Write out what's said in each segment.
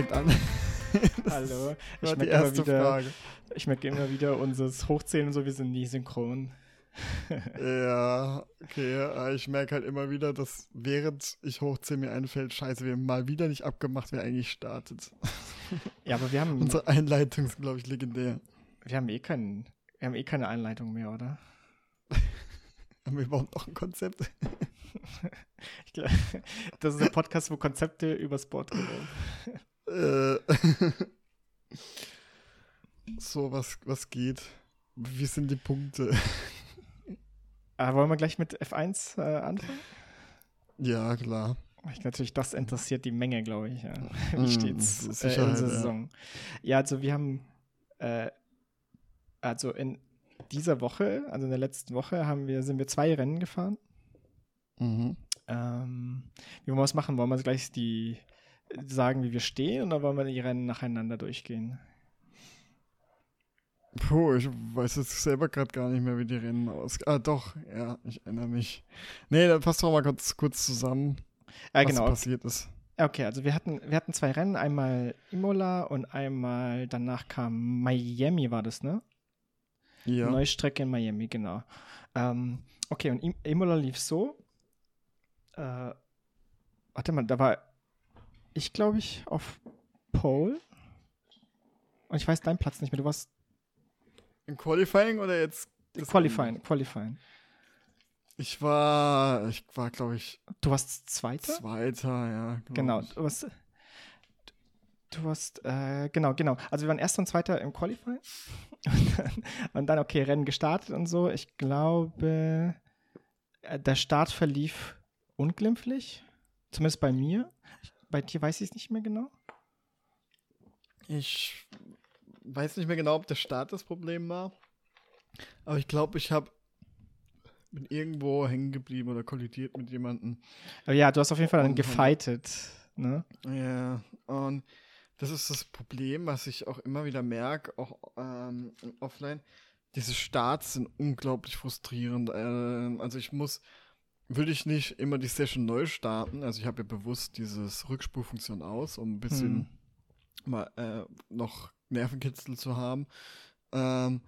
fängt an? Hallo. Ich die merke, immer erste wieder, Frage. ich merke immer wieder, unseres Hochzählen und so, wir sind nie synchron. Ja, okay. Ich merke halt immer wieder, dass während ich hochziehe, mir einfällt, scheiße, wir haben mal wieder nicht abgemacht, wer eigentlich startet. Ja, aber wir haben, Unsere Einleitung ist, glaube ich, legendär. wir haben eh keinen, wir haben eh keine Einleitung mehr, oder? Haben wir überhaupt noch ein Konzept? Ich glaub, das ist ein Podcast, wo Konzepte übers Board gehen. Äh, so, was, was geht? Wie sind die Punkte? Aber wollen wir gleich mit F1 äh, anfangen? Ja, klar. Ich, natürlich, das interessiert die Menge, glaube ich. Ja. Mm, Wie steht's mit äh, in der ja. Saison? Ja. also wir haben, äh, also in dieser Woche, also in der letzten Woche, haben wir, sind wir zwei Rennen gefahren. Mhm. Ähm, wie wollen wir es machen? Wollen wir gleich die sagen, wie wir stehen, oder wollen wir die Rennen nacheinander durchgehen? Puh, ich weiß jetzt selber gerade gar nicht mehr, wie die Rennen aus. Ah, doch, ja, ich erinnere mich. Nee, dann passt doch mal kurz, kurz zusammen, Ja, was genau. passiert ist. Okay, also wir hatten, wir hatten zwei Rennen, einmal Imola und einmal danach kam Miami, war das, ne? Ja. Neue Strecke in Miami, genau. Ähm, okay, und Im Imola lief so. Äh, warte mal, da war ich, glaube ich, auf Pole. Und ich weiß deinen Platz nicht mehr. Du warst Im Qualifying oder jetzt? Qualifying, Qualifying. Ich war, ich war, glaube ich, Du warst Zweiter? Zweiter, ja. Genau, ich. du warst, du warst, äh, genau, genau. Also wir waren Erster und Zweiter im Qualifying. Und dann, und dann, okay, Rennen gestartet und so. Ich glaube, äh, der Start verlief unglimpflich. Zumindest bei mir. Bei dir weiß ich es nicht mehr genau. Ich weiß nicht mehr genau, ob der Start das Problem war. Aber ich glaube, ich habe bin irgendwo hängen geblieben oder kollidiert mit jemandem. Aber ja, du hast auf jeden Fall dann gefightet. Ne? Ja, und das ist das Problem, was ich auch immer wieder merke, auch ähm, offline. Diese Starts sind unglaublich frustrierend. Ähm, also ich muss, würde ich nicht immer die Session neu starten. Also ich habe ja bewusst dieses Rückspulfunktion aus, um ein bisschen mal äh, noch Nervenkitzel zu haben. Ähm,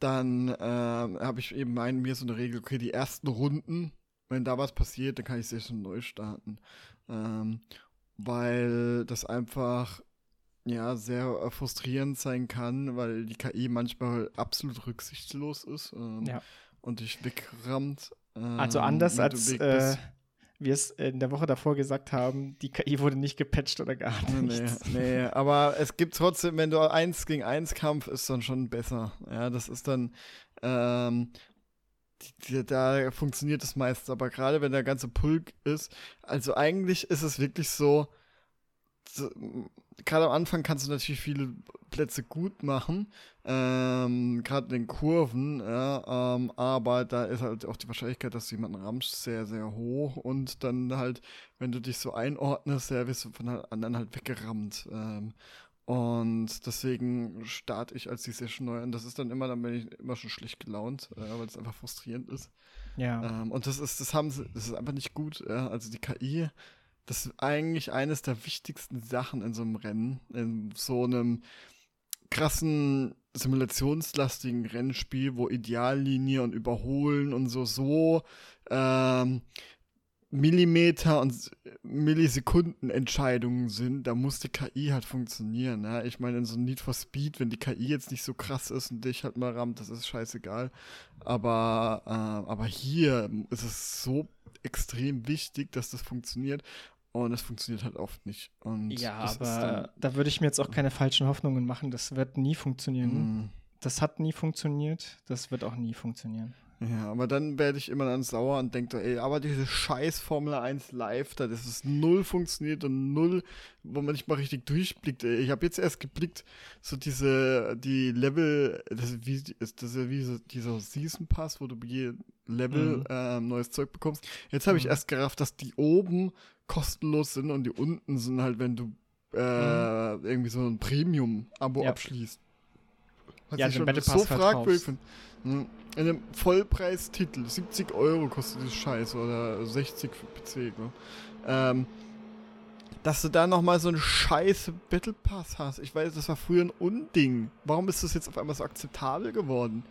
dann ähm, habe ich eben mein, mir so eine Regel, okay, die ersten Runden, wenn da was passiert, dann kann ich Session neu starten. Ähm, weil das einfach ja sehr äh, frustrierend sein kann, weil die KI manchmal absolut rücksichtslos ist ähm, Ja. und dich wegrammt. Also anders du als äh, wir es in der Woche davor gesagt haben, die KI wurde nicht gepatcht oder gar Nee, nichts. nee, aber es gibt trotzdem, wenn du eins gegen eins Kampf ist dann schon besser. Ja, das ist dann, ähm, da funktioniert es meistens, aber gerade wenn der ganze Pulk ist, also eigentlich ist es wirklich so gerade am Anfang kannst du natürlich viele Plätze gut machen, ähm, gerade in den Kurven, ja, ähm, aber da ist halt auch die Wahrscheinlichkeit, dass du jemanden rammst, sehr, sehr hoch und dann halt, wenn du dich so einordnest, ja, wirst du von den anderen halt weggerammt. Ähm, und deswegen starte ich als die Session neu und das ist dann immer, dann bin ich immer schon schlecht gelaunt, äh, weil es einfach frustrierend ist. Ja. Ähm, und das ist, das haben sie, das ist einfach nicht gut. Ja? Also die KI, das ist eigentlich eines der wichtigsten Sachen in so einem Rennen, in so einem krassen simulationslastigen Rennspiel, wo Ideallinie und Überholen und so so ähm, Millimeter und Millisekunden Entscheidungen sind, da muss die KI halt funktionieren. Ja? Ich meine, in so einem Need for Speed, wenn die KI jetzt nicht so krass ist und dich halt mal rammt, das ist scheißegal. Aber, äh, aber hier ist es so extrem wichtig, dass das funktioniert. Und es funktioniert halt oft nicht. Und Ja, das aber da würde ich mir jetzt auch keine falschen Hoffnungen machen. Das wird nie funktionieren. dann, Das hat nie funktioniert. Das wird auch nie funktionieren. Ja, aber dann werde ich immer dann sauer und denke, ey, aber diese scheiß Formel 1 Live, da das ist null funktioniert und null, wo man nicht mal richtig durchblickt. Ey. Ich habe jetzt erst geblickt, so diese, die Level, das ist wie, ist das wie so, dieser Season Pass, wo du Level Mhm. ähm, neues Zeug bekommst. Jetzt habe ich Mhm. erst gerafft, dass die oben kostenlos sind und die unten sind halt, wenn du äh, irgendwie so ein Premium-Abo Mhm. Ja. abschließt. Was Ja, ich schon so halt fragwürdig finde. Hm. In einem Vollpreistitel, 70 Euro kostet das Scheiß oder 60 für PC. Ne? Ähm, dass du da nochmal so einen scheiß Battle Pass hast. Ich weiß, das war früher ein Unding. Warum ist das jetzt auf einmal so akzeptabel geworden?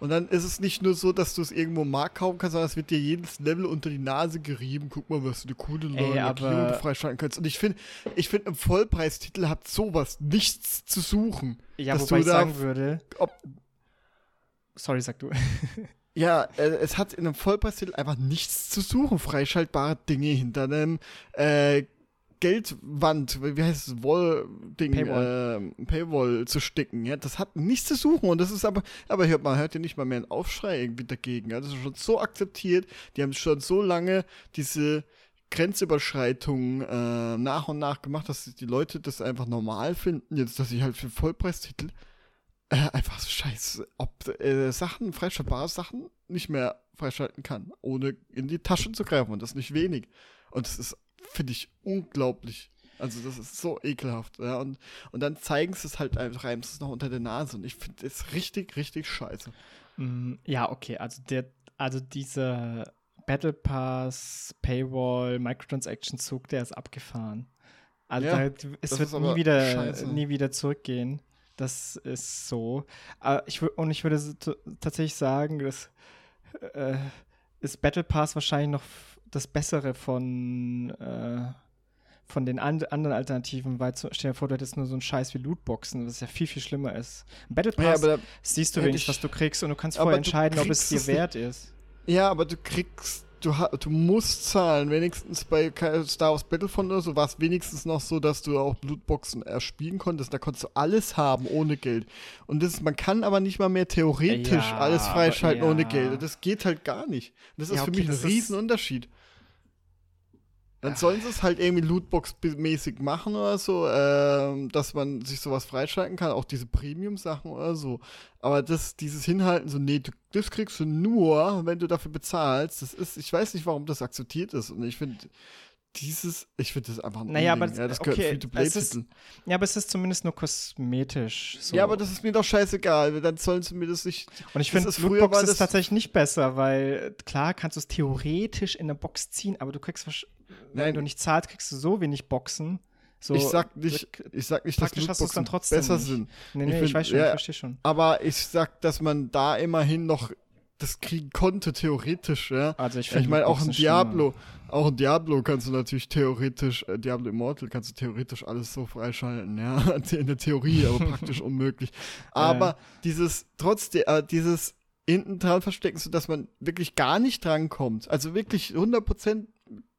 Und dann ist es nicht nur so, dass du es irgendwo im Markt kaufen kannst, sondern es wird dir jedes Level unter die Nase gerieben. Guck mal, was du eine coole Ey, Lackierung freischalten kannst. Und ich finde, ich finde, im Vollpreistitel hat sowas nichts zu suchen. Ja, dass wobei du ich sagen würde. Sorry, sag du. Ja, äh, es hat in einem Vollpreistitel einfach nichts zu suchen. Freischaltbare Dinge hinter einem äh, Geldwand, wie heißt es, Wall-Ding, Paywall. ähm, Paywall zu sticken. Ja, das hat nichts zu suchen und das ist aber, aber hört man hört ja nicht mal mehr einen Aufschrei irgendwie dagegen. Ja, das ist schon so akzeptiert. Die haben schon so lange diese Grenzüberschreitungen äh, nach und nach gemacht, dass die Leute das einfach normal finden. Jetzt, dass ich halt für Vollpreistitel äh, einfach so scheiße, ob äh, Sachen, freischaltbare Sachen nicht mehr freischalten kann, ohne in die Taschen zu greifen und das nicht wenig. Und das ist, finde ich, unglaublich. Also das ist so ekelhaft. Ja? Und, und dann zeigen sie es halt einfach, reiben sie es noch unter der Nase. Und ich finde es richtig, richtig scheiße. Mm, Ja, okay, also der, also dieser Battle Pass, Paywall, Microtransaction-Zug, der ist abgefahren. Also Ja, da, es wird nie wieder, scheiße. nie wieder zurückgehen. Das ist so. Aber ich, und ich würde tatsächlich sagen, dass äh, ist Battle Pass wahrscheinlich noch das Bessere von, äh, von den and anderen Alternativen, weil zu, stell dir vor, du hättest nur so einen Scheiß wie Lootboxen, was ja viel, viel schlimmer ist. Ein Battle Ja, Pass aber, siehst du wenigstens, was du kriegst und du kannst vorher entscheiden, ob es dir wert ist. ja, aber du kriegst, du, du musst zahlen. Wenigstens bei Star Wars Battlefront oder so war es wenigstens noch so, dass du auch Blutboxen erspielen konntest. Da konntest du alles haben ohne Geld. Und das, man kann aber nicht mal mehr theoretisch Ja, alles freischalten aber ohne ja. Geld. Das geht halt gar nicht. Das ist Ja, für okay, mich ein ist- Riesenunterschied. Dann sollen sie es halt irgendwie Lootbox-mäßig machen oder so, ähm, dass man sich sowas freischalten kann, auch diese Premium-Sachen oder so. Aber das, dieses Hinhalten, so, nee, du, das kriegst du nur, wenn du dafür bezahlst, das ist, ich weiß nicht, warum das akzeptiert ist. Und ich finde, dieses, ich finde das einfach ein Naja, Unding. aber ja, das gehört okay, Free-to-Play-Titel. Ja, aber es ist zumindest nur kosmetisch. So. Ja, aber das ist mir doch scheißegal, dann sollen sie mir das nicht. Und ich finde, Lootbox war ist das- tatsächlich nicht besser, weil klar kannst du es theoretisch in der Box ziehen, aber du kriegst, wenn Nein. du nicht zahlst, kriegst du so wenig Boxen. So, ich sag nicht, ich sag nicht, dass du's dann Lootboxen trotzdem besser nicht. sind. Nee, ich nee, ich, find- weiß schon, ja, ich verstehe schon. Aber ich sag, dass man da immerhin noch das kriegen konnte, theoretisch, ja. Also ich ich meine, auch ein Diablo, auch ein Diablo kannst du natürlich theoretisch, äh, Diablo Immortal kannst du theoretisch alles so freischalten, ja, in der Theorie, aber praktisch unmöglich. Aber dieses, trotzdem, äh, dieses hinten dran verstecken, sodass man wirklich gar nicht drankommt, also wirklich 100%,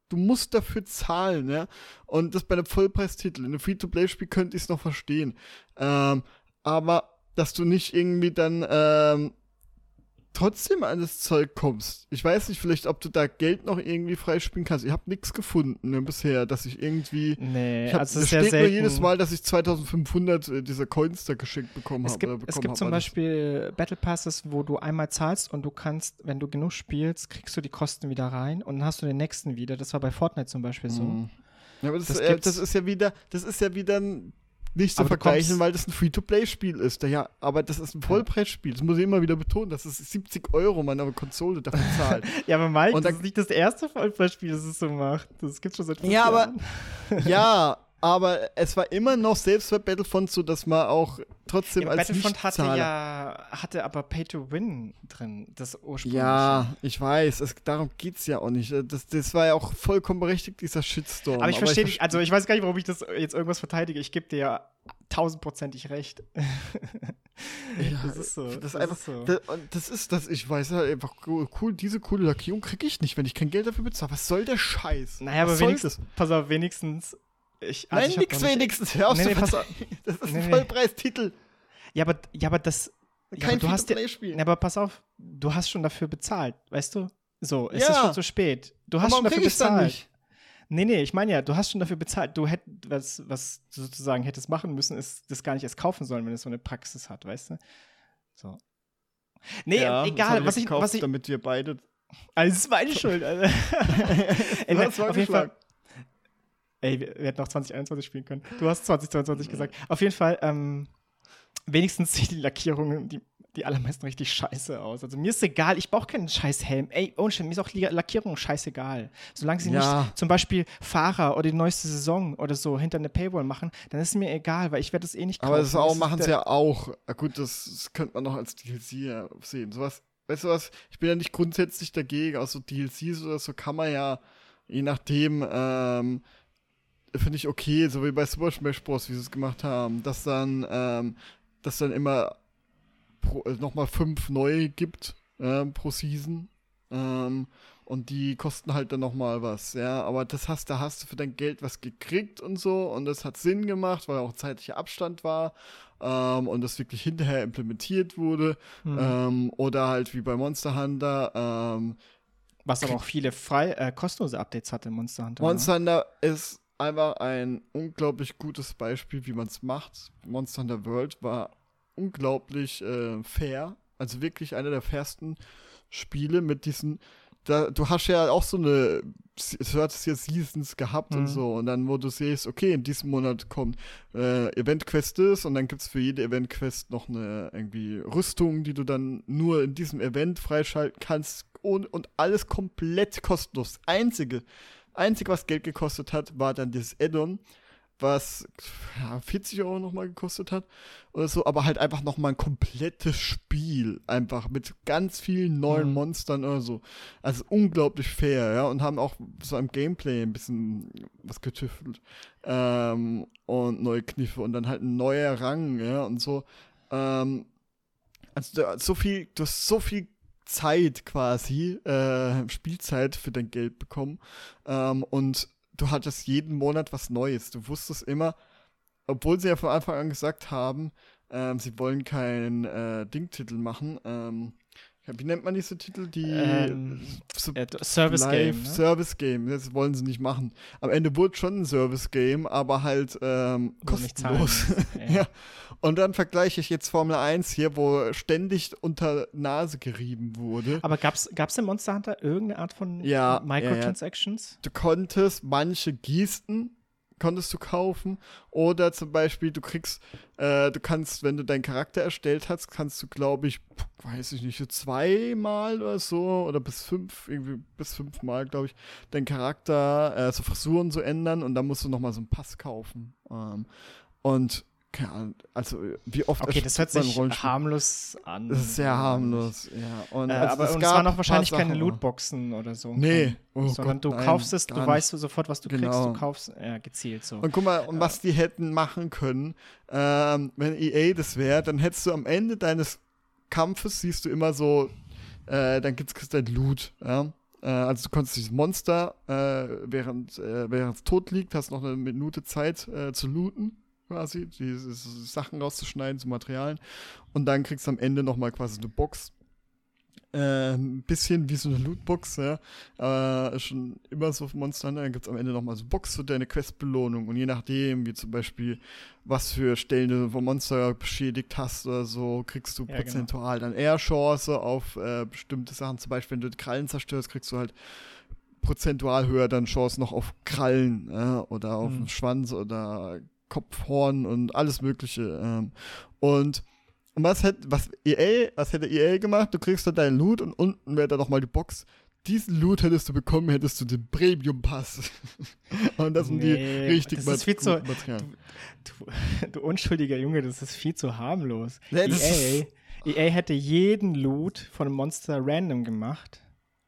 du musst dafür zahlen, ja, und das bei einem Vollpreistitel, in einem Free-to-Play-Spiel könnte ich es noch verstehen, ähm, aber dass du nicht irgendwie dann, ähm, trotzdem an das Zeug kommst. Ich weiß nicht, vielleicht, ob du da Geld noch irgendwie freispielen kannst. Ich habe nichts gefunden ne, bisher, dass ich irgendwie. Nee, Ich hab, also es es ist ja steht nur jedes Mal, dass ich 2500 äh, dieser Coins da geschenkt bekommen Es habe. gibt, oder es gibt hab, zum das- Beispiel Battle Passes, wo du einmal zahlst und du kannst, wenn du genug spielst, kriegst du die Kosten wieder rein und dann hast du den nächsten wieder. Das war bei Fortnite zum Beispiel so. Mhm. Ja, aber das, Das äh, das ist ja wieder, das ist ja wieder ein- nicht zu Aber vergleichen, weil das ein Free-to-Play-Spiel ist. Ja, aber das ist ein Vollpreisspiel. Das muss ich immer wieder betonen. Das ist 70 Euro, man eine Konsole dafür zahlt. Ja, aber Mike, Und das ist nicht das erste Vollpreisspiel, das es so macht. Das gibt's schon seit fünf Ja, aber- Jahren. ja, aber es war immer noch selbst bei Battlefront so, dass man auch trotzdem Ja, als Battlefront hatte ja, hatte aber Pay to Win drin, das ursprüngliche. Ja, ich weiß, es, darum geht's ja auch nicht. Das, das war ja auch vollkommen berechtigt, dieser Shitstorm. Aber ich verstehe verste- dich, also ich weiß gar nicht, warum ich das jetzt irgendwas verteidige. Ich gebe dir ja tausendprozentig recht. Ja, das ist so. Das, Das, ist einfach, ist so. das, und das ist das, ich weiß halt einfach, cool, diese coole Lackierung kriege ich nicht, wenn ich kein Geld dafür bezahle. Was soll der Scheiß? naja, aber Was soll wenigstens, pass auf, wenigstens. Ich, also Nein, ich nix wenigstens. Hör auf Nee, nee, pass verz- Das ist Nee, ein. Vollpreistitel. Ja, aber, ja, aber das. Ja, Kein aber du hast Free-to-Play-Spiel. ja, aber pass auf, du hast schon dafür bezahlt, weißt du? So, es Ja. ist schon zu spät. Du hast Warum schon dafür ich's dann bezahlt. nicht? Nee, nee, ich meine ja, du hast schon dafür bezahlt. Du hättest, was, was du sozusagen hättest machen müssen, ist das gar nicht erst kaufen sollen, wenn es so eine Praxis hat, weißt du? So. Nee, Ja, egal, was ich, gekauft, was ich, damit wir beide. also, es ist meine Schuld, Alter. Ey, Du hast auf jeden Fall. Ey, wir, wir hätten auch 2021 spielen können. Du hast 2022 gesagt. Auf jeden Fall, ähm, wenigstens die Lackierungen, die die allermeisten richtig scheiße aus. Also mir ist egal, ich brauche keinen scheiß Helm. Ey, ohne Scheiß, mir ist auch Lackierung scheißegal. Solange sie Ja. nicht zum Beispiel Fahrer oder die neueste Saison oder so hinter eine Paywall machen, dann ist es mir egal, weil ich werde es eh nicht kaufen. Aber das auch, machen sie ja auch. Gut, das, das könnte man noch als DLC sehen. Sowas, weißt du was, ich bin ja nicht grundsätzlich dagegen, auch so DLCs oder so kann man ja, je nachdem, ähm, finde ich okay, so wie bei Super Smash Bros., wie sie es gemacht haben, dass dann, ähm, dass dann immer äh, nochmal fünf neue gibt ähm, pro Season. Ähm, und die kosten halt dann nochmal was, ja. Aber das hast, da hast du für dein Geld was gekriegt und so. Und das hat Sinn gemacht, weil auch zeitlicher Abstand war. Ähm, und das wirklich hinterher implementiert wurde. Hm. Ähm, oder halt wie bei Monster Hunter. Ähm, Was aber auch viele frei, äh, kostenlose Updates hatte, Monster Hunter. ne? Monster Hunter ist einfach ein unglaublich gutes Beispiel, wie man es macht. Monster Hunter World war unglaublich äh, fair. Also wirklich einer der fairsten Spiele mit diesen. Da, du hast ja auch so eine, du hattest ja Seasons gehabt Mhm. und so. Und dann, wo du siehst, okay, in diesem Monat kommt äh, Event-Quests und dann gibt es für jede Event-Quest noch eine irgendwie Rüstung, die du dann nur in diesem Event freischalten kannst. Und, und alles komplett kostenlos. Das Einzige, Einzige, was Geld gekostet hat, war dann dieses Add-on, was ja, 40 Euro nochmal gekostet hat oder so, aber halt einfach nochmal ein komplettes Spiel, einfach mit ganz vielen neuen Mhm. Monstern oder so. Also unglaublich fair, ja, und haben auch so am Gameplay ein bisschen was getüftelt ähm, und neue Kniffe und dann halt ein neuer Rang, ja, und so. Ähm, also so viel, du hast so viel Zeit quasi, äh, Spielzeit für dein Geld bekommen. Ähm, und du hattest jeden Monat was Neues. Du wusstest immer, obwohl sie ja von Anfang an gesagt haben, ähm, sie wollen keinen äh, Ding-Titel machen. Ähm, wie nennt man diese Titel? Die Ähm, Äh, Service Game. Live Ne? Service Game. Das wollen sie nicht machen. Am Ende wurde schon ein Service Game, aber halt ähm, kostenlos. Ja. ja. Und dann vergleiche ich jetzt Formel 1 hier, wo ständig unter Nase gerieben wurde. Aber gab's, gab's in Monster Hunter irgendeine Art von Ja, Microtransactions? Du konntest manche Gesten konntest du kaufen oder zum Beispiel du kriegst, äh, du kannst, wenn du deinen Charakter erstellt hast, kannst du glaube ich, weiß ich nicht, so zweimal oder so oder bis fünf, irgendwie bis fünfmal glaube ich, deinen Charakter äh, so Frisuren so ändern und dann musst du nochmal so einen Pass kaufen. Ähm, und keine Ahnung, also wie oft Okay, das hört sich harmlos an. Das ist sehr harmlos, ja. Und Äh, also aber es und es gab waren auch ein wahrscheinlich keine Lootboxen oder so. Nee, oh sondern Gott, du nein, kaufst es, du weißt sofort, was du kriegst, Genau. du kaufst ja, gezielt so. Und guck mal, und was die hätten machen können, ähm, wenn EA das wäre, dann hättest du am Ende deines Kampfes, siehst du immer so, äh, dann gibt's kriegst dein Loot, ja. Äh, also du konntest dieses Monster, äh, während äh, während es tot liegt, hast noch eine Minute Zeit äh, zu looten, quasi, diese Sachen rauszuschneiden, zu Materialien. Und dann kriegst du am Ende nochmal quasi eine Box. Äh, ein bisschen wie so eine Lootbox, ja. Äh, ist schon immer so auf Monster Hunter, dann gibt es am Ende nochmal so Box für deine Questbelohnung. Und je nachdem, wie zum Beispiel, was für Stellen du vom Monster beschädigt hast oder so, kriegst du Ja, prozentual dann eher Chance auf äh, bestimmte Sachen. Zum Beispiel, wenn du die Krallen zerstörst, kriegst du halt prozentual höher dann Chance noch auf Krallen oder auf Mhm. den Schwanz oder Kopfhorn und alles Mögliche. Ähm. Und was hätte, was EA, was hätte EA gemacht? Du kriegst dann deinen Loot und unten wäre dann nochmal die Box. Diesen Loot hättest du bekommen, hättest du den Premium-Pass. und das sind die Nee, richtig das ist viel zu- guten Materialien. Du, du unschuldiger Junge, das ist viel zu harmlos. Nee, EA, EA hätte jeden Loot von einem Monster random gemacht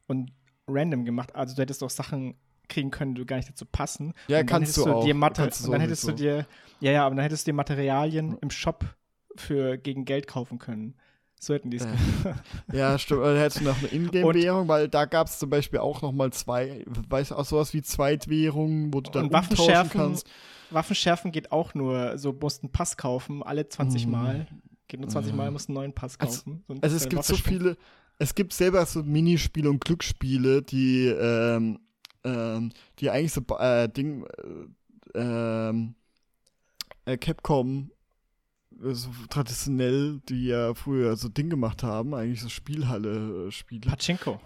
und random gemacht. Also du hättest auch Sachen kriegen können, die gar nicht dazu passen. Ja, und dann kannst du auch. Dir Mater Kannst du und dann hättest du dir, ja, ja, aber dann hättest du dir Materialien im Shop für gegen Geld kaufen können. So hätten die es Ja. Ja, stimmt. Oder hättest du noch eine Ingame-Währung, weil da gab es zum Beispiel auch noch mal zwei, weißt du, auch sowas wie Zweitwährungen, wo du dann Und Waffen umtauschen schärfen, kannst. Waffen schärfen geht auch nur, so musst einen Pass kaufen, alle 20 Mhm. Mal. Geht nur 20 Mal, Ja. musst einen neuen Pass Also- kaufen. Also ist es gibt so viele, es gibt selber so Minispiele und Glücksspiele, die, ähm, ähm, die eigentlich so äh, Ding, äh, ähm, äh, Capcom äh, so traditionell, die ja früher so Ding gemacht haben, eigentlich so Spielhalle-Spiele. Pachinko.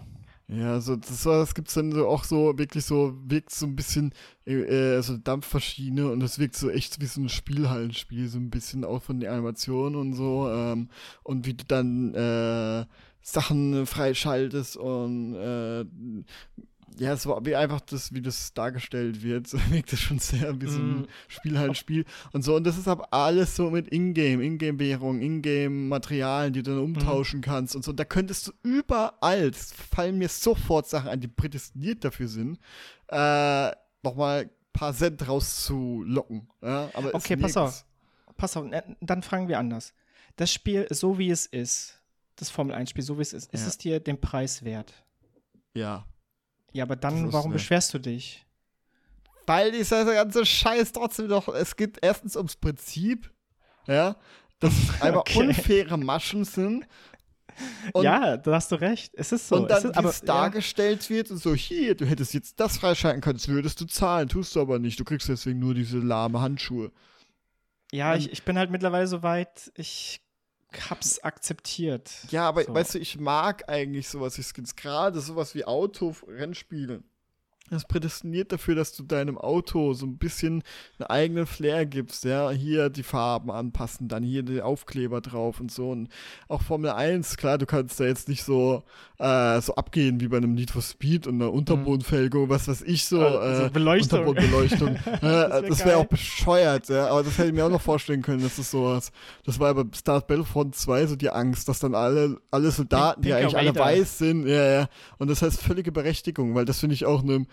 Ja, so das, das gibt's dann so auch so wirklich so wirkt so ein bisschen äh, so Dampfmaschine und das wirkt so echt wie so ein Spielhallenspiel so ein bisschen auch von der Animation und so ähm, und wie du dann äh, Sachen freischaltest und äh, ja, es war wie einfach das, wie das dargestellt wird, wirkt es schon sehr wie so ein mm. Spielhallenspiel und so. Und das ist aber alles so mit Ingame, Ingame-Währung, Ingame-Materialien, die du dann umtauschen mm. kannst und so. Da könntest du überall, es fallen mir sofort Sachen ein, die prädestiniert dafür sind, äh, nochmal ein paar Cent rauszulocken. Ja? Aber okay, pass auf. Pass auf, dann fragen wir anders. Das Spiel, so wie es ist, das Formel-1-Spiel, so wie es ist, ja. ist es dir den Preis wert? Ja. Ja, aber dann, warum nicht. beschwerst du dich? Weil dieser ganze Scheiß trotzdem doch, es geht erstens ums Prinzip, ja, dass es einfach okay. unfaire Maschen sind. Und, ja, da hast du recht. Es ist so. Und dann, aber, es dargestellt ja. wird und so, hier, du hättest jetzt das freischalten können, würdest du zahlen, tust du aber nicht. Du kriegst deswegen nur diese lahme Handschuhe. Ja, ich, ich bin halt mittlerweile so weit, ich hab's akzeptiert. Ja, aber so. weißt du, ich mag eigentlich sowas wie Skins, gerade sowas wie Auto-Rennspiele. Das prädestiniert dafür, dass du deinem Auto so ein bisschen einen eigenen Flair gibst, ja, hier die Farben anpassen, dann hier den Aufkleber drauf und so. Und auch Formel 1, klar, du kannst da jetzt nicht so, äh, so abgehen wie bei einem Need for Speed und einer Unterbodenfelgung, was weiß ich so, äh, so Beleuchtung. Unterbodenbeleuchtung. äh, das wäre wär auch bescheuert, ja, aber das hätte ich mir auch noch vorstellen können, dass das sowas, das war ja bei Star Battlefront 2 so die Angst, dass dann alle, alle Soldaten, die eigentlich alle weiß sind, ja, ja, und das heißt völlige Berechtigung, weil das finde ich auch eine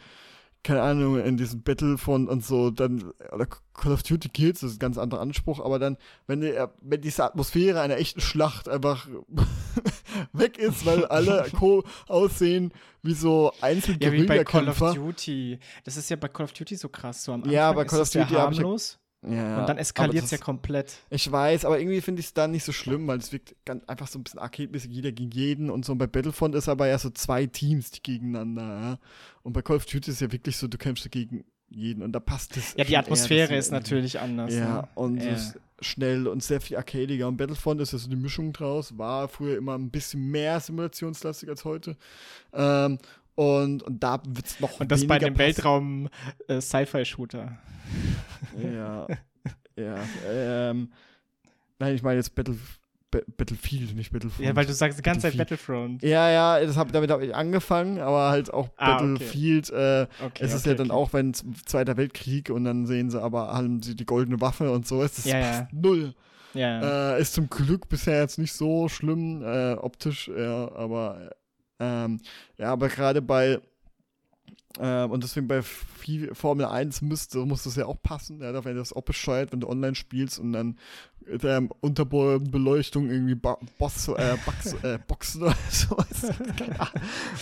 keine Ahnung, in diesem Battlefront und so, dann, oder Call of Duty Kills, das ist ein ganz anderer Anspruch, aber dann, wenn, die, wenn diese Atmosphäre einer echten Schlacht einfach weg ist, weil alle Co aussehen wie so einzelne Ja, wie bei Call of Duty. Das ist ja bei Call of Duty so krass, so am Anfang ja, bei Call of Duty harmlos. Ja, und dann eskaliert es ja komplett. Ich weiß, aber irgendwie finde ich es dann nicht so schlimm, weil es wirkt ganz, einfach so ein bisschen arcade-mäßig, jeder gegen jeden und so. Und bei Battlefront ist aber ja so zwei Teams, die gegeneinander, ja. Und bei Call of Duty ist ja wirklich so, du kämpfst gegen jeden und da passt es. Ja, die Atmosphäre eher, ist natürlich anders. Ja, ne? und ja. schnell und sehr viel arcadiger. Und Battlefront ist ja so die Mischung draus, war früher immer ein bisschen mehr simulationslastig als heute. Ähm, und, und da wird es noch Und das bei dem Weltraum-Sci-Fi-Shooter. Äh, ja. ja. Ähm, nein, ich meine jetzt Battle, Battlefield, nicht Battlefront. Ja, weil du sagst die ganze Zeit Battlefront. Ja, ja, das hab, damit habe ich angefangen, aber halt auch ah, Battlefield. Okay. Äh, okay, es ist okay, ja dann auch, wenn Zweiter Weltkrieg und dann sehen sie aber, haben sie die goldene Waffe und so. Es ist ja, ja. null. Ja. Äh, ist zum Glück bisher jetzt nicht so schlimm äh, optisch, ja, aber ähm, ja, aber gerade bei ähm, und deswegen bei Formel 1 müsste, muss das ja auch passen. Ja, da wäre das auch bescheuert, wenn du online spielst und dann der Unterbodenbeleuchtung irgendwie ba Boss, äh, Box, äh, Boxen oder sowas.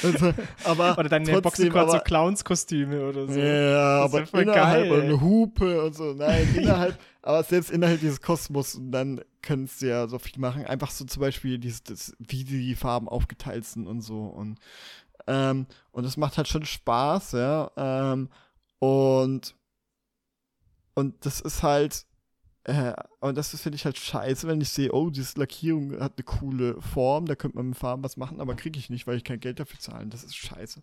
also, aber oder dann trotzdem, aber, so Clowns-Kostüme oder so. Ja, aber ja innerhalb geil, eine Hupe und so. Nein, innerhalb, aber selbst innerhalb dieses Kosmos, dann kannst du ja so viel machen. Einfach so zum Beispiel dieses, das, wie die Farben aufgeteilt sind und so. Und ähm, und es macht halt schon Spaß, ja. Ähm, und, und das ist halt, äh, und das finde ich halt scheiße, wenn ich sehe, oh, diese Lackierung hat eine coole Form, da könnte man mit Farben was machen, aber kriege ich nicht, weil ich kein Geld dafür zahlen. Das ist scheiße.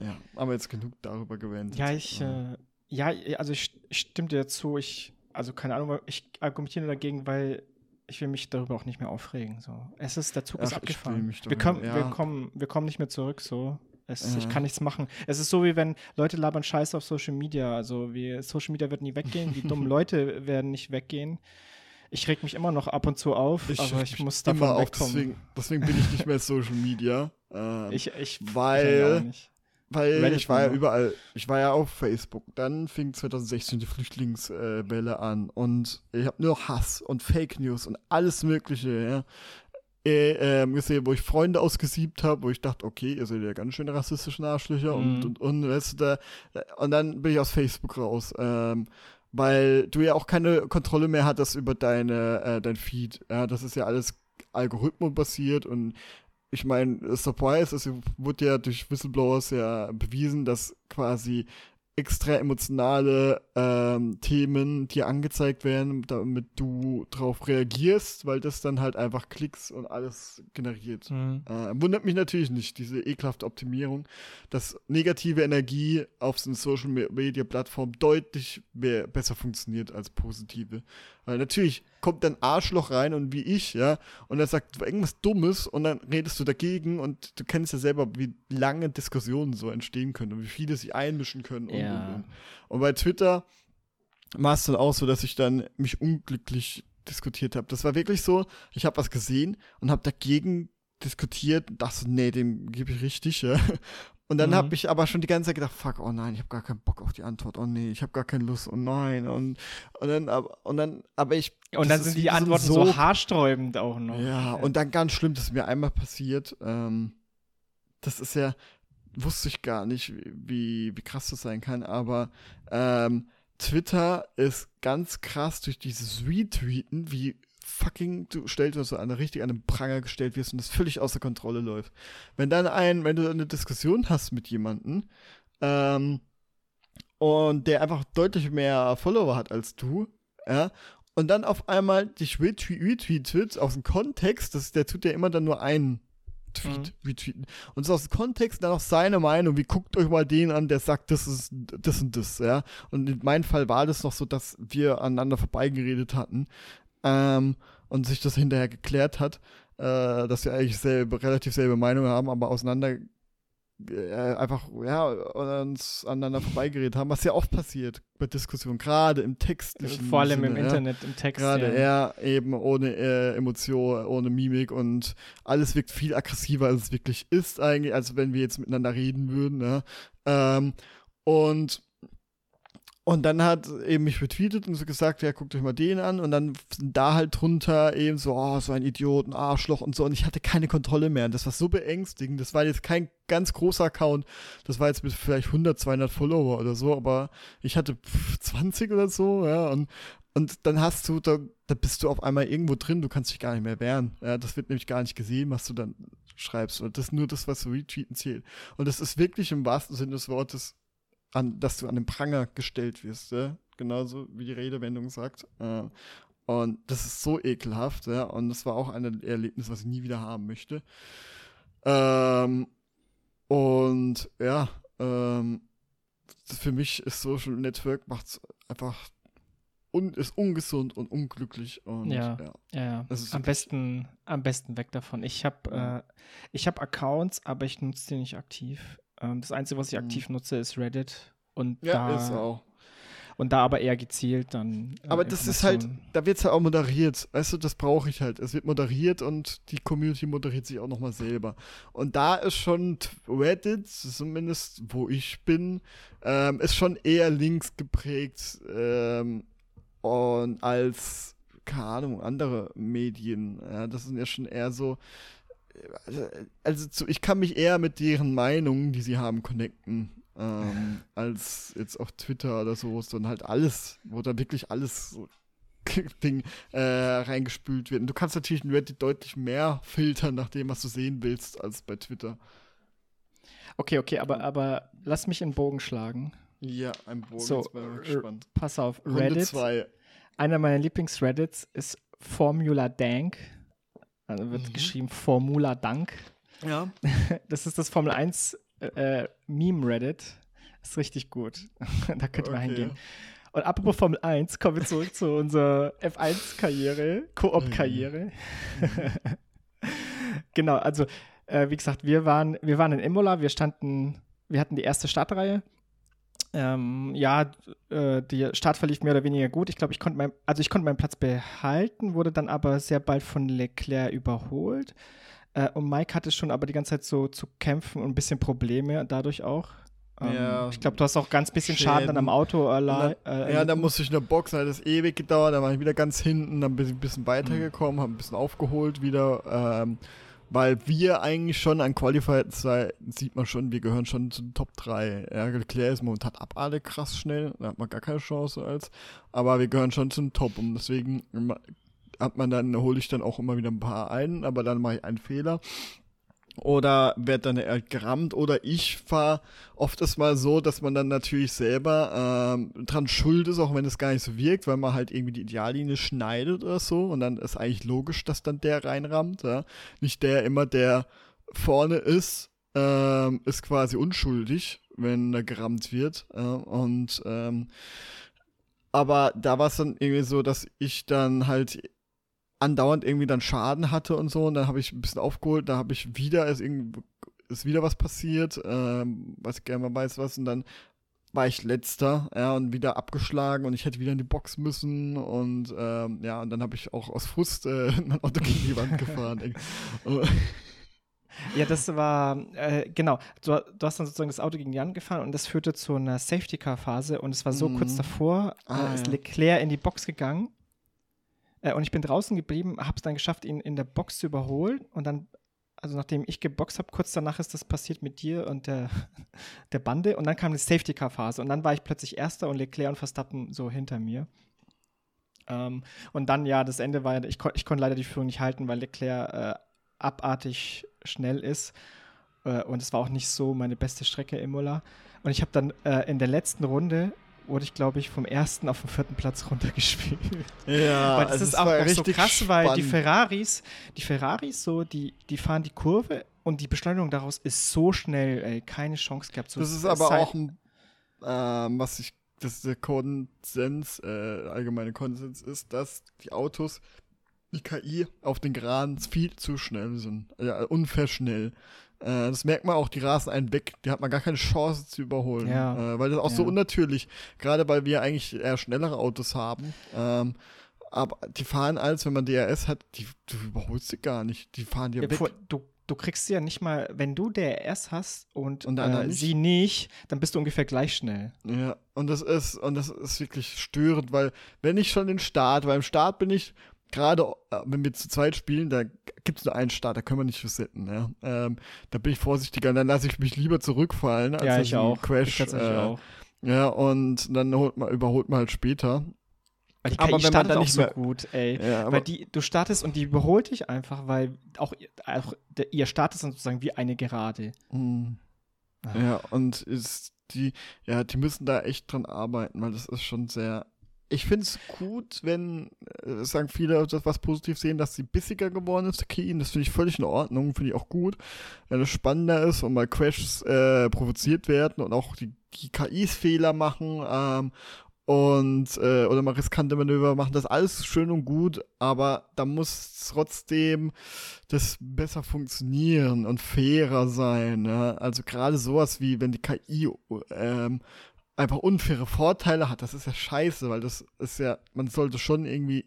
Ja, aber jetzt genug darüber gewendet. Ja, ich, äh, ja, also ich stimme dir dazu. Ich, also keine Ahnung, ich argumentiere dagegen, weil ich will mich darüber auch nicht mehr aufregen. So. Es ist, der Zug Ach, ist abgefahren. Wir, kommen, ja. wir, kommen, wir kommen nicht mehr zurück. So. Es, ja. Ich kann nichts machen. Es ist so, wie wenn Leute labern Scheiße auf Social Media. Also wie Social Media wird nie weggehen, die dummen Leute werden nicht weggehen. Ich reg mich immer noch ab und zu auf, ich, aber ich, muss davon immer wegkommen. Deswegen, deswegen, bin ich nicht mehr Social Media. Ähm, ich, ich, weil ich weil Reddit ich war ja überall, ich war ja auf Facebook. Dann fing 2016 die Flüchtlingswelle an und ich habe nur Hass und Fake News und alles Mögliche, ja. Äh, ähm, gesehen, wo ich Freunde ausgesiebt habe, wo ich dachte, okay, ihr seid ja ganz schön rassistische Arschlöcher mhm. und, und, und, weißt du, da, und dann bin ich aus Facebook raus. Ähm, weil du ja auch keine Kontrolle mehr hattest über deine, äh, dein Feed. Ja, das ist ja alles algorithmusbasiert und ich meine, Surprise, es wurde ja durch Whistleblowers ja bewiesen, dass quasi extra emotionale ähm, Themen dir angezeigt werden, damit du drauf reagierst, weil das dann halt einfach Klicks und alles generiert. Mhm. Äh, wundert mich natürlich nicht, diese ekelhafte Optimierung, dass negative Energie auf so einer Social Media Plattform deutlich mehr, besser funktioniert als positive. Weil natürlich kommt dann Arschloch rein und wie ich, ja, und er sagt irgendwas Dummes und dann redest du dagegen und du kennst ja selber, wie lange Diskussionen so entstehen können und wie viele sich einmischen können. Und, ja. und, und. und bei Twitter war es dann auch so, dass ich dann mich unglücklich diskutiert habe. Das war wirklich so, ich habe was gesehen und habe dagegen diskutiert und dachte, nee, dem gebe ich richtig, ja. Und dann mhm. habe ich aber schon die ganze Zeit gedacht, fuck, oh nein, ich habe gar keinen Bock auf die Antwort. Oh nee, ich habe gar keine Lust. Oh nein. Und, und dann, aber, und dann, aber ich. Und dann sind die Antworten so, so haarsträubend auch noch. Ja, und dann ganz schlimm, das ist mir einmal passiert. Ähm, das ist ja, wusste ich gar nicht, wie, wie krass das sein kann, aber ähm, Twitter ist ganz krass durch dieses Retweeten, wie fucking, du stellst also eine richtig an den Pranger gestellt wirst und das völlig außer Kontrolle läuft. Wenn dann ein, wenn du eine Diskussion hast mit jemandem, ähm, und der einfach deutlich mehr Follower hat als du, ja, und dann auf einmal dich retweetet aus dem Kontext, das, der tut ja immer dann nur einen Tweet mhm. retweeten. Und so aus dem Kontext dann auch seine Meinung, wie guckt euch mal den an, der sagt, das ist das und das, ja. Und in meinem Fall war das noch so, dass wir aneinander vorbeigeredet hatten ähm, und sich das hinterher geklärt hat, äh, dass wir eigentlich selbe, relativ selbe Meinung haben, aber auseinander äh, einfach, ja, uns aneinander vorbeigeredet haben, was ja oft passiert bei Diskussionen, gerade im Text. Vor allem Sinne, im ja. Internet, im Text. Gerade ja. er eben ohne äh, Emotion, ohne Mimik und alles wirkt viel aggressiver, als es wirklich ist eigentlich, als wenn wir jetzt miteinander reden würden. Ja. Ähm, und und dann hat eben mich retweetet und so gesagt, ja, guckt euch mal den an. Und dann da halt drunter eben so, oh, so ein Idiot, ein Arschloch und so. Und ich hatte keine Kontrolle mehr. Und das war so beängstigend. Das war jetzt kein ganz großer Account. Das war jetzt mit vielleicht 100, 200 Follower oder so. Aber ich hatte 20 oder so, ja. Und, und dann hast du, da, da bist du auf einmal irgendwo drin. Du kannst dich gar nicht mehr wehren. Ja, das wird nämlich gar nicht gesehen, was du dann schreibst. Und das ist nur das, was du retweeten zählt. Und das ist wirklich im wahrsten Sinne des Wortes an, dass du an den Pranger gestellt wirst, ja? genauso wie die Redewendung sagt. Äh, und das ist so ekelhaft, ja, und das war auch ein Erlebnis, was ich nie wieder haben möchte. Ähm, und ja, ähm, für mich ist Social Network macht einfach un ist ungesund und unglücklich und ja, ja, ja, am besten am besten weg davon. Ich habe äh, ich habe Accounts, aber ich nutze die nicht aktiv. Ähm, das Einzige, was ich mhm. aktiv nutze, ist Reddit. Und ja, da, ist auch. Und da aber eher gezielt dann. Äh, aber das ist halt, da wird es halt auch moderiert. Weißt du, das brauche ich halt. Es wird moderiert und die Community moderiert sich auch nochmal selber. Und da ist schon Reddit, zumindest wo ich bin, ähm, ist schon eher links geprägt ähm, und als, keine Ahnung, andere Medien. Ja, das sind ja schon eher so also, also zu, ich kann mich eher mit deren Meinungen, die sie haben, connecten, ähm, als jetzt auf Twitter oder so, wo es dann halt alles, wo da wirklich alles so Ding äh, reingespült wird. Und du kannst natürlich in Reddit deutlich mehr filtern nach dem, was du sehen willst, als bei Twitter. Okay, okay, aber, aber lass mich einen Bogen schlagen. Ja, ein Bogen. So, gespannt. Pass auf, Reddit. Einer meiner Lieblings-Reddits ist Formula Dank. Also wird mhm. geschrieben Formula Dank. Ja. Das ist das Formel 1 äh, Meme Reddit. Ist richtig gut. da könnte man okay. hingehen. Und apropos Formel 1, kommen wir zurück zu unserer F1-Karriere, Koop-Karriere. Mhm. genau, also äh, wie gesagt, wir waren, wir waren in Imola, wir standen, wir hatten die erste Startreihe ähm, ja, äh, der Start verlief mehr oder weniger gut. Ich glaube, ich konnte mein, also ich konnte meinen Platz behalten, wurde dann aber sehr bald von Leclerc überholt. Äh, und Mike hatte schon aber die ganze Zeit so zu kämpfen und ein bisschen Probleme dadurch auch. Ähm, ja, ich glaube, du hast auch ganz bisschen Schäden. Schaden dann am Auto allein. Äh, ja, da musste ich in der Box, hat das ewig gedauert, da war ich wieder ganz hinten, dann bin ich ein bisschen weitergekommen, mhm. habe ein bisschen aufgeholt wieder. Ähm, weil wir eigentlich schon an Qualified 2 sieht man schon, wir gehören schon zu den Top 3. Ja, Leclerc ist momentan ab alle krass schnell, da hat man gar keine Chance als, aber wir gehören schon zum Top und deswegen hat man dann, hole ich dann auch immer wieder ein paar ein, aber dann mache ich einen Fehler oder werde dann gerammt oder ich fahre oft ist mal so, dass man dann natürlich selber ähm, dran schuld ist, auch wenn es gar nicht so wirkt, weil man halt irgendwie die Ideallinie schneidet oder so und dann ist eigentlich logisch, dass dann der reinrammt, ja. Nicht der immer, der vorne ist, ähm, ist quasi unschuldig, wenn er gerammt wird äh, und ähm, aber da war es dann irgendwie so, dass ich dann halt andauernd irgendwie dann Schaden hatte und so. Und dann habe ich ein bisschen aufgeholt, da habe ich wieder, ist, ist wieder was passiert, ähm, was ich gerne mal weiß was. Und dann war ich letzter, ja, und wieder abgeschlagen und ich hätte wieder in die Box müssen und ähm, ja, und dann habe ich auch aus Frust äh, mein Auto gegen die Wand gefahren. ja, das war, äh, genau, du, du, hast dann sozusagen das Auto gegen die Wand gefahren und das führte zu einer Safety-Car-Phase und es war so mhm. kurz davor, ah, äh, ist ja. Leclerc in die Box gegangen äh, und ich bin draußen geblieben, habe es dann geschafft, ihn in der Box zu überholen. Und dann, also nachdem ich geboxt habe, kurz danach ist das passiert mit dir und der, der Bande. Und dann kam die Safety-Car-Phase. Und dann war ich plötzlich Erster und Leclerc und Verstappen so hinter mir. Ähm, und dann, ja, das Ende war, ich, ich konnte leider die Führung nicht halten, weil Leclerc äh, abartig schnell ist. Äh, und es war auch nicht so meine beste Strecke im Imola. Und ich habe dann äh, in der letzten Runde wurde ich, glaube ich, vom ersten auf den vierten Platz runtergespielt. Ja, weil das also ist auch, auch so krass, spannend. weil die Ferraris, die Ferraris so, die, die fahren die Kurve und die Beschleunigung daraus ist so schnell, ey, keine Chance gehabt. So das ist aber auch ein, ähm, was ich, das der Konsens, äh, allgemeine Konsens ist, dass die Autos, die KI auf den Geraden viel zu schnell sind. Ja, unfair schnell. Äh, das merkt man auch, die rasen einen weg. Die hat man gar keine Chance zu überholen. Ja. Äh, weil das auch ja. so unnatürlich, gerade weil wir eigentlich eher schnellere Autos haben. Ähm, aber die fahren als, wenn man DRS hat, die, du überholst sie gar nicht. Die fahren dir ja, weg. Du, du kriegst sie ja nicht mal, wenn du DRS hast und, und äh, nicht. sie nicht, dann bist du ungefähr gleich schnell. Ja, und das ist, und das ist wirklich störend, weil wenn ich schon den Start, weil im Start bin ich gerade äh, wenn wir zu zweit spielen, da gibt es nur einen Start, da können wir nicht resetten. Ja? Ähm, da bin ich vorsichtiger, dann lasse ich mich lieber zurückfallen, als ja, ich auch. Crash. Ich äh, auch. Ja, und dann man, überholt man halt später. Die KI aber wenn startet auch so gut, ey. Ja, weil die, du startest und die überholt dich einfach, weil auch, auch der, ihr startet sozusagen wie eine Gerade. Mhm. Ah. Ja, und ist die, ja, die müssen da echt dran arbeiten, weil das ist schon sehr ich finde es gut, wenn, äh, sagen viele, das was positiv sehen, dass sie bissiger geworden ist, Keen. Das finde ich völlig in Ordnung, finde ich auch gut. Wenn es spannender ist und mal Crashs äh, provoziert werden und auch die, die KIs Fehler machen ähm, und äh, oder mal riskante Manöver machen, das alles schön und gut, aber da muss trotzdem das besser funktionieren und fairer sein. Ja? Also gerade sowas wie wenn die KI ähm, einfach unfaire Vorteile hat, das ist ja scheiße, weil das ist ja, man sollte schon irgendwie,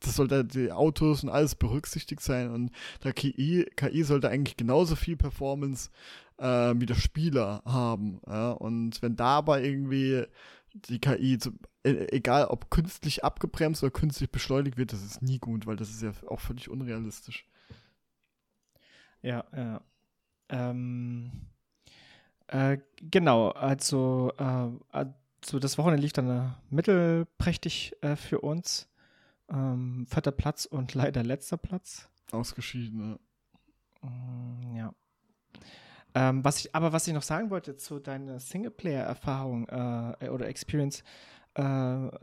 das sollte die Autos und alles berücksichtigt sein und der KI, KI sollte eigentlich genauso viel Performance äh, wie der Spieler haben. Ja? Und wenn dabei irgendwie die KI, zu, e, egal ob künstlich abgebremst oder künstlich beschleunigt wird, das ist nie gut, weil das ist ja auch völlig unrealistisch. Ja, ja. Ähm, äh, genau, also, äh, also das Wochenende lief dann äh, mittelprächtig äh, für uns. Ähm, vierter Platz und leider letzter Platz. Ausgeschieden, ja. Mm, ja. Ähm, was ich, aber was ich noch sagen wollte zu deiner Singleplayer-Erfahrung äh, oder Experience,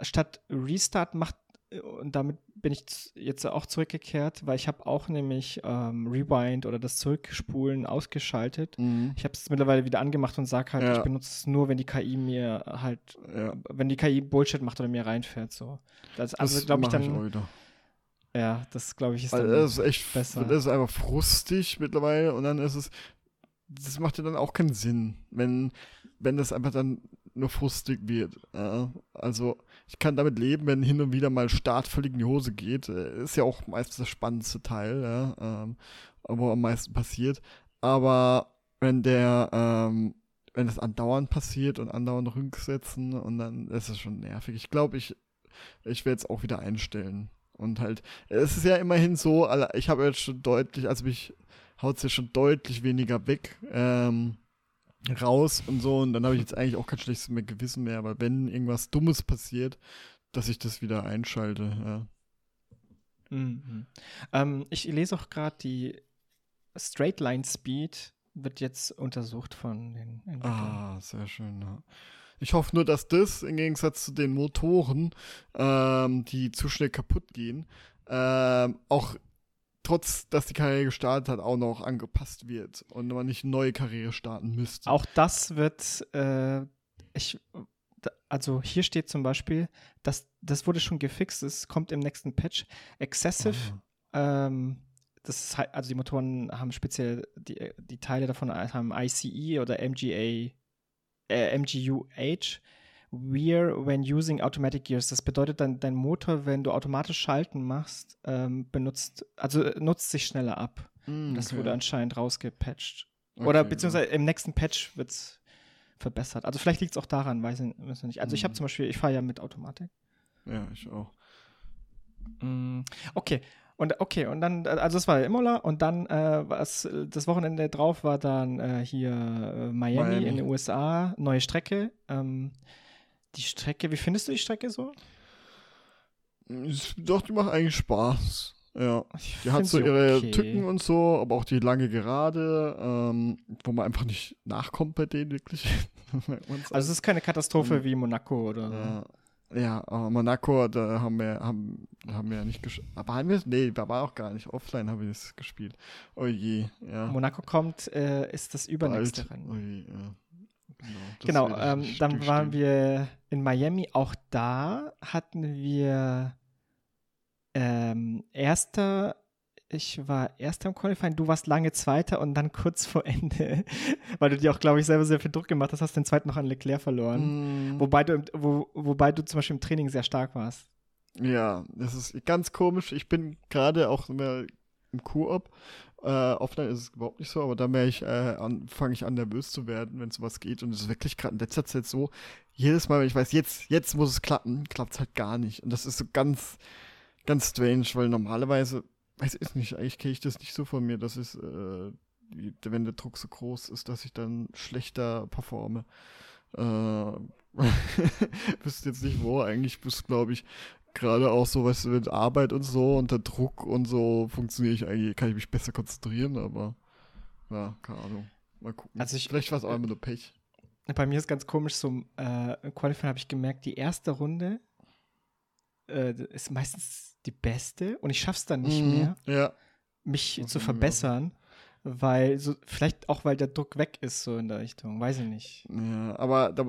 statt Restart macht und damit bin ich jetzt auch zurückgekehrt, weil ich habe auch nämlich ähm, Rewind oder das Zurückspulen ausgeschaltet. Mhm. Ich habe es mittlerweile wieder angemacht und sage halt, ja. ich benutze es nur, wenn die KI mir halt, ja. wenn die KI Bullshit macht oder mir reinfährt. So. Das, also glaube ich dann. Ich ja, das glaube ich ist dann das ist echt besser. Das ist einfach frustig mittlerweile und dann ist es, das macht ja dann auch keinen Sinn, wenn, wenn das einfach dann nur frustig wird. Ja. Also ich kann damit leben, wenn hin und wieder mal Start völlig in die Hose geht. Äh, ist ja auch meistens das spannendste Teil, ja, ähm, wo am meisten passiert. Aber wenn der, ähm, wenn es andauernd passiert und andauernd rücksetzen und dann ist es schon nervig. Ich glaube, ich, ich werde es auch wieder einstellen. Und halt, es ist ja immerhin so, ich habe jetzt schon deutlich, also mich haut es ja schon deutlich weniger weg. Ähm, raus und so. Und dann habe ich jetzt eigentlich auch kein schlechtes mehr Gewissen mehr, aber wenn irgendwas Dummes passiert, dass ich das wieder einschalte. Ja. Mhm. Ähm, ich lese auch gerade die Straight Line Speed wird jetzt untersucht von den Entwicklern. Ah, sehr schön. Ja. Ich hoffe nur, dass das im Gegensatz zu den Motoren, ähm, die zu schnell kaputt gehen, ähm, auch trotz, dass die Karriere gestartet hat, auch noch angepasst wird und man nicht eine neue Karriere starten müsste. Auch das wird, äh, ich, also hier steht zum Beispiel, dass das wurde schon gefixt, es kommt im nächsten Patch. Excessive, Ah. ähm, das ist halt, also die Motoren haben speziell, die, die Teile davon haben ICE oder MGA, äh, MGUH. Wear when using automatic gears. Das bedeutet dann, dein Motor, wenn du automatisch Schalten machst, ähm, benutzt, also äh, nutzt sich schneller ab. Mm, Das okay. wurde anscheinend rausgepatcht. Oder Okay, beziehungsweise im nächsten Patch wird es verbessert. Also vielleicht liegt es auch daran, weiß ich nicht. Also ich habe zum Beispiel, ich fahre ja mit Automatik. Ja, ich auch. Mm, Okay. Und okay, und dann, äh, also das war Imola und dann, äh, was äh, das Wochenende drauf war dann äh, hier äh, Miami, Miami. in den USA, neue Strecke. Ähm, die Strecke, wie findest du die Strecke so? Ich- Doch, die macht eigentlich Spaß. Ja. Ich Die hat so ihre okay. Tücken und so, aber auch die lange Gerade, ähm, wo man einfach nicht nachkommt bei denen wirklich. Also es ist keine Katastrophe Mhm. wie Monaco oder so. Ja, ja, aber Monaco, da haben wir, haben, haben wir ja nicht gespielt. Aber haben wir Nee, da war auch gar nicht. Offline haben wir es gespielt. Oh je, ja. Monaco kommt, äh, ist das übernächste. Rennen. Oh je, ja. Genau, Genau, ähm, dann waren wir in Miami. Auch da hatten wir ähm, erster, ich war erster im Qualifying, du warst lange Zweiter und dann kurz vor Ende, weil du dir auch, glaube ich, selber sehr viel Druck gemacht hast, hast den zweiten noch an Leclerc verloren. Mm, Wobei, du, wo, wobei du zum Beispiel im Training sehr stark warst. Ja, das ist ganz komisch. Ich bin gerade auch im Koop. Äh, offline ist es überhaupt nicht so, aber da äh, an- fange ich an, nervös zu werden, wenn sowas geht. Und es ist wirklich gerade in letzter Zeit so, jedes Mal, wenn ich weiß, jetzt, jetzt muss es klappen, klappt es halt gar nicht. Und das ist so ganz, ganz strange, weil normalerweise, weiß ich nicht, eigentlich kenne ich das nicht so von mir, dass es, äh, wenn der Druck so groß ist, dass ich dann schlechter performe. Äh, wüsste jetzt nicht wo, eigentlich bist glaube ich, gerade auch so, weißt du, mit Arbeit und so, unter Druck und so funktioniere ich eigentlich, kann ich mich besser konzentrieren, aber ja, keine Ahnung. Mal gucken. Also ich- Vielleicht war es auch immer nur Pech. Bei mir ist ganz komisch, so äh, im Qualifying habe ich gemerkt, die erste Runde äh, ist meistens die beste und ich schaff's dann nicht Mhm, mehr. Ja. mich Das zu auch so. verbessern, weil so, vielleicht auch, weil der Druck weg ist, so in der Richtung, weiß ich nicht. Ja, aber da,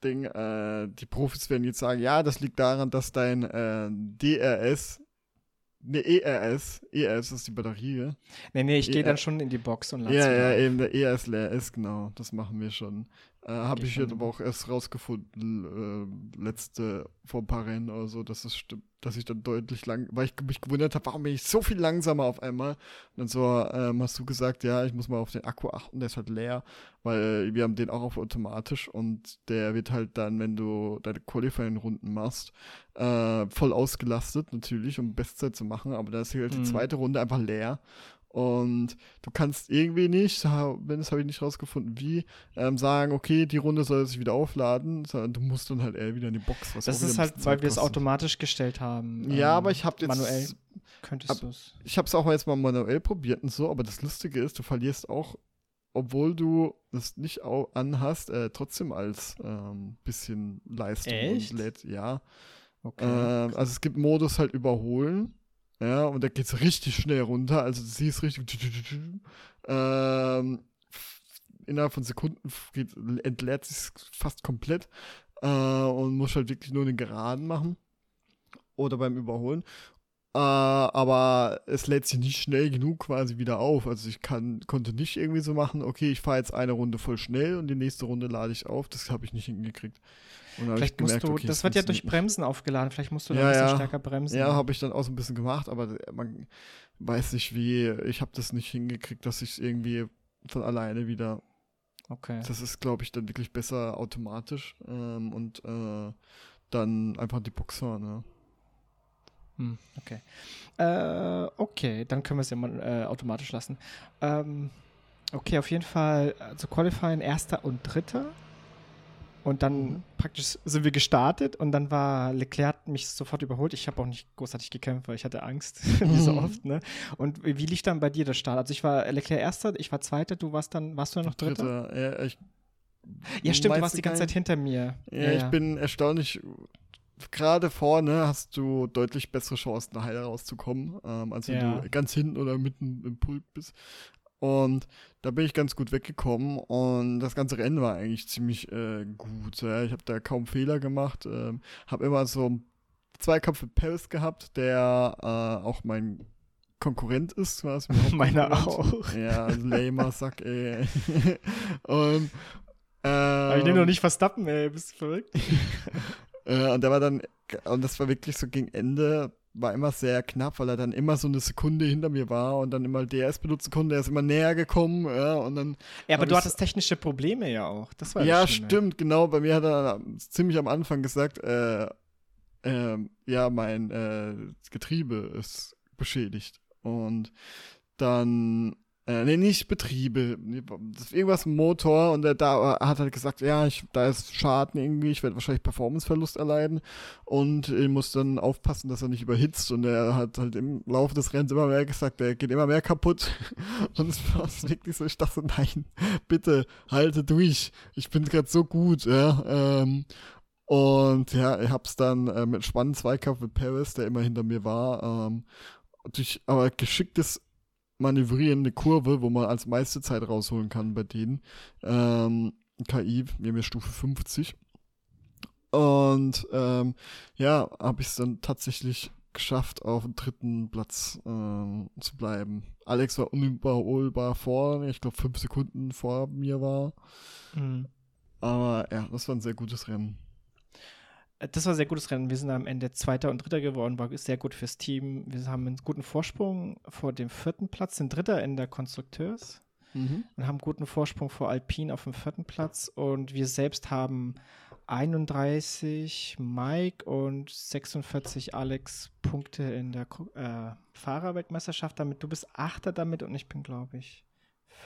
Ding, äh, die Profis werden jetzt sagen, ja, das liegt daran, dass dein äh, DRS, ne, ERS, ERS ist die Batterie? Nee, nee, ich gehe dann schon in die Box und lasse Ja, ja, eben der ERS leer ist, genau. Das machen wir schon. Äh, Habe ich jetzt aber auch erst rausgefunden, äh, letzte, vor ein paar Rennen oder so, dass es stimmt, dass ich dann deutlich lang, weil ich mich gewundert habe, warum bin ich so viel langsamer auf einmal? Und dann so, ähm, hast du gesagt, ja, ich muss mal auf den Akku achten, der ist halt leer, weil wir haben den auch auf automatisch und der wird halt dann, wenn du deine Qualifying-Runden machst, äh, voll ausgelastet natürlich, um Bestzeit zu machen, aber da ist halt die Mhm. zweite Runde einfach leer. Und du kannst irgendwie nicht, wenn das habe ich nicht rausgefunden, wie, ähm, sagen, okay, die Runde soll sich wieder aufladen, sondern du musst dann halt eher wieder in die Box. Was Das ist halt, weil Zeit wir es automatisch gestellt haben. Ja, ähm, aber ich habe jetzt, Manuell könntest ab- du es. ich habe es auch jetzt mal manuell probiert und so, aber das Lustige ist, du verlierst auch, obwohl du das nicht anhast, äh, trotzdem als ähm, bisschen Leistung Echt? und lädt, ja. Okay. Ähm, also es gibt Modus halt überholen. Ja, und da geht es richtig schnell runter. Also du siehst richtig. Ähm, innerhalb von Sekunden geht, entleert sich fast komplett. Äh, und muss halt wirklich nur den Geraden machen. Oder beim Überholen. Äh, aber es lädt sich nicht schnell genug quasi wieder auf. Also ich kann, konnte nicht irgendwie so machen, okay, ich fahre jetzt eine Runde voll schnell und die nächste Runde lade ich auf. Das habe ich nicht hingekriegt. Vielleicht ich musst gemerkt, du, okay, das es wird ja durch. Bremsen aufgeladen, vielleicht musst du da Ja, ein bisschen ja. stärker bremsen. Ja, habe ich dann auch so ein bisschen gemacht, aber man weiß nicht wie. Ich habe das nicht hingekriegt, dass ich irgendwie von alleine wieder. Okay. Das ist, glaube ich, dann wirklich besser automatisch ähm, und äh, dann einfach die Box hören. Ja. Hm, okay. Äh, okay, dann können wir es ja mal äh, automatisch lassen. Ähm, okay, auf jeden Fall, also Qualifying erster und dritter. Und dann Mhm. praktisch sind wir gestartet und dann war Leclerc hat mich sofort überholt. Ich habe auch nicht großartig gekämpft, weil ich hatte Angst, wie so Mhm. oft. Ne? Und wie lief dann bei dir der Start? Also ich war Leclerc erster, ich war zweiter, du warst dann, warst du dann noch dritter? Dritter. Ja, ich, Ja, stimmt, du warst die ganze Zeit hinter mir. Ja, ich bin erstaunlich. Gerade vorne hast du deutlich bessere Chancen, da heil rauszukommen, ähm, als wenn Ja. du ganz hinten oder mitten im Pult bist. Und da bin ich ganz gut weggekommen und das ganze Rennen war eigentlich ziemlich äh, gut. Ja. Ich habe da kaum Fehler gemacht, ähm, habe immer so Zweikampf mit Paris gehabt, der äh, auch mein Konkurrent ist, mein Meiner auch. Ja, also lamer Sack, ey. und Aber ich nehme noch ähm, nicht Verstappen, ey, bist du verrückt? äh, und der war dann, und das war wirklich so gegen Ende, war immer sehr knapp, weil er dann immer so eine Sekunde hinter mir war und dann immer DRS benutzen konnte, er ist immer näher gekommen, ja, und dann. Ja, aber du hattest technische Probleme ja auch. Das war Ja, Schlimme. stimmt, genau. Bei mir hat er ziemlich am Anfang gesagt, äh, ähm, ja, mein äh, Getriebe ist beschädigt. Und dann, äh, nee, nicht Betriebe, irgendwas Motor und er da hat halt gesagt, ja, ich, da ist Schaden irgendwie, ich werde wahrscheinlich Performanceverlust erleiden und ich muss dann aufpassen, dass er nicht überhitzt und er hat halt im Laufe des Rennens immer mehr gesagt, er geht immer mehr kaputt und es war wirklich so, ich dachte nein, bitte, halte durch, ich bin gerade so gut, ja, ähm, und ja, ich hab's dann äh, mit spannenden Zweikampf mit Paris, der immer hinter mir war, ähm, durch aber geschicktes Manövrieren eine Kurve, wo man als meiste Zeit rausholen kann bei denen. Ähm, KI, wir haben ja Stufe 50. Und ähm, ja, habe ich es dann tatsächlich geschafft, auf dem dritten Platz ähm, zu bleiben. Alex war unüberholbar vor, ich glaube fünf Sekunden vor mir war. Mhm. Aber ja, das war ein sehr gutes Rennen. Das war ein sehr gutes Rennen. Wir sind am Ende Zweiter und Dritter geworden, war sehr gut fürs Team. Wir haben einen guten Vorsprung vor dem vierten Platz, sind Dritter in der Konstrukteurs Mhm. und haben guten Vorsprung vor Alpine auf dem vierten Platz. Und wir selbst haben 31 Mike und 46 Alex Punkte in der äh, Fahrerweltmeisterschaft. Damit du bist Achter damit und ich bin, glaube ich,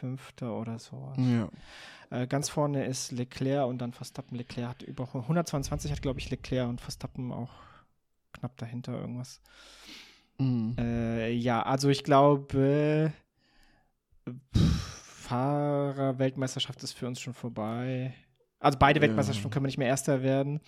Fünfter oder so. Ja. Äh, ganz vorne ist Leclerc und dann Verstappen. Leclerc hat über 122 hat, glaube ich, Leclerc und Verstappen auch knapp dahinter irgendwas. Mhm. Äh, ja, also ich glaube, Fahrer-Weltmeisterschaft ist für uns schon vorbei. Also beide Ja. Weltmeisterschaften können wir nicht mehr Erster werden.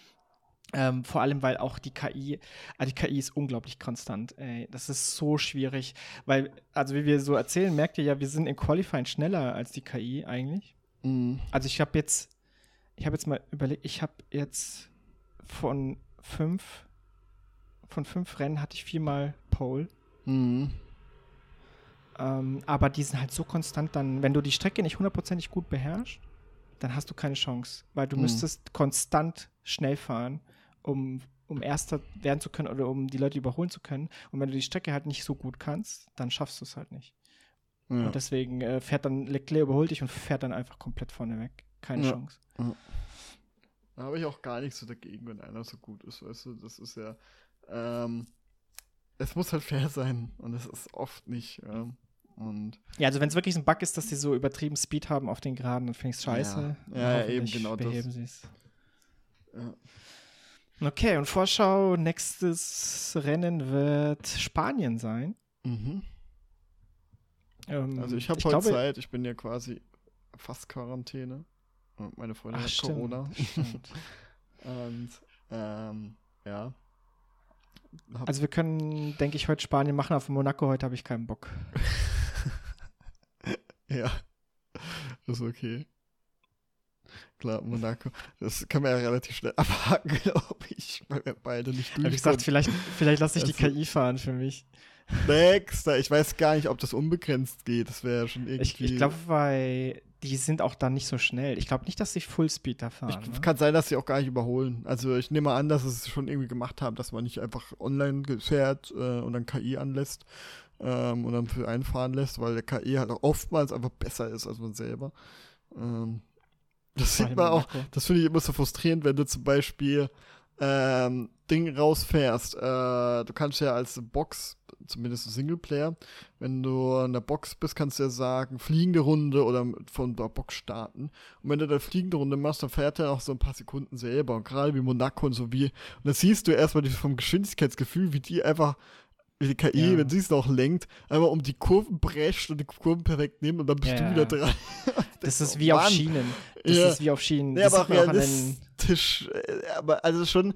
Ähm, vor allem, weil auch die KI, also die KI ist unglaublich konstant. Ey. Das ist so schwierig, weil, also wie wir so erzählen, merkt ihr ja, wir sind in Qualifying schneller als die KI eigentlich. Mhm. Also ich habe jetzt, ich habe jetzt mal überlegt, ich habe jetzt von fünf, von fünf Rennen hatte ich viermal Pole. Mhm. Ähm, aber die sind halt so konstant dann, wenn du die Strecke nicht hundertprozentig gut beherrschst, dann hast du keine Chance, weil du Mhm. müsstest konstant schnell fahren, um, um Erster werden zu können oder um die Leute überholen zu können. Und wenn du die Strecke halt nicht so gut kannst, dann schaffst du es halt nicht. Ja. Und deswegen äh, fährt dann Leclerc überholt dich und fährt dann einfach komplett vorne weg. Keine Ja. Chance. Da habe ich auch gar nichts so dagegen, wenn einer so gut ist, weißt du, das ist ja, ähm, es muss halt fair sein und es ist oft nicht, ja. Und Ja, also wenn es wirklich ein Bug ist, dass die so übertrieben Speed haben auf den Geraden, dann finde ich es scheiße. Ja, ja, eben genau das. beheben sie's. ja. Okay, und Vorschau, nächstes Rennen wird Spanien sein. Mhm. Ähm, Also ich habe heute glaube- Zeit, ich bin ja quasi fast Quarantäne. Und meine Freundin Ach, hat stimmt, Corona. stimmt. Und ähm, ja. Hab, Also wir können, denke ich, heute Spanien machen. Auf Monaco heute habe ich keinen Bock. ja. Das ist okay. Klar, Monaco. Das kann man ja relativ schnell abhaken, glaube ich, weil wir beide nicht Habe ich gesagt, durchkommen. vielleicht, vielleicht lasse ich die Also- KI fahren für mich. Nächster. Ich weiß gar nicht, ob das unbegrenzt geht. Das wäre ja schon irgendwie. Ich, ich glaube, weil die sind auch dann nicht so schnell. Ich glaube nicht, dass sie Fullspeed da fahren. Ich, ne? kann sein, dass sie auch gar nicht überholen. Also ich nehme an, dass sie es schon irgendwie gemacht haben, dass man nicht einfach online fährt äh, und dann KI anlässt ähm, und dann für einen fahren lässt, weil der KI halt auch oftmals einfach besser ist als man selber. Ähm, das sieht man auch, das finde ich immer so frustrierend, wenn du zum Beispiel ähm, Ding rausfährst. Äh, du kannst ja als Box, zumindest Singleplayer, wenn du in der Box bist, kannst du ja sagen, fliegende Runde oder von der Box starten. Und wenn du da fliegende Runde machst, dann fährt er auch so ein paar Sekunden selber. Und gerade wie Monaco und so wie. Und dann siehst du erstmal vom Geschwindigkeitsgefühl, wie die einfach die KI, ja. wenn sie es noch lenkt, einfach um die Kurven prescht und die Kurven perfekt nimmt und dann bist ja, du wieder dran. das, das ist wie Mann. auf Schienen. Das ja. ist wie auf Schienen. Ja, aber realistisch. Äh, aber also schon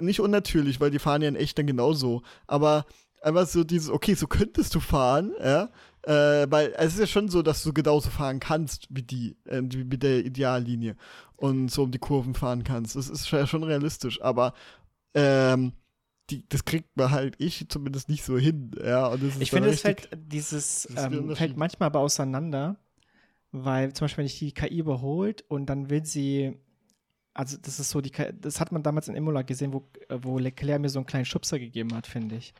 nicht unnatürlich, weil die fahren ja in echt dann genauso. Aber einfach so dieses, okay, so könntest du fahren, ja. Äh, weil es ist ja schon so, dass du genauso fahren kannst wie die, äh, wie mit der Ideallinie und so um die Kurven fahren kannst. Das ist ja schon realistisch, aber ähm, die, das kriegt man halt ich zumindest nicht so hin. Ja, und ich finde, es fällt dieses ähm, fällt manchmal aber auseinander, weil zum Beispiel, wenn ich die KI überholt und dann will sie, also das ist so, die das hat man damals in Imola gesehen, wo, wo Leclerc mir so einen kleinen Schubser gegeben hat, finde ich.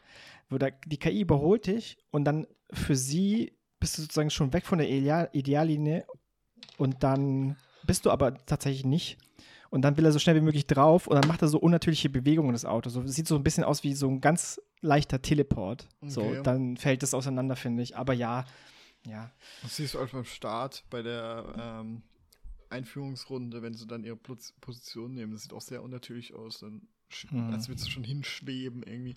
Wo da, die KI überholt dich und dann für sie bist du sozusagen schon weg von der Ideal Ideallinie und dann bist du aber tatsächlich nicht. Und dann will er so schnell wie möglich drauf und dann macht er so unnatürliche Bewegungen das Auto. So sieht so ein bisschen aus wie so ein ganz leichter Teleport. Okay. So, dann fällt das auseinander, finde ich. Aber ja, ja. Das siehst du auch beim Start bei der ähm, Einführungsrunde, wenn sie dann ihre Position nehmen. Das sieht auch sehr unnatürlich aus. Dann, mhm. Als würdest du schon hinschweben irgendwie.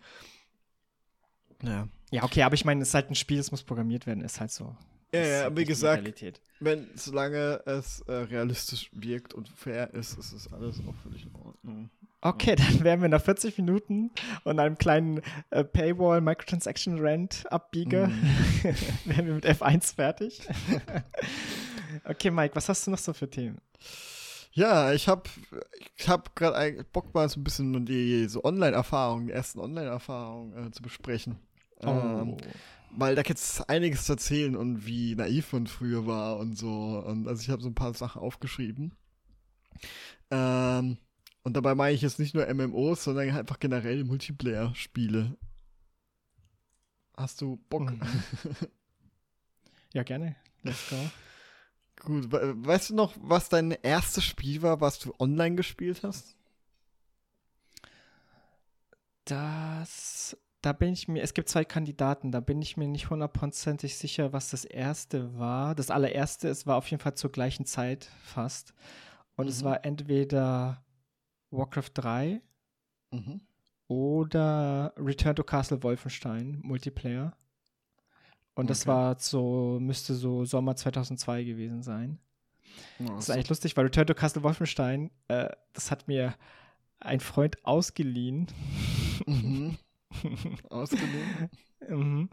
Ja. Ja, okay, aber ich meine, es ist halt ein Spiel, es muss programmiert werden, ist halt so. Ja, ja, wie gesagt, wenn, solange es äh, realistisch wirkt und fair ist, ist es alles auch völlig in Ordnung. Okay, dann wären wir nach 40 Minuten und einem kleinen äh, Paywall Microtransaction Rent abbiege, mm. wären wir mit F1 fertig. okay, Mike, was hast du noch so für Themen? Ja, ich habe ich hab gerade Bock mal so ein bisschen die so Online-Erfahrungen, die ersten Online-Erfahrungen äh, zu besprechen. Oh. Ähm, weil da gibt es einiges zu erzählen und wie naiv man früher war und so. Und also ich habe so ein paar Sachen aufgeschrieben. Ähm, und dabei meine ich jetzt nicht nur MMOs, sondern einfach generell Multiplayer-Spiele. Hast du Bock? Mhm. ja, gerne. Let's go. Gut, weißt du noch, was dein erstes Spiel war, was du online gespielt hast? Das da bin ich mir, es gibt zwei Kandidaten, da bin ich mir nicht hundertprozentig sicher, was das erste war. Das allererste, es war auf jeden Fall zur gleichen Zeit fast. Und mhm. es war entweder Warcraft 3 mhm. oder Return to Castle Wolfenstein Multiplayer. Und okay. das war so, müsste so Sommer 2002 gewesen sein. Oh, das ist eigentlich lustig, weil Return to Castle Wolfenstein, äh, das hat mir ein Freund ausgeliehen. Mhm. Ausgeliehen? mhm.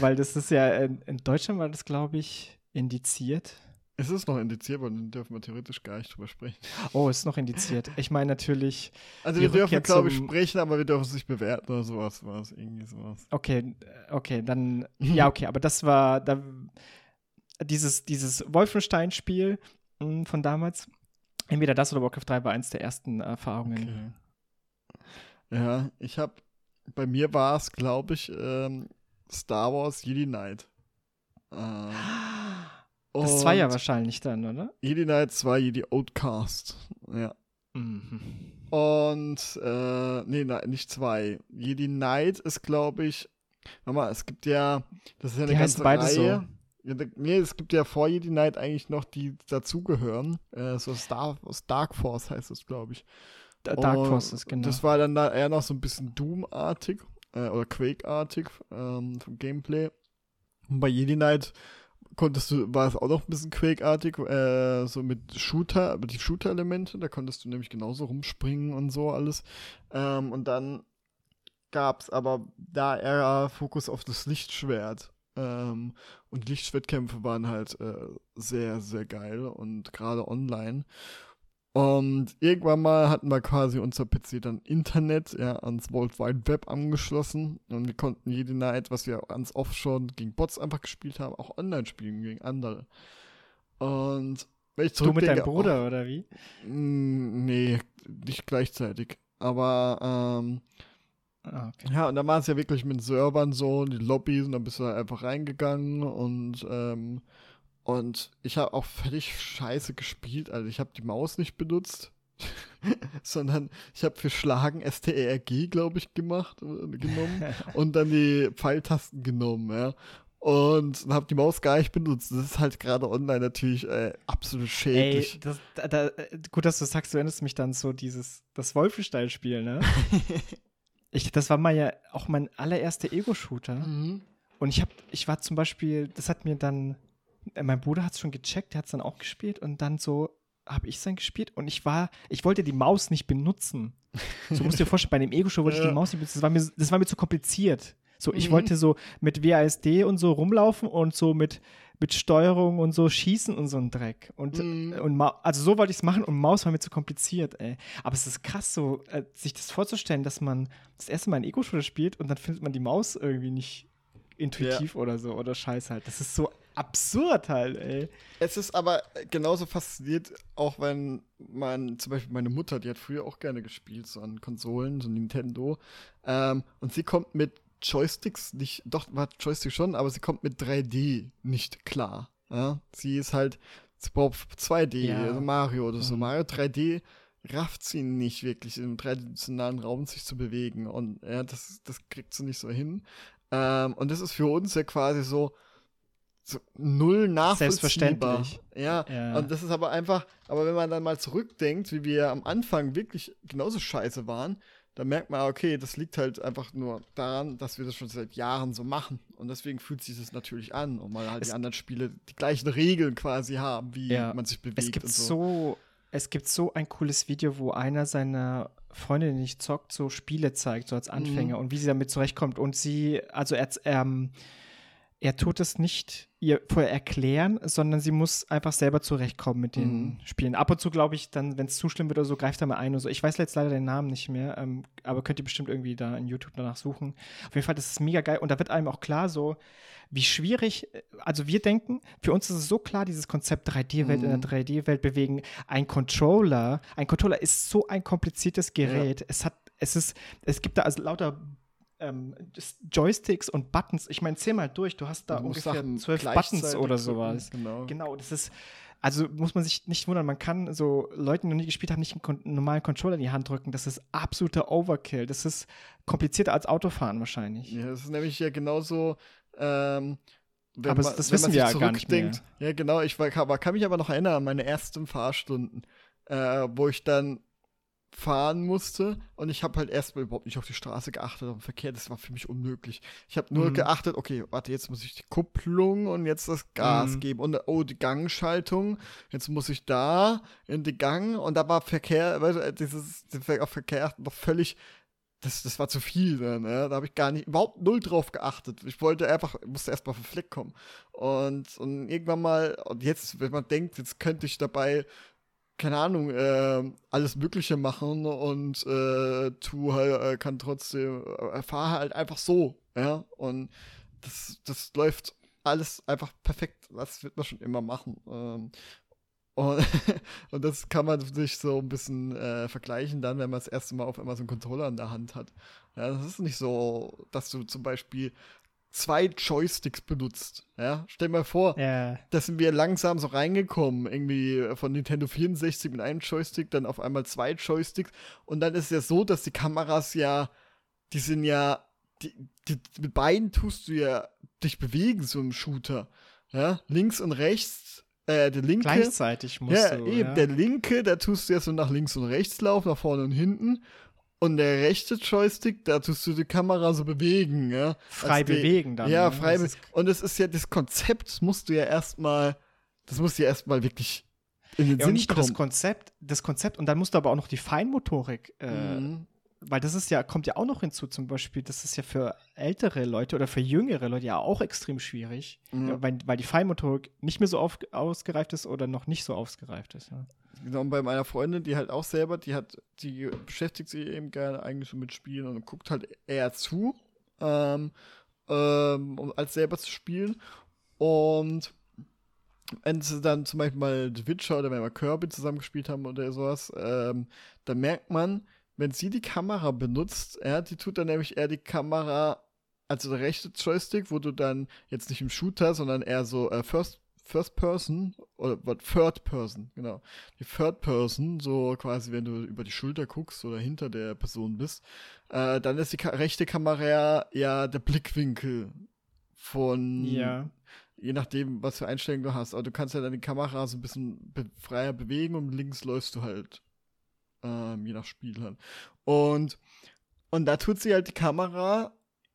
Weil das ist ja, in, in Deutschland war das, glaube ich, indiziert. Es ist noch indiziert, aber dann dürfen wir theoretisch gar nicht drüber sprechen. Oh, es ist noch indiziert. Ich meine natürlich. Also wir dürfen, glaube ich, sprechen, aber wir dürfen es nicht bewerten oder sowas. Was, irgendwie sowas. Okay, okay, dann. ja, okay, aber das war da, dieses, dieses Wolfenstein-Spiel hm, von damals. Entweder das oder Warcraft 3 war eins der ersten Erfahrungen. Okay. Ja, ich habe bei mir war es, glaube ich, ähm, Star Wars Jedi Knight. Ähm, das war ja wahrscheinlich dann, oder? Jedi Knight 2, Jedi Outcast. Ja. Mhm. Und, äh, nee, nein, nicht zwei. Jedi Knight ist, glaube ich, warte mal, es gibt ja, das ist ja eine die ganze Reihe. So. Ja, nee, es gibt ja vor Jedi Knight eigentlich noch, die dazugehören. Äh, so Star, Dark Force heißt es, glaube ich. Dark Forces, genau. Das war dann da eher noch so ein bisschen Doom-artig äh, oder Quake-artig ähm, vom Gameplay. Und bei Jedi Knight konntest du, war es auch noch ein bisschen Quake-artig, äh, so mit Shooter, mit die Shooter-Elemente, da konntest du nämlich genauso rumspringen und so alles. Ähm, und dann gab es aber da eher Fokus auf das Lichtschwert. Ähm, und Lichtschwertkämpfe waren halt äh, sehr, sehr geil und gerade online. Und irgendwann mal hatten wir quasi unser PC dann Internet ja, ans World Wide Web angeschlossen und wir konnten jede Night, was wir ans Offshore gegen Bots einfach gespielt haben, auch online spielen gegen andere. Und wenn ich Du mit deinem Bruder auch, oder wie? Nee, nicht gleichzeitig. Aber ähm, ah, okay. ja, und dann war es ja wirklich mit Servern so, die Lobbys und dann bist du da einfach reingegangen und ähm, und ich habe auch völlig scheiße gespielt. Also ich habe die Maus nicht benutzt. sondern ich habe für Schlagen STRG, glaube ich, gemacht, äh, genommen und dann die Pfeiltasten genommen, ja. Und habe die Maus gar nicht benutzt. Das ist halt gerade online natürlich äh, absolut schädlich. Ey, das, da, da, gut, dass du sagst, du erinnerst mich dann so dieses, das Wolfenstein-Spiel, ne? ich, das war mal ja auch mein allererster Ego-Shooter. Mhm. Und ich habe, ich war zum Beispiel, das hat mir dann, äh, mein Bruder hat es schon gecheckt, der hat es dann auch gespielt und dann so habe ich es dann gespielt und ich war, ich wollte die Maus nicht benutzen. So musst du dir vorstellen, bei dem Ego-Show wollte Ja. ich die Maus nicht benutzen. Das war mir, das war mir zu kompliziert. So, ich Mhm. wollte so mit WASD und so rumlaufen und so mit, mit Steuerung und so schießen und so ein Dreck. Und, Mhm. und Ma also so wollte ich es machen und Maus war mir zu kompliziert, ey. Aber es ist krass, so äh, sich das vorzustellen, dass man das erste Mal ein Ego-Shooter spielt und dann findet man die Maus irgendwie nicht intuitiv oder so oder scheiß halt. Das ist so absurd halt, ey. Es ist aber genauso fasziniert, auch wenn man, zum Beispiel meine Mutter, die hat früher auch gerne gespielt, so an Konsolen, so Nintendo. Ähm, und sie kommt mit Joysticks nicht, doch, war Joystick schon, aber sie kommt mit 3D nicht klar. Ja? Sie ist halt, sie braucht 2D, Ja. also Mario oder so. Mhm. Mario 3D rafft sie nicht wirklich, im dreidimensionalen Raum sich zu bewegen. Und ja, das, das kriegt sie nicht so hin. Ähm, und das ist für uns ja quasi so, so null nachvollziehbar. Selbstverständlich. Ja, Ja. und das ist aber einfach, aber wenn man dann mal zurückdenkt, wie wir am Anfang wirklich genauso scheiße waren, dann merkt man, okay, das liegt halt einfach nur daran, dass wir das schon seit Jahren so machen. Und deswegen fühlt sich das natürlich an, und mal halt Es- die anderen Spiele die gleichen Regeln quasi haben, wie Ja. man sich bewegt Es gibt und so. es gibt so ein cooles Video, wo einer seiner Freundinnen, die nicht zockt, so Spiele zeigt, so als Mhm. Anfänger und wie sie damit zurechtkommt. Und sie, also er, ähm, er tut es nicht ihr vorher erklären, sondern sie muss einfach selber zurechtkommen mit den Mhm. Spielen. Ab und zu glaube ich dann, wenn es zu schlimm wird oder so, greift er mal ein und so. Ich weiß jetzt leider den Namen nicht mehr, ähm, aber könnt ihr bestimmt irgendwie da in YouTube danach suchen. Auf jeden Fall, das ist mega geil und da wird einem auch klar so, wie schwierig, also wir denken, für uns ist es so klar, dieses Konzept 3D-Welt in Mhm. der 3D-Welt bewegen. Ein Controller, ein Controller ist so ein kompliziertes Gerät. Es hat, es ist, es gibt da also lauter ähm, Joysticks und Buttons. Ich meine, zähl mal durch, du hast da Du ungefähr Sachen zwölf Buttons oder sowas. Genau. Genau, das ist, also muss man sich nicht wundern, man kann so Leuten, die noch nie gespielt haben, nicht einen, normalen Controller in die Hand drücken. Das ist absoluter Overkill. Das ist komplizierter als Autofahren wahrscheinlich. Ja, das ist nämlich ja genauso, ähm, wenn Aber man, das wissen wir sich ja gar nicht zurückdenkt. Ja, genau, ich war, kann, kann mich aber noch erinnern an meine ersten Fahrstunden, äh, wo ich dann fahren musste und ich habe halt erstmal überhaupt nicht auf die Straße geachtet, auf den Verkehr, das war für mich unmöglich. Ich habe nur Mhm. geachtet, okay, warte, jetzt muss ich die Kupplung und jetzt das Gas Mhm. geben und oh, die Gangschaltung, jetzt muss ich da in die Gang und da war Verkehr, weißt du, dieses auf Verkehr noch völlig das, das war zu viel dann, ne? Da habe ich gar nicht, überhaupt null drauf geachtet. Ich wollte einfach, musste erst mal auf den Fleck kommen. Und, und irgendwann mal, und jetzt, wenn man denkt, jetzt könnte ich dabei, keine Ahnung, äh, alles Mögliche machen und äh, tu halt, äh, kann trotzdem, äh, fahre halt einfach so, ja. Und das, das läuft alles einfach perfekt. Das wird man schon immer machen. Ähm, und, und das kann man sich so ein bisschen äh, vergleichen dann, wenn man das erste Mal auf einmal so einen Controller in der Hand hat. Ja, das ist nicht so, dass du zum Beispiel zwei Joysticks benutzt. Ja, stell dir mal vor, Ja. da sind wir langsam so reingekommen, irgendwie von Nintendo 64 mit einem Joystick, dann auf einmal zwei Joysticks. Und dann ist es ja so, dass die Kameras ja, die sind ja, die, die, mit beiden tust du ja dich bewegen, so im Shooter. Ja, links und rechts, äh, der linke. Gleichzeitig musst Ja, du. eben, ja. der linke, da tust du ja so nach links und rechts laufen, nach vorne und hinten. Und der rechte Joystick, da tust du die Kamera so bewegen, ja. frei die- bewegen dann. Ja, ne? frei bewegen. Und es ist ja, das Konzept musst du ja erstmal, das musst du ja erstmal wirklich in den Ja, und Sinn nicht nur das kommen. Konzept, das Konzept, und dann musst du aber auch noch die Feinmotorik äh, Mhm. Weil das ist ja, kommt ja auch noch hinzu, zum Beispiel, das ist ja für ältere Leute oder für jüngere Leute ja auch extrem schwierig, ja, weil, weil die Feinmotorik nicht mehr so auf, ausgereift ist oder noch nicht so ausgereift ist. Ja. Genau, und bei meiner Freundin, die halt auch selber, die hat, die beschäftigt sich eben gerne eigentlich so mit Spielen und guckt halt eher zu, ähm, ähm, um als selber zu spielen. Und wenn sie dann zum Beispiel mal The Witcher oder wenn wir Kirby zusammen gespielt haben oder sowas, ähm, dann merkt man, wenn sie die Kamera benutzt, ja, die tut dann nämlich eher die Kamera, also der rechte Joystick, wo du dann jetzt nicht im Shooter, sondern eher so äh, First, First Person, oder was Third Person, genau. Die Third Person, so quasi, wenn du über die Schulter guckst oder hinter der Person bist, äh, dann ist die ka rechte Kamera ja der Blickwinkel von, Ja. je nachdem, was für Einstellungen du hast. Aber du kannst ja dann die Kamera so ein bisschen be freier bewegen und links läufst du halt, ähm, je nach Spiel halt. Und, und da tut sie halt die Kamera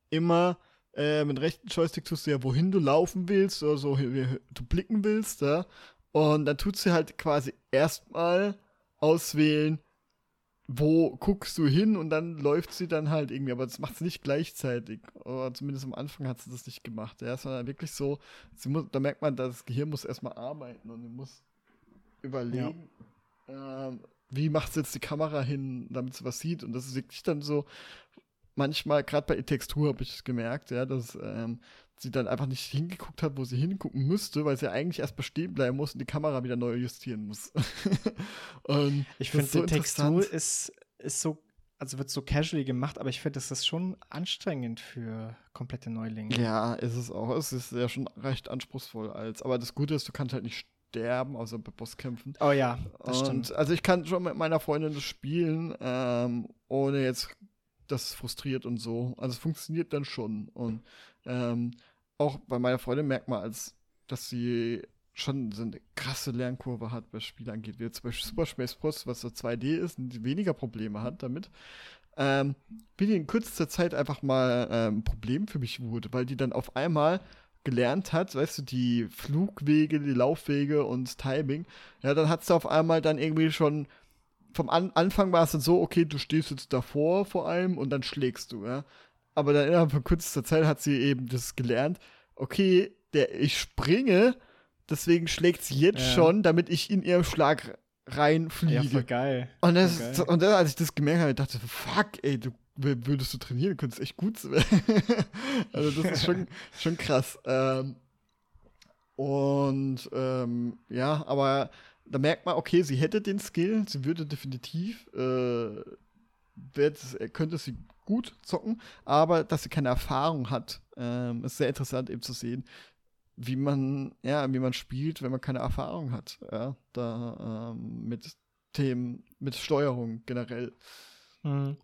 immer äh, mit rechten Joystick tust du ja, wohin du laufen willst oder so, wie du blicken willst, ja. Und dann tut sie halt quasi erstmal auswählen, wo guckst du hin und dann läuft sie dann halt irgendwie, aber das macht sie nicht gleichzeitig. Oder zumindest am Anfang hat sie das nicht gemacht. Ja, sondern wirklich so, sie muss, da merkt man, das Gehirn muss erstmal arbeiten und muss überlegen, ähm, wie macht sie jetzt die Kamera hin, damit sie was sieht. Und das ist wirklich dann so, manchmal, gerade bei E-Textur habe ich es gemerkt, ja, dass ähm, sie dann einfach nicht hingeguckt hat, wo sie hingucken müsste, weil sie eigentlich erst stehen bleiben muss und die Kamera wieder neu justieren muss. und Ich finde, so die Textur ist, ist so, also wird so casually gemacht, aber ich finde, das ist schon anstrengend für komplette Neulinge. Ja, ist es auch. Es ist ja schon recht anspruchsvoll als. Aber das Gute ist, du kannst halt nicht sterben, außer bei Bosskämpfen. Oh ja, das und stimmt. also ich kann schon mit meiner Freundin das spielen, ähm, ohne jetzt das frustriert und so. Also es funktioniert dann schon. Und ähm, auch bei meiner Freundin merkt man, als dass sie schon so eine krasse Lernkurve hat, was Spiele angeht. Wie zum Beispiel Super Smash Bros., was so 2D ist und weniger Probleme hat damit. Ähm, wie die in kürzester Zeit einfach mal ähm, ein Problem für mich wurde, weil die dann auf einmal gelernt hat, weißt du, die Flugwege, die Laufwege und Timing, ja, dann hat sie auf einmal dann irgendwie schon vom An Anfang war es dann so, okay, du stehst jetzt davor vor allem und dann schlägst du, ja. Aber dann innerhalb von kürzester Zeit hat sie eben das gelernt, okay, der, ich springe, deswegen schlägt sie jetzt Ja. schon, damit ich in ihren Schlag reinfliege. Ja, voll geil. Und, das, Voll geil. und dann, als ich das gemerkt habe, dachte ich, fuck, ey, du würdest du trainieren, könntest echt gut sein. also das ist schon, schon krass. Ähm, und ähm, ja, aber da merkt man, okay, sie hätte den Skill, sie würde definitiv, äh, wird, könnte sie gut zocken, aber dass sie keine Erfahrung hat, ähm, ist sehr interessant eben zu sehen, wie man, ja, wie man spielt, wenn man keine Erfahrung hat, ja, da ähm, mit Themen, mit Steuerung generell. Mhm.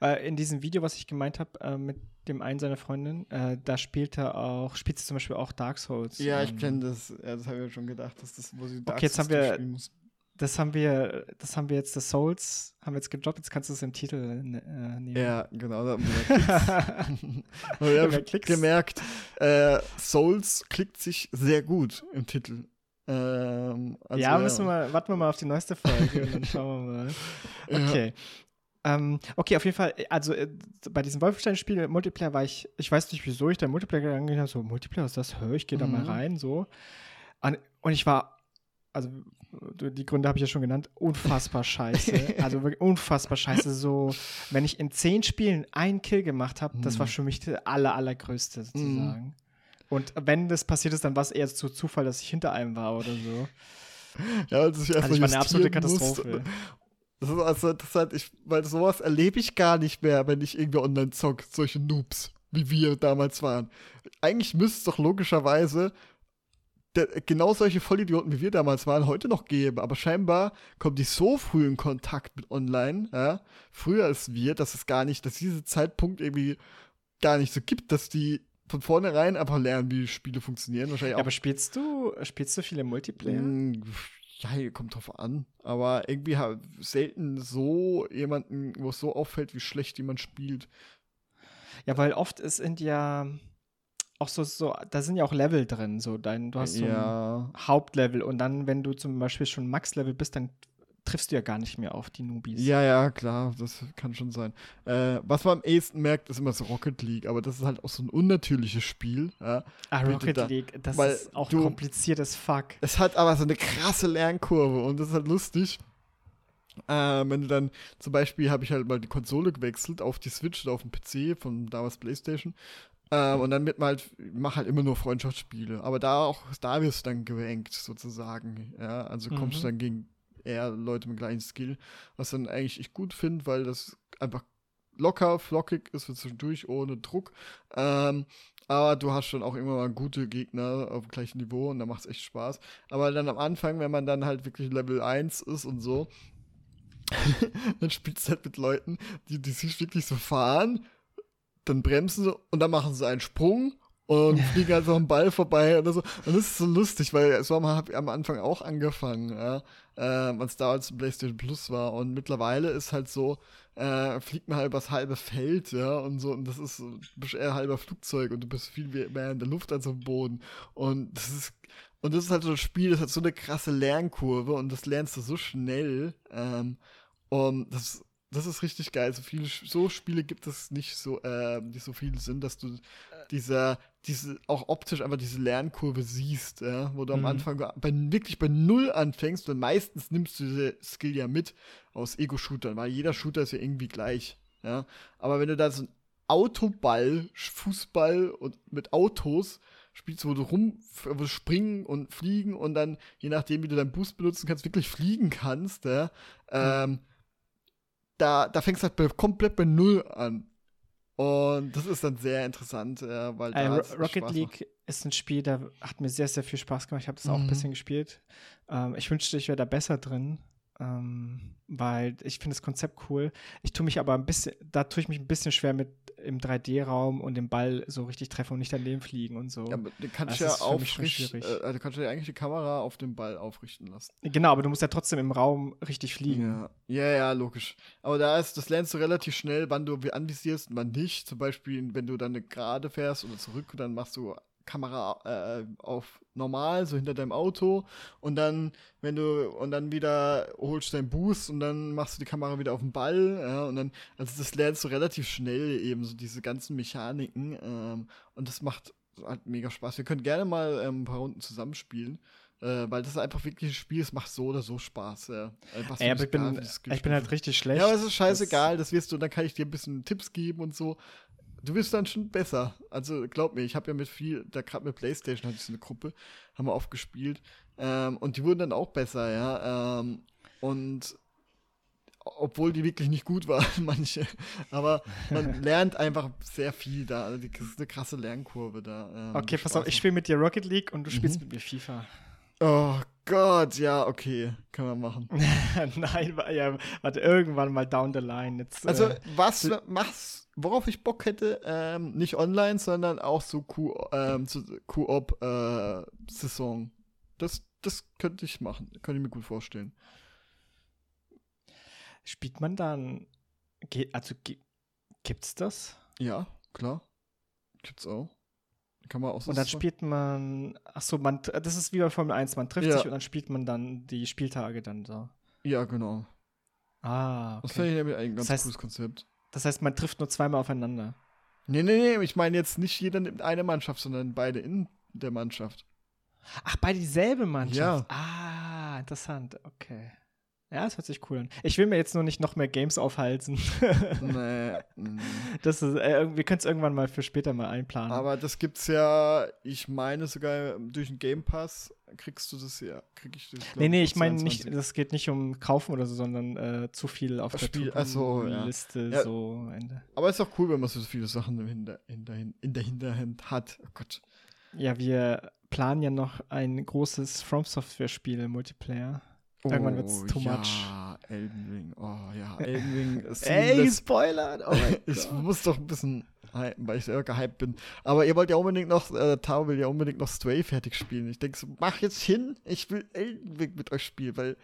Äh, in diesem Video, was ich gemeint habe, äh, mit dem einen seiner Freundinnen, äh, da spielt er auch, spielt sie zum Beispiel auch Dark Souls. Ja, ich ähm, kenne das, ja, das habe ich schon gedacht, dass das, wo sie Dark jetzt haben Souls wir- durchspielen muss. Das haben wir, das haben wir jetzt, das Souls, haben wir jetzt gedroppt, jetzt kannst du es im Titel ne, äh, nehmen. Ja, genau, da haben wir wir haben Klicks. gemerkt, äh, Souls klickt sich sehr gut im Titel. Ähm, also, ja, müssen wir, warten wir mal auf die neueste Folge und dann schauen wir mal. Ja. Okay. Ähm, okay, auf jeden Fall, also äh, bei diesem Wolfenstein-Spiel, Multiplayer war ich, ich weiß nicht, wieso ich da Multiplayer gegangen habe, so, Multiplayer, was ist das? Hör, ich gehe da mal Mhm. rein, so. Und, und ich war, also die Gründe habe ich ja schon genannt, unfassbar scheiße. also wirklich unfassbar scheiße. So, wenn ich in zehn Spielen einen Kill gemacht habe, das war Mhm. für mich der aller, allergrößte sozusagen. Und wenn das passiert ist, dann war es eher zu Zufall, dass ich hinter einem war oder so. Ja, als ich Also ich war eine absolute Katastrophe. musste. Das ist also interessant, ich, weil sowas erlebe ich gar nicht mehr, wenn ich irgendwie online zock, solche Noobs, wie wir damals waren. Eigentlich müsste es doch logischerweise der, genau solche Vollidioten, wie wir damals waren, heute noch geben. Aber scheinbar kommen die so früh in Kontakt mit online, ja, früher als wir, dass es gar nicht, dass dieser Zeitpunkt irgendwie gar nicht so gibt, dass die von vornherein einfach lernen, wie Spiele funktionieren. Wahrscheinlich Ja, auch aber spielst du, spielst du viele Multiplayer? Mm, Ja, kommt drauf an. Aber irgendwie selten so jemanden, wo es so auffällt, wie schlecht jemand spielt. Ja, weil oft ist sind ja auch so, so, da sind ja auch Level drin. So dein, du hast so ein ja. Hauptlevel und dann, wenn du zum Beispiel schon Max-Level bist, dann triffst du ja gar nicht mehr auf die Newbies. Ja, ja, klar, das kann schon sein. Äh, was man am ehesten merkt, ist immer so Rocket League, aber das ist halt auch so ein unnatürliches Spiel. Ja. Ah, Rocket da- League, das ist auch du- kompliziert as fuck. Es hat aber so eine krasse Lernkurve und das ist halt lustig. Äh, wenn du dann, zum Beispiel habe ich halt mal die Konsole gewechselt auf die Switch oder auf den PC von damals Playstation. Ähm, und dann wird man halt, mach halt immer nur Freundschaftsspiele. Aber da auch, da wirst du dann gerankt, sozusagen. Ja, also kommst du Mhm. dann gegen eher Leute mit gleichen Skill, was dann eigentlich ich gut finde, weil das einfach locker, flockig ist für zwischendurch, ohne Druck. Ähm, Aber du hast schon auch immer mal gute Gegner auf dem gleichen Niveau und da macht es echt Spaß. Aber dann am Anfang, wenn man dann halt wirklich Level 1 ist und so, dann spielst du halt mit Leuten, die, die sich wirklich so fahren, dann bremsen sie und dann machen sie einen Sprung und fliegen halt so am Ball vorbei oder so. Und das ist so lustig, weil so habe ich am Anfang auch angefangen, ja, äh, als damals PlayStation Plus war. Und mittlerweile ist halt so, äh, fliegt man halt übers halbe Feld, ja, und so. Und das ist, du bist eher halber Flugzeug und du bist viel mehr in der Luft als am Boden. Und das ist, und das ist halt so ein Spiel, das hat so eine krasse Lernkurve und das lernst du so schnell. Ähm, und das, das ist richtig geil. So viele, so Spiele gibt es nicht so, äh, die so viel sind, dass du dieser, diese, auch optisch einfach diese Lernkurve siehst, ja, wo du mhm. am Anfang bei, wirklich bei Null anfängst, weil meistens nimmst du diese Skill ja mit aus Ego-Shootern, weil jeder Shooter ist ja irgendwie gleich, ja. Aber wenn du da so ein Autoball, Fußball und mit Autos spielst, wo du rum, wo du springen und fliegen und dann, je nachdem, wie du deinen Boost benutzen kannst, wirklich fliegen kannst, ja, mhm. ähm, da, da fängst du halt komplett bei Null an. Und das ist dann sehr interessant, äh, weil äh, Rocket League ist ein Spiel, da hat mir sehr, sehr viel Spaß gemacht. Ich habe das mhm. auch ein mhm. bisschen gespielt. Ähm, ich wünschte, ich wäre da besser drin. Ähm, weil ich finde das Konzept cool. Ich tue mich aber ein bisschen, da tue ich mich ein bisschen schwer mit im 3D-Raum und den Ball so richtig treffen und nicht daneben fliegen und so. Ja, aber du kannst das ja aufrichten, äh, also kannst du ja eigentlich die Kamera auf den Ball aufrichten lassen. Genau, aber du musst ja trotzdem im Raum richtig fliegen. Ja, ja, ja logisch. Aber da ist, das lernst du relativ schnell, wann du anvisierst und wann nicht. Zum Beispiel, wenn du dann gerade fährst oder zurück, dann machst du Kamera äh, auf normal, so hinter deinem Auto und dann, wenn du, und dann wieder holst du deinen Boost und dann machst du die Kamera wieder auf den Ball, ja, und dann, also das lernst du relativ schnell eben, so diese ganzen Mechaniken, ähm, und das macht halt mega Spaß. Wir können gerne mal ähm, ein paar Runden zusammenspielen. Äh, weil das ist einfach wirklich ein Spiel, es macht so oder so Spaß. Ja. Ey, aber ich bin, ich bin halt richtig schlecht. Ja, aber es ist scheißegal, das, das wirst du, dann kann ich dir ein bisschen Tipps geben und so du wirst dann schon besser. Also glaub mir, ich habe ja mit viel, da gerade mit PlayStation hatte ich so eine Gruppe, haben wir oft gespielt. Ähm, und die wurden dann auch besser, ja. Ähm, und obwohl die wirklich nicht gut waren, manche. Aber man lernt einfach sehr viel da. Also das ist eine krasse Lernkurve da. Ähm, okay, pass auf, ich spiele mit dir Rocket League und du spielst mhm. mit mir FIFA. Oh Gott, ja, okay, können wir machen. Nein, ja, warte, irgendwann mal down the line. Jetzt, also, äh, was machst worauf ich Bock hätte, ähm, nicht online, sondern auch so Koop-Saison. Ähm, äh, das, das könnte ich machen, könnte ich mir gut vorstellen. Spielt man dann, also gibt's das? Ja, klar. Gibt's auch. Kann man auch so Und dann spielt man, ach so, man, das ist wie bei Formel 1, man trifft ja. sich und dann spielt man dann die Spieltage dann so. Ja, genau. Ah, okay. Das finde ich nämlich ein ganz das heißt, cooles Konzept. Das heißt, man trifft nur zweimal aufeinander. Nee, nee, nee, ich meine jetzt nicht jeder nimmt eine Mannschaft, sondern beide in der Mannschaft. Ach, beide dieselbe Mannschaft? Ja. Ah, interessant, okay. Ja, das hört sich cool an. Ich will mir jetzt nur nicht noch mehr Games aufhalten. nee. Das ist, äh, wir können es irgendwann mal für später mal einplanen. Aber das gibt's ja, ich meine sogar durch den Game Pass kriegst du das ja. Krieg ich das, glaub, nee, nee, ich meine nicht, das geht nicht um Kaufen oder so, sondern äh, zu viel auf der Spiel, achso, ja. Liste ja. so Ende. Aber es ist auch cool, wenn man so viele Sachen in, Hinter, in, der, in der Hinterhand hat. Oh Gott. Ja, wir planen ja noch ein großes From Software Spiel Multiplayer. Irgendwann wird es oh, too ja, much. Elden Ring. Oh ja, Elden Ring ist Ey, Spoiler! Oh ich muss doch ein bisschen weil ich selber gehypt bin. Aber ihr wollt ja unbedingt noch, äh, Tao will ja unbedingt noch Stray fertig spielen. Ich denke so, mach jetzt hin, ich will Elden Ring mit euch spielen, weil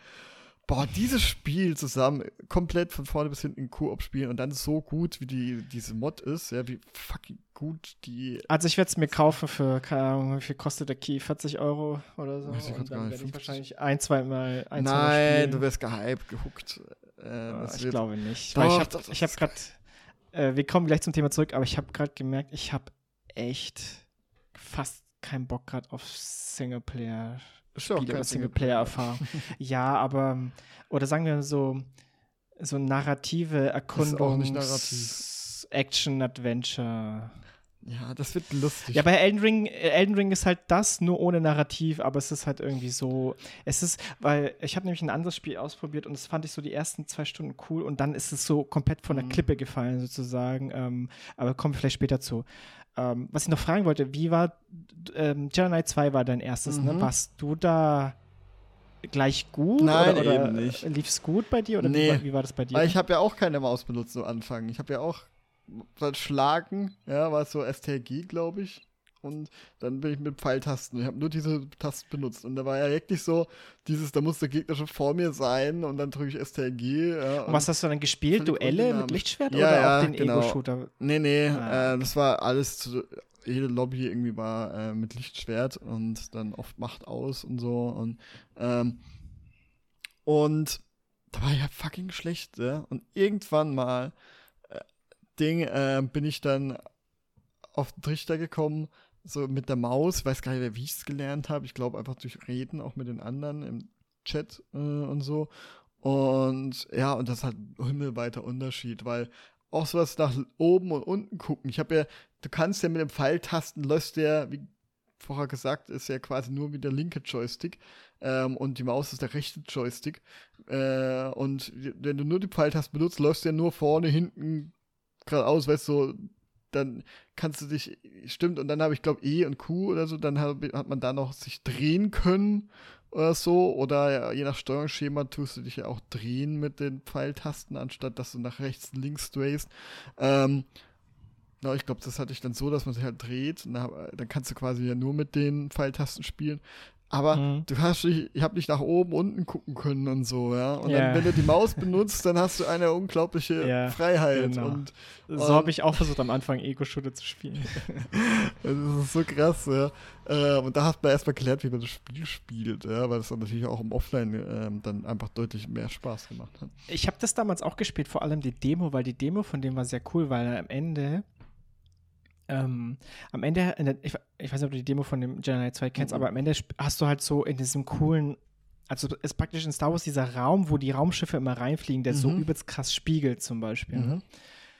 boah, dieses Spiel zusammen komplett von vorne bis hinten Koop spielen und dann so gut, wie die, diese Mod ist, ja, wie fucking gut die. Also ich werde es mir kaufen für, keine Ahnung, wie viel kostet der Key? 40 Euro oder so. Weiß ich und dann werde ich wahrscheinlich ein, zwei Mal ein, Nein, zwei du wirst gehypt, gehuckt. Äh, ich glaube nicht. Doch, weil ich habe hab gerade, äh, wir kommen gleich zum Thema zurück, aber ich habe gerade gemerkt, ich habe echt fast keinen Bock gerade auf Singleplayer Spiele oder Singleplayer-Erfahrung. ja, aber, oder sagen wir so, so narrative Erkundung. Action-Adventure. Ja, das wird lustig. Ja, bei Elden Ring, Elden Ring ist halt das, nur ohne Narrativ, aber es ist halt irgendwie so. Es ist, weil ich habe nämlich ein anderes Spiel ausprobiert und das fand ich so die ersten zwei Stunden cool und dann ist es so komplett von der Mhm. Klippe gefallen, sozusagen. Ähm, aber kommen wir vielleicht später zu. Ähm, was ich noch fragen wollte, wie war ähm, Jedi Knight 2 war dein erstes, ne? Mhm. Warst du da gleich gut? Nein, oder, oder eben nicht. Lief es gut bei dir oder Nee. wie, war, wie war das bei dir? Ich habe ja auch keine Maus benutzt am Anfang. Ich habe ja auch seit Schlagen, ja, war es so STRG, glaube ich. Und dann bin ich mit Pfeiltasten. Ich habe nur diese Tasten benutzt. Und da war ja wirklich so, dieses, da muss der Gegner schon vor mir sein und dann drücke ich STRG. Ja, und was hast du dann gespielt? Duelle mit. Lichtschwert Ja, oder ja, auch den genau. Ego-Shooter? Nee, nee, Ah, äh, das war alles, zu, jede Lobby irgendwie war äh, mit Lichtschwert und dann oft Macht aus und so und ähm, und da war ich ja fucking schlecht, ja? und irgendwann mal Ding, äh, bin ich dann auf den Trichter gekommen, so mit der Maus, weiß gar nicht wie ich es gelernt habe, ich glaube einfach durch Reden, auch mit den anderen im Chat äh, und so und ja, und das ein himmelweiter Unterschied, weil auch sowas nach oben und unten gucken. Ich habe ja, du kannst ja mit dem Pfeiltasten, läufst der, wie vorher gesagt, ist ja quasi nur wie der linke Joystick ähm, und die Maus ist der rechte Joystick. Äh, und wenn du nur die Pfeiltasten benutzt, läufst du ja nur vorne, hinten, geradeaus, weißt du, so, dann kannst du dich, stimmt, und dann habe ich glaube E und Q oder so, dann hab, hat man da noch sich drehen können oder so, oder ja, je nach Steuerungsschema tust du dich ja auch drehen mit den Pfeiltasten, anstatt dass du nach rechts und links drehst. Ähm, ja, ich glaube, das hatte ich dann so, dass man sich halt dreht, dann, dann kannst du quasi ja nur mit den Pfeiltasten spielen. Aber Mhm. du hast dich, ich habe nicht nach oben, unten gucken können und so, ja. Und Ja. dann, wenn du die Maus benutzt, dann hast du eine unglaubliche Ja, Freiheit. genau. Und So Ähm, habe ich auch versucht, am Anfang Ego-Shooter zu spielen. das ist so krass, ja. Äh, und da hat man erstmal gelernt, wie man das Spiel spielt, ja, weil es dann natürlich auch im Offline ähm, dann einfach deutlich mehr Spaß gemacht hat. Ich habe das damals auch gespielt, vor allem die Demo, weil die Demo von dem war sehr cool, weil am Ende, ähm, am Ende, der, ich, ich weiß nicht, ob du die Demo von dem Jedi Knight 2 kennst, Mhm. aber am Ende hast du halt so in diesem coolen, also ist praktisch in Star Wars dieser Raum, wo die Raumschiffe immer reinfliegen, der so Mhm. übelst krass spiegelt zum Beispiel. Ne? Mhm.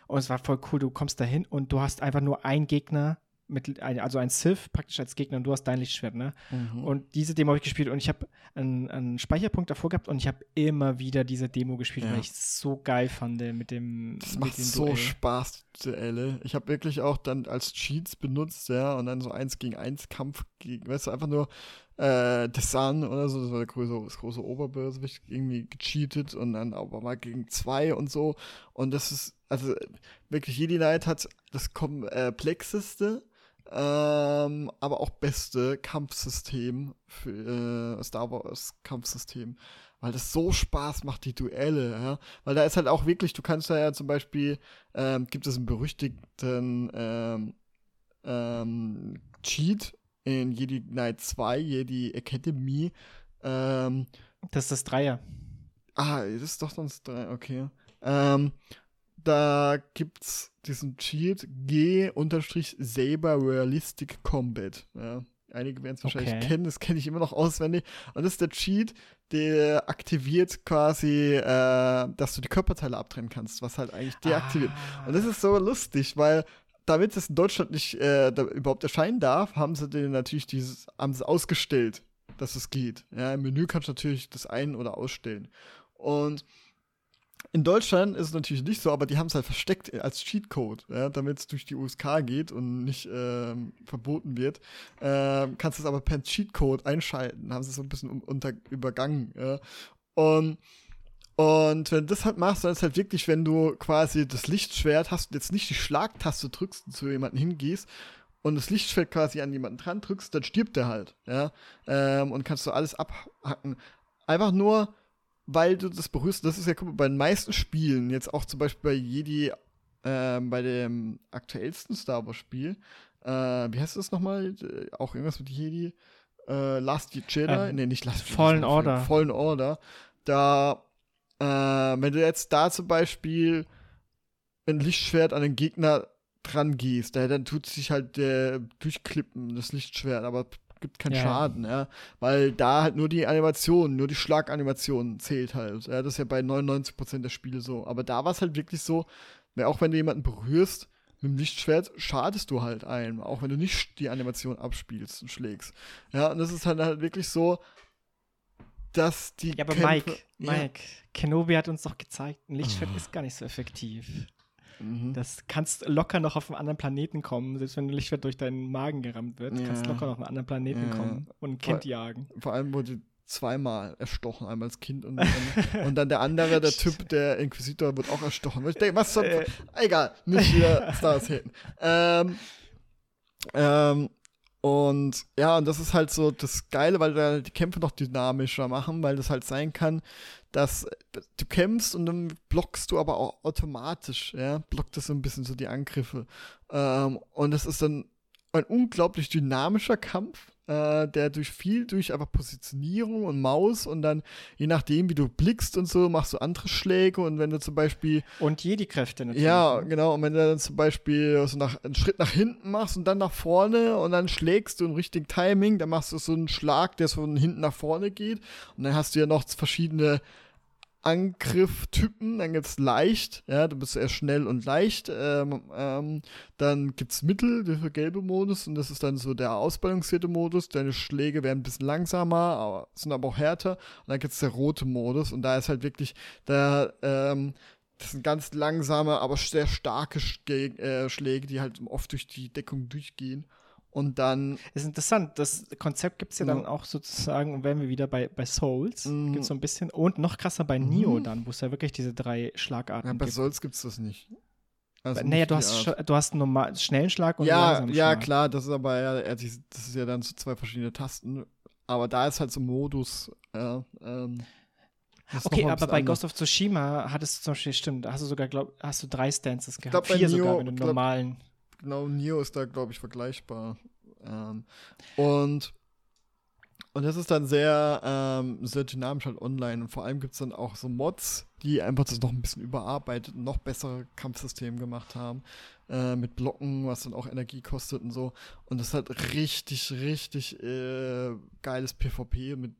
Und es war voll cool, du kommst da hin und du hast einfach nur einen Gegner, mit, also ein Sith praktisch als Gegner und du hast dein Lichtschwert, ne? Mhm. Und diese Demo habe ich gespielt und ich habe einen, einen Speicherpunkt davor gehabt und ich habe immer wieder diese Demo gespielt, Ja. weil ich es so geil fand äh, mit dem. Das mit macht dem so Duell. Spaß, die Duelle. Ich habe wirklich auch dann als Cheats benutzt, ja, und dann so eins gegen eins Kampf gegen, weißt du, einfach nur äh, Desan oder so, das war der große, das große Oberbösewicht, irgendwie gecheatet und dann aber mal gegen zwei und so. Und das ist, also wirklich, Jedi Knight hat das komplexeste, ähm, aber auch beste Kampfsystem für äh, Star Wars Kampfsystem weil das so Spaß macht, die Duelle, ja. Weil da ist halt auch wirklich, du kannst da ja zum Beispiel, ähm, gibt es einen berüchtigten ähm, ähm, Cheat in Jedi Knight 2, Jedi Academy. Ähm, Das ist das Dreier. ah, das ist doch sonst drei, okay. Ähm, da gibt's diesen Cheat G-Saber Realistic Combat. Ja. Einige werden es wahrscheinlich Okay. kennen, das kenne ich immer noch auswendig. Und das ist der Cheat, der aktiviert quasi, äh, dass du die Körperteile abtrennen kannst, was halt eigentlich deaktiviert. Ah. Und das ist so lustig, weil damit es in Deutschland nicht äh, überhaupt erscheinen darf, haben sie den natürlich dieses, haben sie ausgestellt, dass es geht. Ja, im Menü kannst du natürlich das ein- oder ausstellen. Und in Deutschland ist es natürlich nicht so, aber die haben es halt versteckt als Cheatcode, ja, damit es durch die USK geht und nicht ähm, verboten wird. Ähm, kannst du es aber per Cheatcode einschalten, haben sie es so ein bisschen unter, übergangen. Ja. Und, und wenn du das halt machst, dann ist halt wirklich, wenn du quasi das Lichtschwert hast und jetzt nicht die Schlagtaste drückst und zu jemandem hingehst und das Lichtschwert quasi an jemanden dran drückst, dann stirbt der halt, ja. Ähm, und kannst du alles abhacken. Einfach nur, weil du das berührst. Das ist ja, bei den meisten Spielen, jetzt auch zum Beispiel bei Jedi, ähm, bei dem aktuellsten Star Wars Spiel, äh, wie heißt das nochmal? Äh, Auch irgendwas mit Jedi? Äh, Last Jedi? Ähm, nee, nicht Last Jedi. Fallen Order. Fallen Order. Da, äh, wenn du jetzt da zum Beispiel ein Lichtschwert an den Gegner dran gehst, da, dann tut sich halt äh, durchklippen, das Lichtschwert, aber gibt keinen Ja. Schaden, ja. Weil da halt nur die Animation, nur die Schlaganimation zählt halt. Ja, das ist ja bei 99% der Spiele so. Aber da war es halt wirklich so, auch wenn du jemanden berührst, mit dem Lichtschwert schadest du halt einem, auch wenn du nicht die Animation abspielst und schlägst. Ja, und das ist halt, halt wirklich so, dass die. Ja, aber Kämpfe, Mike, Mike, Kenobi hat uns doch gezeigt, ein Lichtschwert ist gar nicht so effektiv. Mhm. Das kannst locker noch auf einen anderen Planeten kommen, selbst wenn ein Lichtschwert durch deinen Magen gerammt wird, Ja. kannst locker noch auf einen anderen Planeten Ja. kommen und ein Kind jagen. Vor allem wurde zweimal erstochen, einmal als Kind und, und, und dann der andere, der Typ, der Inquisitor, wird auch erstochen. Ich denke, was soll. Äh. Egal, nicht wieder Stars haten. Ähm, ähm, und ja, und das ist halt so das Geile, weil da die Kämpfe noch dynamischer machen, weil das halt sein kann, dass du kämpfst und dann blockst du aber auch automatisch, ja, blockt das so ein bisschen so die Angriffe. Ähm, und das ist dann ein unglaublich dynamischer Kampf, äh, der durch viel, durch einfach Positionierung und Maus und dann, je nachdem, wie du blickst und so, machst du andere Schläge und wenn du zum Beispiel Und Jedi-Kräfte natürlich. ja, genau. Und wenn du dann zum Beispiel so nach, einen Schritt nach hinten machst und dann nach vorne und dann schlägst du im richtigen Timing, dann machst du so einen Schlag, der so von hinten nach vorne geht. Und dann hast du ja noch verschiedene Angrifftypen. Dann gibt's leicht, ja, du bist eher schnell und leicht. Ähm, ähm, dann gibt's Mittel, der gelbe Modus, und das ist dann so der ausbalancierte Modus. Deine Schläge werden ein bisschen langsamer, aber, sind aber auch härter. Und dann gibt's der rote Modus, und da ist halt wirklich der, ähm, das sind ganz langsame, aber sehr starke äh, Schläge, die halt oft durch die Deckung durchgehen. Und dann, Ist interessant. Das Konzept gibt es ja, Ja. dann auch sozusagen, und wären wir wieder bei, bei Souls, Mhm. gibt es so ein bisschen. Und noch krasser bei Mhm. Neo dann, wo es ja wirklich diese drei ja, Schlagarten bei gibt. Souls gibt's das nicht. Also naja, du hast, du hast einen normal, schnellen Schlag und einen Ja, langsamen ja, Schlag. klar, das ist aber ja, ja, die- das ist ja dann so zwei verschiedene Tasten. Aber da ist halt so ein Modus, ja, ähm, Okay, aber bei anders. Ghost of Tsushima hattest du zum Beispiel, stimmt, da hast du sogar, glaub, hast du drei Stances gehabt. glaub, Vier Neo- sogar, wenn du glaub- normalen. Genau, Neo ist da, glaube ich, vergleichbar. Ähm, und, und das ist dann sehr, ähm, sehr dynamisch halt online. Und vor allem gibt es dann auch so Mods, die einfach das noch ein bisschen überarbeitet und noch bessere Kampfsystem gemacht haben. Äh, mit Blocken, was dann auch Energie kostet und so. Und das halt richtig, richtig äh, geiles PvP mit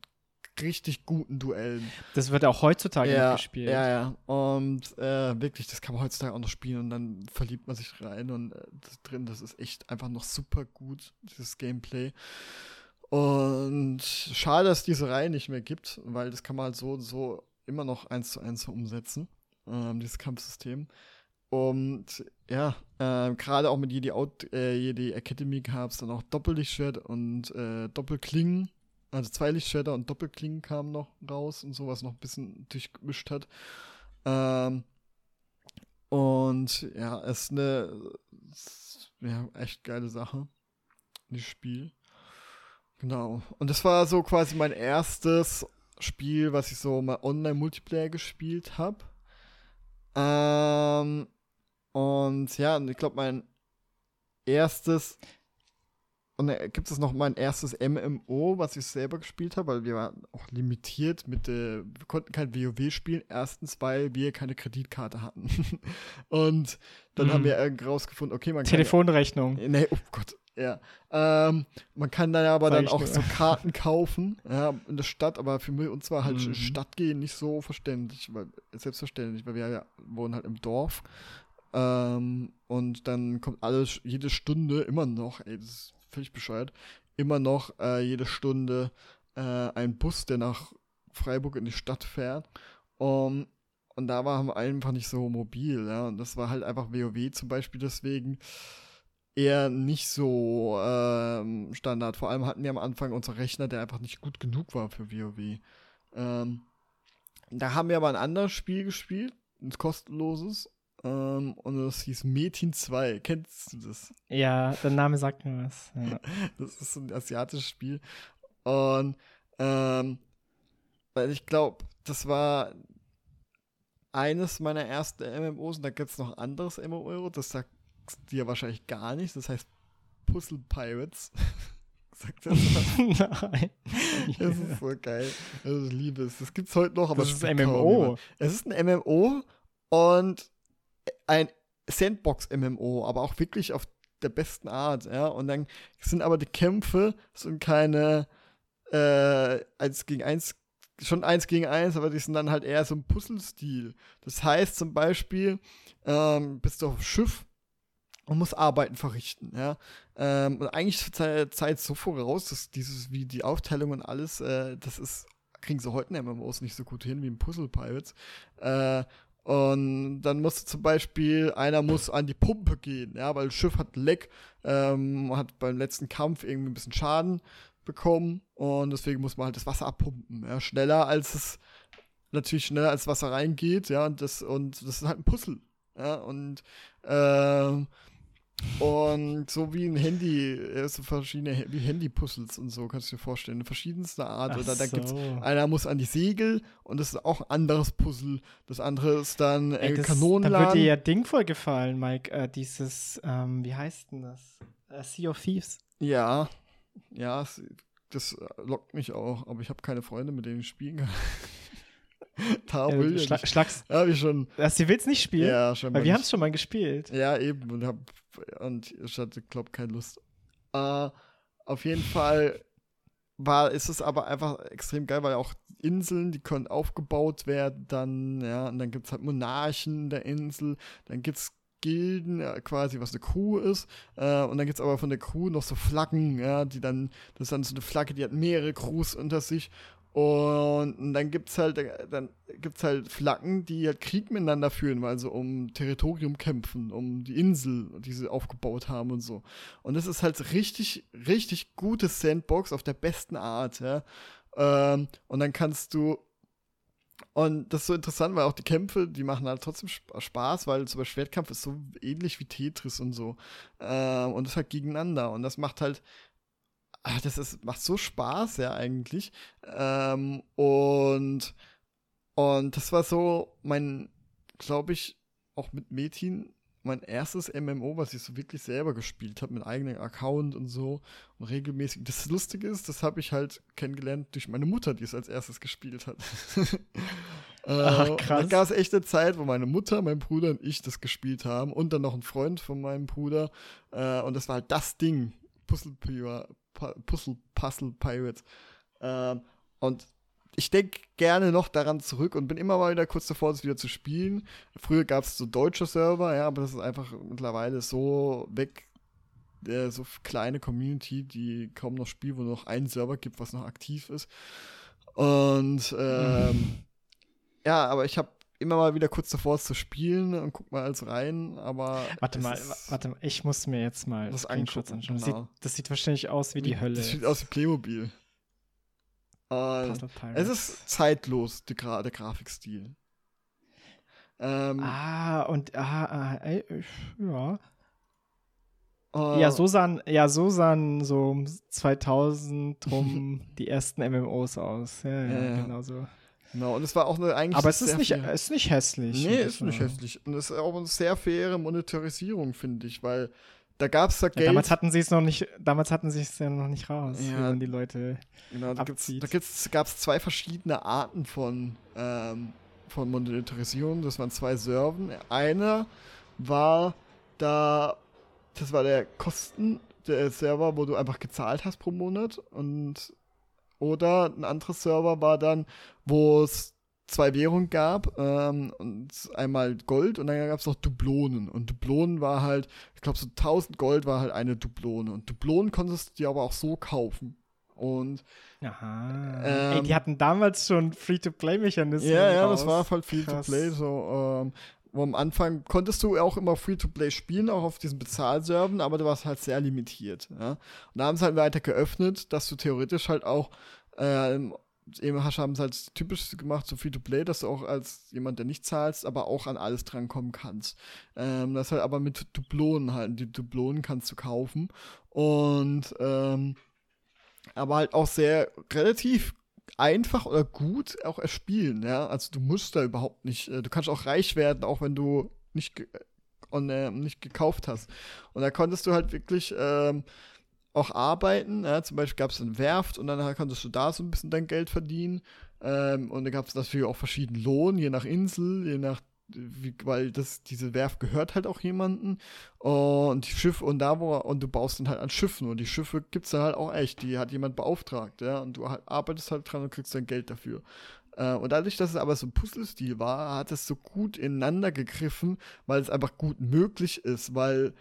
richtig guten Duellen. Das wird auch heutzutage ja, noch gespielt. Ja, ja. Und äh, wirklich, das kann man heutzutage auch noch spielen und dann verliebt man sich rein und äh, das drin, das ist echt einfach noch super gut, dieses Gameplay. Und schade, dass es diese Reihe nicht mehr gibt, weil das kann man halt so und so immer noch eins zu eins umsetzen, ähm, dieses Kampfsystem. Und ja, äh, gerade auch mit Jedi, Out, äh, Jedi Academy gab es dann auch Doppellichtschwert und äh, Doppelklingen. Also zwei Lichtschwerter und Doppelklingen kamen noch raus und sowas noch ein bisschen durchgemischt hat. Ähm, und ja, es ist eine ja, echt geile Sache, das Spiel. Genau. Und das war so quasi mein erstes Spiel, was ich so mal Online-Multiplayer gespielt habe. Ähm, und ja, ich glaube, mein erstes. Und dann gibt es noch mein erstes MMO, was ich selber gespielt habe, weil wir waren auch limitiert mit, äh, wir konnten kein WoW spielen. Erstens, weil wir keine Kreditkarte hatten. und dann Mhm. haben wir irgendwie rausgefunden, okay, man kann. Telefonrechnung. Nee, oh Gott, ja. Ähm, man kann dann aber Sag dann auch nur. so Karten kaufen, ja, in der Stadt, aber für mich, uns war halt Mhm. Stadt gehen nicht so verständlich, weil, selbstverständlich, weil wir ja wohnen halt im Dorf. Ähm, und dann kommt alles, jede Stunde immer noch, ey, das ist völlig bescheuert, immer noch äh, jede Stunde äh, ein Bus, der nach Freiburg in die Stadt fährt. Um, und da waren wir einfach nicht so mobil, ja. Und das war halt einfach WoW zum Beispiel deswegen eher nicht so ähm, Standard. Vor allem hatten wir am Anfang unseren Rechner, der einfach nicht gut genug war für WoW. Ähm, da haben wir aber ein anderes Spiel gespielt, ein kostenloses. Ähm, und das hieß Metin 2. Kennst du das? Ja, der Name sagt mir was. Ja. Das ist ein asiatisches Spiel. Und ähm, weil ich glaube, das war eines meiner ersten MMOs und da gibt es noch ein anderes MMO, das sagt dir wahrscheinlich gar nicht. Das heißt Puzzle Pirates. sagt das? Nein. Das ist so geil. Also ich liebe es. Das gibt's heute noch, aber Das es ist kaum MMO. Es ist ein MMO und ein Sandbox-MMO, aber auch wirklich auf der besten Art, ja. Und dann sind aber die Kämpfe sind keine äh, eins gegen eins, schon eins gegen eins, aber die sind dann halt eher so ein Puzzle-Stil. Das heißt zum Beispiel, ähm, bist du auf Schiff und muss Arbeiten verrichten, ja. Ähm, und eigentlich ist die Zeit so voraus, dass dieses, wie die Aufteilung und alles, äh, das ist, kriegen sie heute in MMOs nicht so gut hin wie im Puzzle Pirates. Äh, und dann muss zum Beispiel, einer muss an die Pumpe gehen, ja, weil das Schiff hat Leck, ähm, hat beim letzten Kampf irgendwie ein bisschen Schaden bekommen. Und deswegen muss man halt das Wasser abpumpen, ja, schneller als es, natürlich schneller als Wasser reingeht, ja, und das, und das ist halt ein Puzzle, ja, und, ähm, und so wie ein Handy, so verschiedene wie Handy-Puzzles und so, kannst du dir vorstellen. Verschiedenste Art. Ach Oder da so. gibt's, einer muss an die Segel und das ist auch ein anderes Puzzle. Das andere ist dann äh, das, Kanonenladen. Da wird dir ja Ding voll gefallen, Mike. Äh, dieses, ähm, wie heißt denn das? Uh, sea of Thieves. Ja, ja, das lockt mich auch, aber ich habe keine Freunde, mit denen ich spielen kann. da ja, will schla Schlags. Ja, ich schon. Das, du willst nicht spielen? Ja, schon. Weil wir haben es schon mal gespielt. Ja, eben. Und, hab, und ich hatte, glaube keine Lust. Uh, auf jeden Fall war, ist es aber einfach extrem geil, weil auch Inseln, die können aufgebaut werden, dann, ja, und dann gibt es halt Monarchen der Insel, dann gibt es Gilden, ja, quasi, was eine Crew ist. Äh, und dann gibt es aber von der Crew noch so Flaggen, ja, die dann, das ist dann so eine Flagge, die hat mehrere Crews unter sich. Und dann gibt's halt, dann gibt's halt Flaggen, die halt Krieg miteinander führen, weil sie um Territorium kämpfen, um die Insel, die sie aufgebaut haben und so. Und das ist halt richtig, richtig gutes Sandbox auf der besten Art, ja. Ähm, und dann kannst du und das ist so interessant, weil auch die Kämpfe, die machen halt trotzdem Spaß, weil zum Beispiel Schwertkampf ist so ähnlich wie Tetris und so. Ähm, und das halt gegeneinander. Und das macht halt ach, das ist, macht so Spaß, ja, eigentlich. Ähm, und, und das war so mein, glaube ich, auch mit Metin mein erstes MMO, was ich so wirklich selber gespielt habe, mit eigenem Account und so und regelmäßig. Das Lustige ist, das habe ich halt kennengelernt durch meine Mutter, die es als erstes gespielt hat. Ach, krass. Da gab es echt eine Zeit, wo meine Mutter, mein Bruder und ich das gespielt haben und dann noch ein Freund von meinem Bruder. Äh, und das war halt das Ding. Puzzle Puzzle, Puzzle Pirates. Ähm, und ich denke gerne noch daran zurück und bin immer mal wieder kurz davor, das wieder zu spielen. Früher gab es so deutsche Server, ja, aber das ist einfach mittlerweile so weg, äh, so kleine Community, die kaum noch spielt, wo noch ein Server gibt, was noch aktiv ist. Und ähm, ja, aber ich habe immer mal wieder kurz davor zu spielen und guck mal als rein, aber. Warte mal, warte mal, ich muss mir jetzt mal das anschauen. Genau. Das, sieht, das sieht wahrscheinlich aus wie die Hölle. Das sieht aus wie Playmobil. es ist zeitlos, Gra der Grafikstil. Ähm, ah, und ah, ey, ja. Uh, ja, so sahen, ja, so sahen so 2000 rum die ersten MMOs aus. Ja, ja, ja. genau so. Genau, und es war auch eine eigentlich. Aber es ist nicht, ist nicht hässlich. Nee, ist nicht hässlich. Und es ist auch eine sehr faire Monetarisierung, finde ich, weil da gab es da Geld. Ja, damals hatten sie es noch nicht, damals hatten sie es ja noch nicht raus, ja, wie die Leute. Genau, da, da gab es zwei verschiedene Arten von, ähm, von Monetarisierung. Das waren zwei Serven. Einer war da, das war der Kosten, der Server, wo du einfach gezahlt hast pro Monat und oder ein anderer Server war dann, wo es zwei Währungen gab, ähm, und einmal Gold und dann gab es noch Dublonen. Und Dublonen war halt, ich glaube, so 1000 Gold war halt eine Dublone. Und Dublonen konntest du dir aber auch so kaufen. Und Aha. Ähm, Ey, die hatten damals schon Free-to-Play-Mechanismen. Ja, ja, raus. das war halt Free-to-Play. So, ähm, wo am Anfang konntest du auch immer Free-to-Play spielen, auch auf diesen Bezahlserven, aber du warst halt sehr limitiert. Ja? Und da haben sie halt weiter geöffnet, dass du theoretisch halt auch äh, eben haben sie halt typisch gemacht, so Free-to-Play, dass du auch als jemand, der nicht zahlst, aber auch an alles drankommen kannst. Ähm, das halt aber mit Dublonen halt, die Dublonen kannst du kaufen und ähm, aber halt auch sehr relativ einfach oder gut auch erspielen, ja. Also du musst da überhaupt nicht, äh, du kannst auch reich werden, auch wenn du nicht, ge und, äh, nicht gekauft hast. Und da konntest du halt wirklich ähm, auch arbeiten. Ja? Zum Beispiel gab es eine Werft und dann konntest du da so ein bisschen dein Geld verdienen. Ähm, und da gab es natürlich auch verschiedenen Lohn, je nach Insel, je nach wie, weil das, diese Werft gehört halt auch jemanden. Und die Schiffe und da wo und du baust dann halt an Schiffen. Und die Schiffe gibt es dann halt auch echt, die hat jemand beauftragt, ja, und du halt, arbeitest halt dran und kriegst dann Geld dafür. Äh, und dadurch, dass es aber so ein Puzzle-Stil war, hat es so gut ineinander gegriffen, weil es einfach gut möglich ist, weil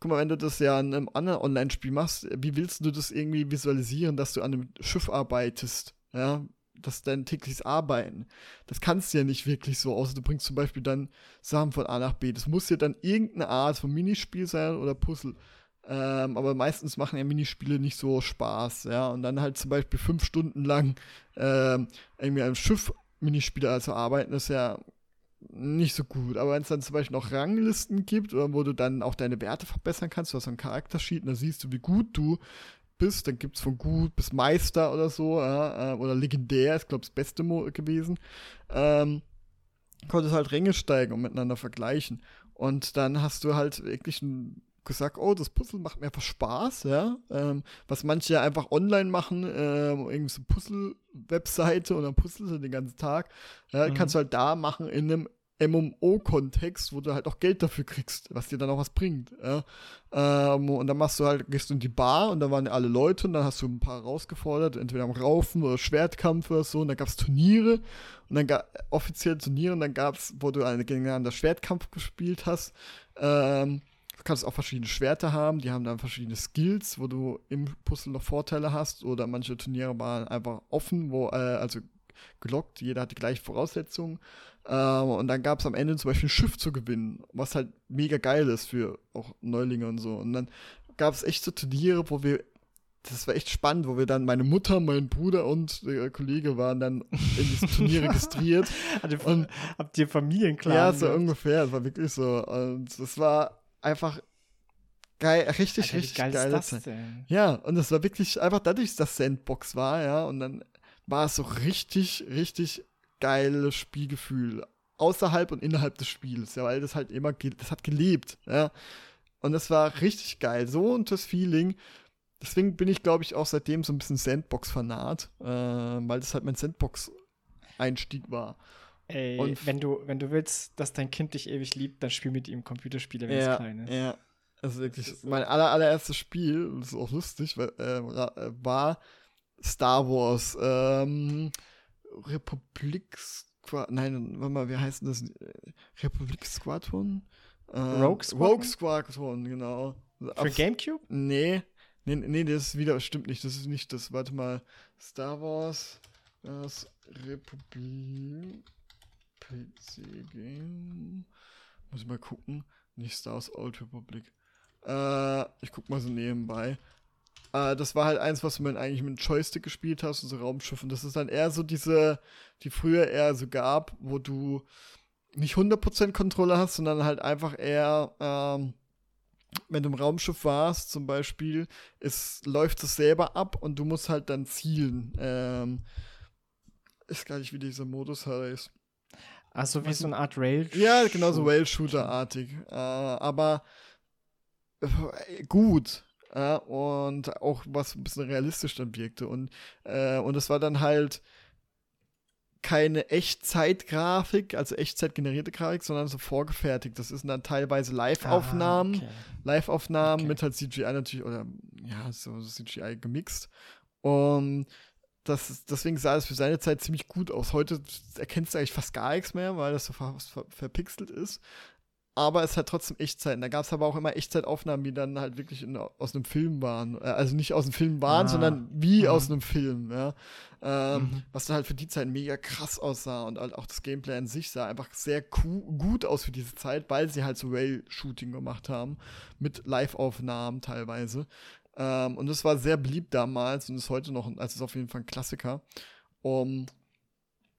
guck mal, wenn du das ja in einem anderen Online-Spiel machst, wie willst du das irgendwie visualisieren, dass du an einem Schiff arbeitest? Ja, das dein tägliches Arbeiten. Das kannst du ja nicht wirklich so, außer du bringst zum Beispiel dann Sachen von A nach B. Das muss ja dann irgendeine Art von Minispiel sein oder Puzzle. Ähm, aber meistens machen ja Minispiele nicht so Spaß, ja. Und dann halt zum Beispiel fünf Stunden lang ähm, irgendwie am Schiff Minispiele also arbeiten, ist ja nicht so gut. Aber wenn es dann zum Beispiel noch Ranglisten gibt, oder wo du dann auch deine Werte verbessern kannst, du hast einen Charaktersheet und da siehst du, wie gut du bist, dann gibt es von gut bis Meister oder so, ja, äh, oder legendär, ist glaube ich das beste Mo gewesen. Ähm, konntest halt Ränge steigen und miteinander vergleichen. Und dann hast du halt wirklich ein gesagt, oh, das Puzzle macht mir einfach Spaß, ja. Ähm, was manche ja einfach online machen, ähm, irgendwie so Puzzle-Webseite und dann Puzzle den ganzen Tag. Ja, mhm. kannst du halt da machen in einem MMO-Kontext, wo du halt auch Geld dafür kriegst, was dir dann auch was bringt. Ja? Ähm, und dann machst du halt, gehst du in die Bar und da waren alle Leute und dann hast du ein paar rausgefordert, entweder am Raufen oder Schwertkampf oder so. Und dann gab es Turniere und dann gab offizielle Turniere und dann gab es, wo du eine gegeneinander Schwertkampf gespielt hast. Ähm, du kannst auch verschiedene Schwerter haben, die haben dann verschiedene Skills, wo du im Puzzle noch Vorteile hast oder manche Turniere waren einfach offen, wo, äh, also gelockt, jeder hat die gleichen Voraussetzungen. Ähm, und dann gab es am Ende zum Beispiel ein Schiff zu gewinnen, was halt mega geil ist für auch Neulinge und so. Und dann gab es echt so Turniere, wo wir, das war echt spannend, wo wir dann, meine Mutter, mein Bruder und der Kollege waren dann in dieses Turnier registriert. und, habt ihr Familienclan? Ja, so ungefähr, das war wirklich so. Und es war einfach geil, richtig, Alter, richtig geil. geil ist das denn? Ja, und es war wirklich einfach dadurch, dass Sandbox war, ja, und dann war es so richtig, richtig geiles Spielgefühl. Außerhalb und innerhalb des Spiels, ja, weil das halt immer, das hat gelebt, ja. Und das war richtig geil. So und das Feeling. Deswegen bin ich, glaube ich, auch seitdem so ein bisschen Sandbox-Fanat, äh, weil das halt mein Sandbox-Einstieg war. Ey, und wenn du, wenn du willst, dass dein Kind dich ewig liebt, dann spiel mit ihm Computerspiele, wenn ja, es klein ist. Ja, also wirklich, mein aller, allererstes Spiel, das ist auch lustig, weil, äh war Star Wars, ähm, Republik Nein, warte mal, wie heißt denn das? Republik Squadron? Äh, Rogue Squadron? Rogue Squadron, genau. Für Auf, Gamecube? Nee. Nee, nee, das ist wieder, stimmt nicht, das ist nicht das. Warte mal. Star Wars, das Republik PC Game. Muss ich mal gucken. Nicht Star Wars Old Republic. Äh, ich guck mal so nebenbei. Äh, das war halt eins, was man eigentlich mit Joystick gespielt hast, und so Raumschiff. Und das ist dann eher so diese, die früher eher so gab, wo du nicht 100% Kontrolle hast, sondern halt einfach eher, ähm, wenn du im Raumschiff warst, zum Beispiel, es läuft es selber ab und du musst halt dann zielen. Ähm, ist gar nicht, wie dieser Modus heißt. Also wie so eine Art Rail. Ja, genau so Rail-Shooter-artig. Äh, aber äh, gut. Ja, und auch was ein bisschen realistisch dann wirkte. Und, äh, und es war dann halt keine Echtzeitgrafik, also Echtzeit generierte Grafik, sondern so vorgefertigt. Das ist dann teilweise Live-Aufnahmen, ah, okay. Live-Aufnahmen okay. mit halt CGI natürlich, oder ja, so CGI gemixt. Und das, deswegen sah es für seine Zeit ziemlich gut aus. Heute erkennst du eigentlich fast gar nichts mehr, weil das so ver ver verpixelt ist aber es hat trotzdem Echtzeit. Da gab es aber auch immer Echtzeitaufnahmen, die dann halt wirklich in, aus einem Film waren. Äh, also nicht aus einem Film waren, ah. sondern wie mhm. aus einem Film, ja. Ähm, mhm. Was dann halt für die Zeit mega krass aussah und halt auch das Gameplay an sich sah einfach sehr gut aus für diese Zeit, weil sie halt so Rail-Shooting gemacht haben. Mit Live-Aufnahmen teilweise. Ähm, und das war sehr beliebt damals und ist heute noch, also ist auf jeden Fall ein Klassiker. Um,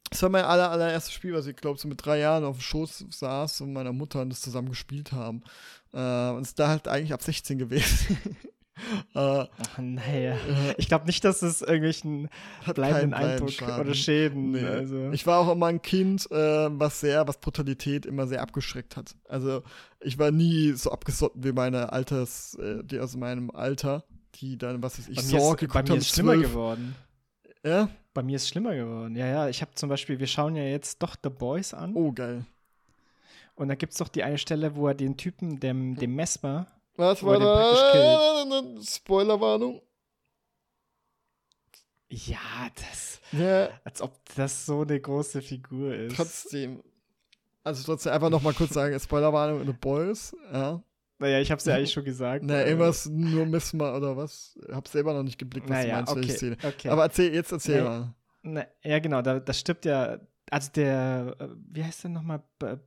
das war mein aller, allererstes Spiel, was ich glaube, so mit drei Jahren auf dem Schoß saß und meiner Mutter und das zusammen gespielt haben. Äh, und es ist da halt eigentlich ab 16 gewesen. äh, Ach nee. Äh, ich glaube nicht, dass es irgendwelchen bleibenden Eindruck Schaden. oder Schäden. Nee. Also. Ich war auch immer ein Kind, äh, was sehr, was Brutalität immer sehr abgeschreckt hat. Also ich war nie so abgesotten wie meine Alters, äh, die aus meinem Alter, die dann, was weiß ich, Sorge geguckt haben. Bei mir ist schlimmer geworden. Ja? Bei mir ist es schlimmer geworden. Ja, ja, ich habe zum Beispiel, wir schauen ja jetzt doch The Boys an. Oh, geil. Und da gibt es doch die eine Stelle, wo er den Typen, dem, dem Mesmer, was war da? Spoilerwarnung. Ja, das. Ja. Als ob das so eine große Figur ist. Trotzdem. Also trotzdem einfach noch mal kurz sagen, Spoilerwarnung in The Boys, ja. Naja, ich hab's ja eigentlich schon gesagt. Na, Äh, irgendwas nur Missma oder was? Hab selber noch nicht geblickt, was Naja, du meinst, welche okay, Szene. okay. Aber erzähl, jetzt erzähl Nee. mal. Na, ja, genau, da, das stirbt ja. Also der, äh, wie heißt der nochmal? Bill-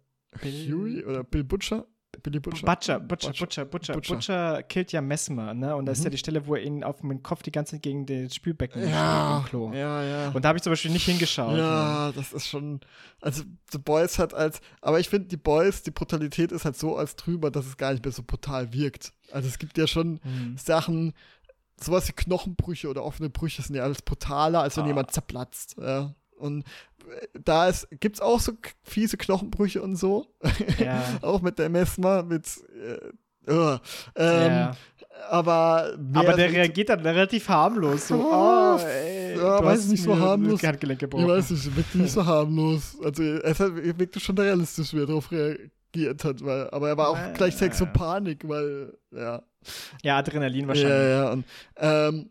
Huey oder Bill Butcher? Billy Butcher? Butcher, Butcher, Butcher, Butcher, Butcher. Butcher, killt ja Mesmer, ne? Und da ist Mhm. ja die Stelle, wo er ihn auf dem Kopf die ganze Zeit gegen das Spülbecken Ja, im Klo. ja, ja. Und da habe ich zum Beispiel nicht hingeschaut. Ne? Ja, das ist schon. Also, The Boys hat als. Aber ich finde, die Boys, die Brutalität ist halt so als drüber, dass es gar nicht mehr so brutal wirkt. Also, es gibt ja schon Mhm. Sachen, sowas wie Knochenbrüche oder offene Brüche sind ja alles brutaler, als wenn Ah. jemand zerplatzt. Ja. Und da ist, gibt's auch so fiese Knochenbrüche und so. Ja. auch mit der Mesmer, mit. Äh, uh, ähm, ja. Aber, Aber der reagiert dann relativ harmlos. So, Ah, oh, ey, ja, weiß nicht, so harmlos. Handgelenk gebrochen. Ich weiß nicht, wirkte nicht so harmlos. Also es hat, wirkte schon realistisch, wie er darauf reagiert hat, weil, aber er war auch Ja. gleichzeitig so Panik, weil, ja. Ja, Adrenalin Ja, wahrscheinlich. ja, und, ähm,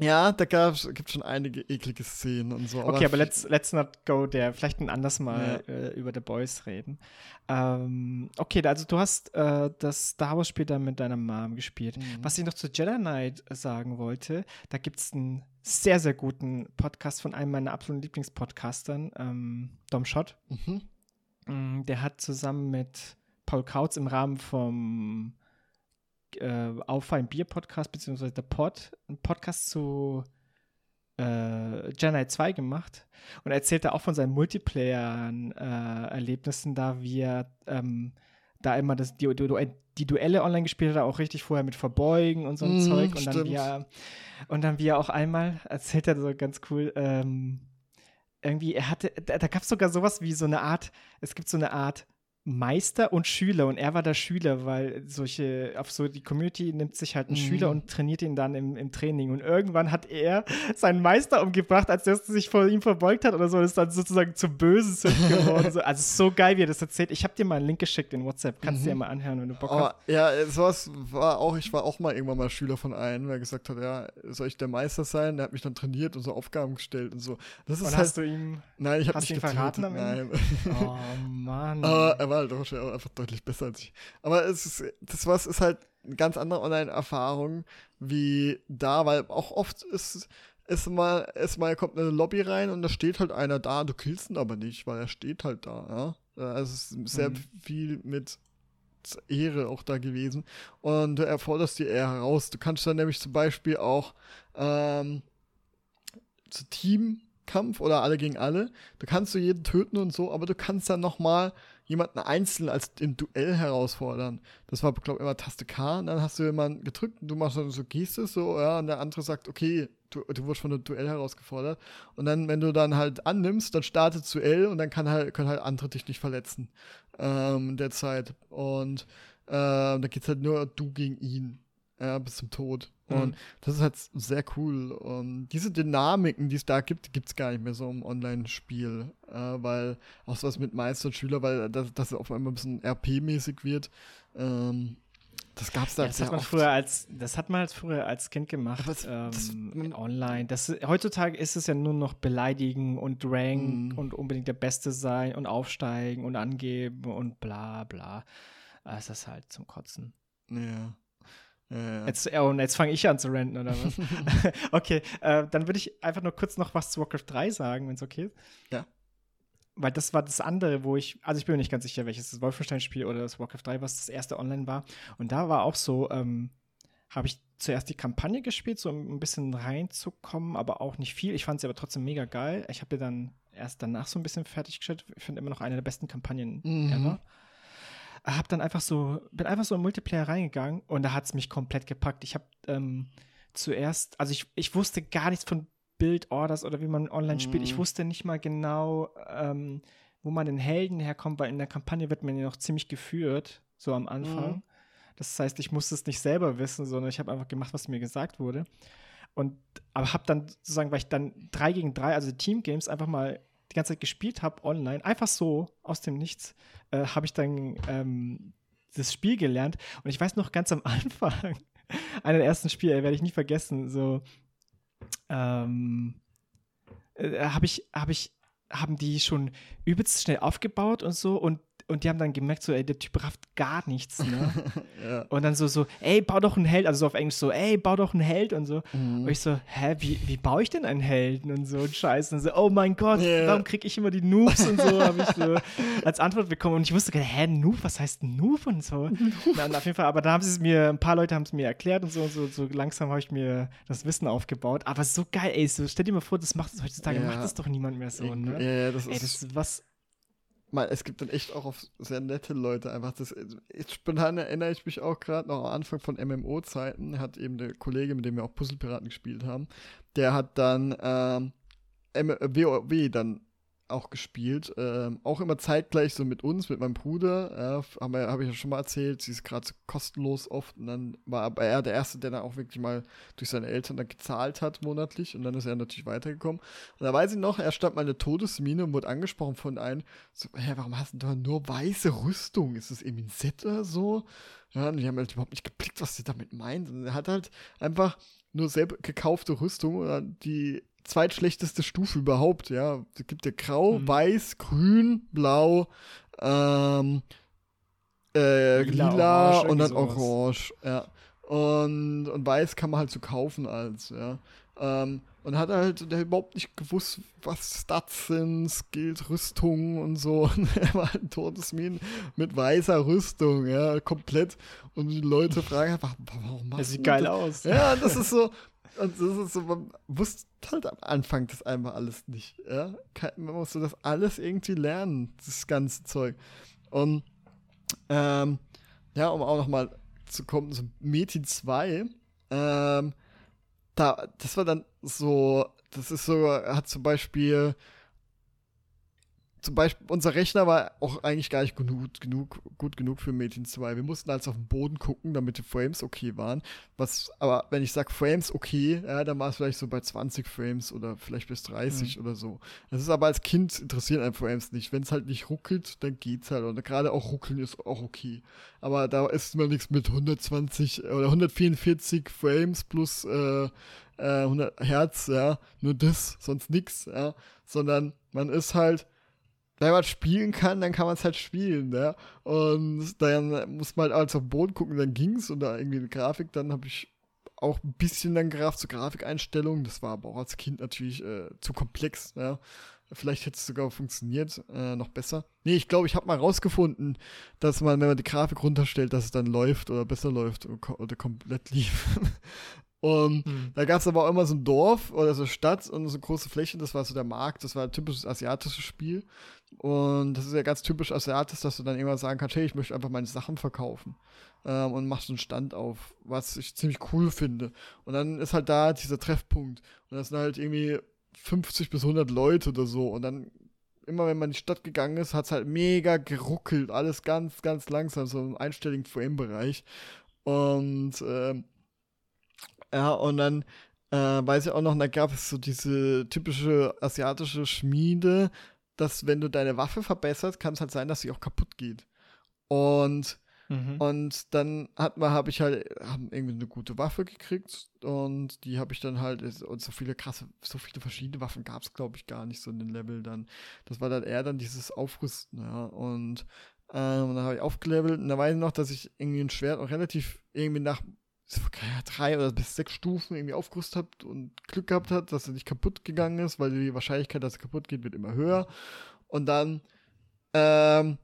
ja, da gibt schon einige eklige Szenen und so. Okay, aber let's, let's not go there. Vielleicht ein anders Mal Ja. äh, über The Boys reden. Ähm, okay, also du hast äh, das Star Wars-Spiel dann mit deiner Mom gespielt. Mhm. Was ich noch zu Jedi Knight sagen wollte, da gibt es einen sehr, sehr guten Podcast von einem meiner absoluten Lieblingspodcastern, ähm, Dom Schott. Mhm. Mm, Der hat zusammen mit Paul Kautz im Rahmen vom äh, Auf ein Bier Podcast, beziehungsweise der Pod, einen Podcast zu äh, Jedi Knight 2 gemacht und er erzählt da auch von seinen Multiplayer-Erlebnissen, da wir ähm, da immer das, die, die, Duelle online gespielt hat, auch richtig vorher mit Verbeugen und so ein Mhm, Zeug und dann wir und dann wir auch einmal, erzählt er so ganz cool, ähm, irgendwie, er hatte, da, da gab es sogar sowas wie so eine Art, es gibt so eine Art Meister und Schüler und er war der Schüler, weil solche, auf so die Community nimmt sich halt einen Mhm. Schüler und trainiert ihn dann im, im Training und irgendwann hat er seinen Meister umgebracht, als der sich vor ihm verbeugt hat oder so, und ist dann sozusagen zum Bösen geworden. So, also so geil, wie er das erzählt. Ich habe dir mal einen Link geschickt in WhatsApp, kannst du dir Mhm. mal anhören, wenn du Bock Aber hast. ja, sowas war auch, ich war auch mal irgendwann mal Schüler von einem, der gesagt hat, ja, soll ich der Meister sein? Der hat mich dann trainiert und so Aufgaben gestellt und so. Das ist Und halt, hast du ihm, nein, ich habe nicht ihn verraten getötet, am Ende? nein. oh Mann. Aber er war halt auch schon einfach deutlich besser als ich. Aber es ist, das was ist halt eine ganz andere Online-Erfahrung wie da, weil auch oft ist, ist mal, ist mal kommt eine Lobby rein und da steht halt einer da, du killst ihn aber nicht, weil er steht halt da, ja. Also es ist sehr Mhm. viel mit Ehre auch da gewesen. Und du erforderst die eher heraus. Du kannst dann nämlich zum Beispiel auch ähm, zu Teamkampf oder alle gegen alle. Du kannst du jeden töten und so, aber du kannst dann noch mal jemanden einzeln als im Duell herausfordern. Das war, glaube ich, immer Taste K. Und dann hast du jemanden gedrückt und du machst dann so Gestes so, ja, und der andere sagt, okay, du, du wurdest von einem Duell herausgefordert. Und dann, wenn du dann halt annimmst, dann startet Duell und dann kann halt, können halt andere dich nicht verletzen ähm, in der Zeit. Und ähm, da geht's halt nur du gegen ihn. Ja, bis zum Tod. Mhm. Und das ist halt sehr cool. Und diese Dynamiken, die es da gibt, gibt es gar nicht mehr so im Online-Spiel. Äh, weil auch sowas mit Meister und Schüler, weil das, das auf einmal ein bisschen RP-mäßig wird. Ähm, das gab es da Ja, das hat man oft. früher als das hat man als früher als Kind gemacht es- das- ähm, online. Das heutzutage ist es ja nur noch beleidigen und Rank Mhm. und unbedingt der Beste sein und aufsteigen und angeben und bla bla. Ah, Es ist halt zum Kotzen. Ja. Ja, ja. Jetzt, und jetzt fange ich an zu ranten, oder was? okay, äh, dann würde ich einfach nur kurz noch was zu Warcraft 3 sagen, wenn es okay ist. Ja. Weil das war das andere, wo ich, also ich bin mir nicht ganz sicher, welches das Wolfenstein-Spiel oder das Warcraft 3, was das erste online war. Und da war auch so, ähm, habe ich zuerst die Kampagne gespielt, so um ein bisschen reinzukommen, aber auch nicht viel. Ich fand sie aber trotzdem mega geil. Ich habe die dann erst danach so ein bisschen fertiggestellt. Ich finde immer noch eine der besten Kampagnen Mhm. ever. Hab dann einfach so, bin einfach so in Multiplayer reingegangen und da hat es mich komplett gepackt. Ich habe ähm, zuerst, also ich, ich wusste gar nichts von Build-Orders oder wie man online spielt. Ich Mhm. wusste nicht mal genau, ähm, wo man den Helden herkommt, weil in der Kampagne wird man ja noch ziemlich geführt, so am Anfang. Mhm. Das heißt, ich musste es nicht selber wissen, sondern ich habe einfach gemacht, was mir gesagt wurde. Und aber habe dann sozusagen, weil ich dann drei gegen drei, also Team-Games, einfach mal die ganze Zeit gespielt habe online, einfach so aus dem Nichts, äh, habe ich dann ähm, das Spiel gelernt. Und ich weiß noch ganz am Anfang, einer der ersten Spiele, werde ich nie vergessen, so ähm, äh, habe ich, habe ich, haben die schon übelst schnell aufgebaut und so und und die haben dann gemerkt, so, ey, der Typ rafft gar nichts, ne? ja. Und dann so, so, ey, bau doch einen Held, also so auf Englisch so, ey, bau doch einen Held und so. Mhm. Und ich so, hä, wie, wie baue ich denn einen Helden und so und Scheiße. Und so, oh mein Gott, Ja. warum krieg ich immer die Noobs und so, habe ich so als Antwort bekommen. Und ich wusste gar nicht, hä, Noob, was heißt Noob und so. Na, und auf jeden Fall, aber da haben sie es mir, ein paar Leute haben es mir erklärt und so, und so, so langsam habe ich mir das Wissen aufgebaut. Aber so geil, ey, so, stell dir mal vor, das macht heutzutage, Ja. macht das doch niemand mehr so, ne? Ja, das Ey, ist. das ist was, Mal, es gibt dann echt auch auf sehr nette Leute einfach. Das, spontan erinnere ich mich auch gerade noch am Anfang von MMO-Zeiten, hat eben der Kollege, mit dem wir auch Puzzlepiraten gespielt haben, der hat dann ähm, äh, WoW dann auch gespielt. Ähm, auch immer zeitgleich so mit uns, mit meinem Bruder. Ja, habe hab ich ja schon mal erzählt. Sie ist gerade so kostenlos oft. Und dann war aber er der Erste, der dann auch wirklich mal durch seine Eltern dann gezahlt hat monatlich. Und dann ist er natürlich weitergekommen. Und da weiß ich noch, er stand mal in der Todesmine und wurde angesprochen von einem, so, hä, warum hast du da nur weiße Rüstung? Ist das irgendwie ein Set oder so? Ja, und die haben halt überhaupt nicht geblickt, was sie damit meint. Und er hat halt einfach nur selber gekaufte Rüstung oder die zweitschlechteste Stufe überhaupt, ja. Es gibt ja grau, Mhm. weiß, grün, blau, ähm, äh, Lila, lila, orange, und dann orange, ja. Und, und weiß kann man halt so kaufen als, ja. Ähm, und hat halt der überhaupt nicht gewusst, was Stats sind, Skills, Rüstung und so. Und er war ein Todesmin mit weißer Rüstung, ja, komplett. Und die Leute fragen einfach, warum machst das du sieht geil das? aus. Ja, das ist so, und das ist so, man wusste halt am Anfang das einfach alles nicht, ja. Man musste das alles irgendwie lernen, das ganze Zeug. Und, ähm, ja, um auch nochmal zu kommen, so Metin 2, ähm, da, das war dann so, das ist so, hat zum Beispiel, zum Beispiel, unser Rechner war auch eigentlich gar nicht genug, genug, gut genug für Metin 2. Wir mussten also auf den Boden gucken, damit die Frames okay waren. Was, aber wenn ich sage Frames okay, ja, dann war es vielleicht so bei 20 Frames oder vielleicht bis 30 oder so. Das ist aber als Kind interessieren einen Frames nicht. Wenn es halt nicht ruckelt, dann geht's halt. Und gerade auch ruckeln ist auch okay. Aber da ist mal nichts mit 120 oder 144 Frames plus äh, äh, 100 Hertz, ja. Nur das, sonst nix, ja. Sondern man ist halt, wenn man spielen kann, dann kann man es halt spielen, ja. Und dann muss man halt alles auf den Boden gucken, dann ging's und da irgendwie eine Grafik, dann habe ich auch ein bisschen dann gerafft zu Grafikeinstellungen. Das war aber auch als Kind natürlich äh, zu komplex, ja. Vielleicht hätte es sogar funktioniert, äh, noch besser. Nee, ich glaube, ich habe mal rausgefunden, dass man, wenn man die Grafik runterstellt, dass es dann läuft oder besser läuft oder, ko- oder komplett lief. Und Hm. da gab es aber auch immer so ein Dorf oder so eine Stadt und so große Flächen, das war so der Markt, das war ein typisches asiatisches Spiel. Und das ist ja ganz typisch asiatisch, dass du dann irgendwann sagen kannst, hey, ich möchte einfach meine Sachen verkaufen. Ähm, und machst einen Stand auf, was ich ziemlich cool finde. Und dann ist halt da dieser Treffpunkt. Und das sind halt irgendwie 50 bis 100 Leute oder so. Und dann, immer wenn man in die Stadt gegangen ist, hat es halt mega geruckelt. Alles ganz, ganz langsam, so im einstelligen Frame-Bereich. Und, ähm, ja, und dann äh, weiß ich auch noch, da gab es so diese typische asiatische Schmiede, dass wenn du deine Waffe verbesserst, kann es halt sein, dass sie auch kaputt geht. Und Mhm. und dann hat man, habe ich halt, haben irgendwie eine gute Waffe gekriegt und die habe ich dann halt, und so viele krasse, so viele verschiedene Waffen gab es, glaube ich, gar nicht so in den Level dann. Das war dann eher dann dieses Aufrüsten, ja. Und ähm, dann habe ich aufgelevelt und da weiß ich noch, dass ich irgendwie ein Schwert auch relativ irgendwie nach drei oder bis sechs Stufen irgendwie aufgerüstet habe und Glück gehabt hat, dass er nicht kaputt gegangen ist, weil die Wahrscheinlichkeit, dass er kaputt geht, wird immer höher. Und dann, ähm,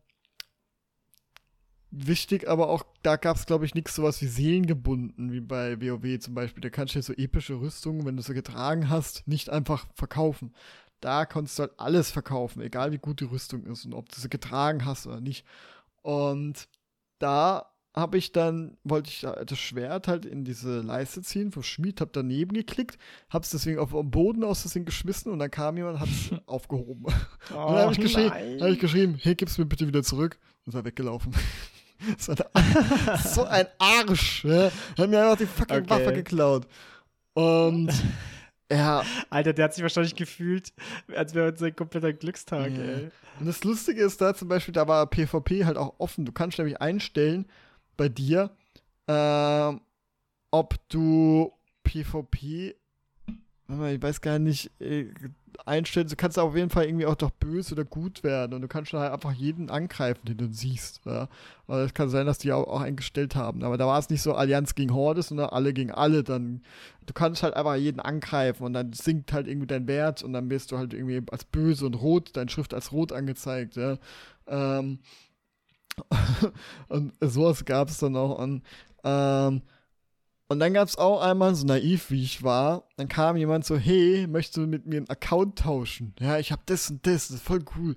Wichtig, aber auch, da gab es, glaube ich, nichts sowas wie seelengebunden, wie bei WoW zum Beispiel. Da kannst du so epische Rüstungen, wenn du sie getragen hast, nicht einfach verkaufen. Da konntest du halt alles verkaufen, egal wie gut die Rüstung ist und ob du sie getragen hast oder nicht. Und da habe ich dann, wollte ich da das Schwert halt in diese Leiste ziehen vom Schmied, habe daneben geklickt, habe es deswegen auf den Boden aus Versehen geschmissen und dann kam jemand und hat es aufgehoben. Und dann habe ich, hab ich geschrieben, hey, gib's mir bitte wieder zurück. Und er weggelaufen. so, ein, so ein Arsch. Ja. Hat mir einfach die fucking Okay. Waffe geklaut. Und ja, Alter, der hat sich wahrscheinlich gefühlt, als wäre es sein kompletter Glückstag, Ja. ey. und das Lustige ist da zum Beispiel, da war PvP halt auch offen. Du kannst nämlich einstellen bei dir, ähm, ob du PvP, ich weiß gar nicht, äh, einstellen. Du kannst auf jeden Fall irgendwie auch doch böse oder gut werden und du kannst halt einfach jeden angreifen, den du siehst. Ja. Aber es kann sein, dass die auch, auch eingestellt haben. Aber da war es nicht so Allianz gegen Horde, sondern alle gegen alle. Dann du kannst halt einfach jeden angreifen und dann sinkt halt irgendwie dein Wert und dann wirst du halt irgendwie als böse und rot, deine Schrift als rot angezeigt. Ja. Ähm, und sowas gab es dann auch. Und ähm, und dann gab es auch einmal, so naiv wie ich war, dann kam jemand so, hey, möchtest du mit mir einen Account tauschen? Ja, ich habe das und das, das ist voll cool.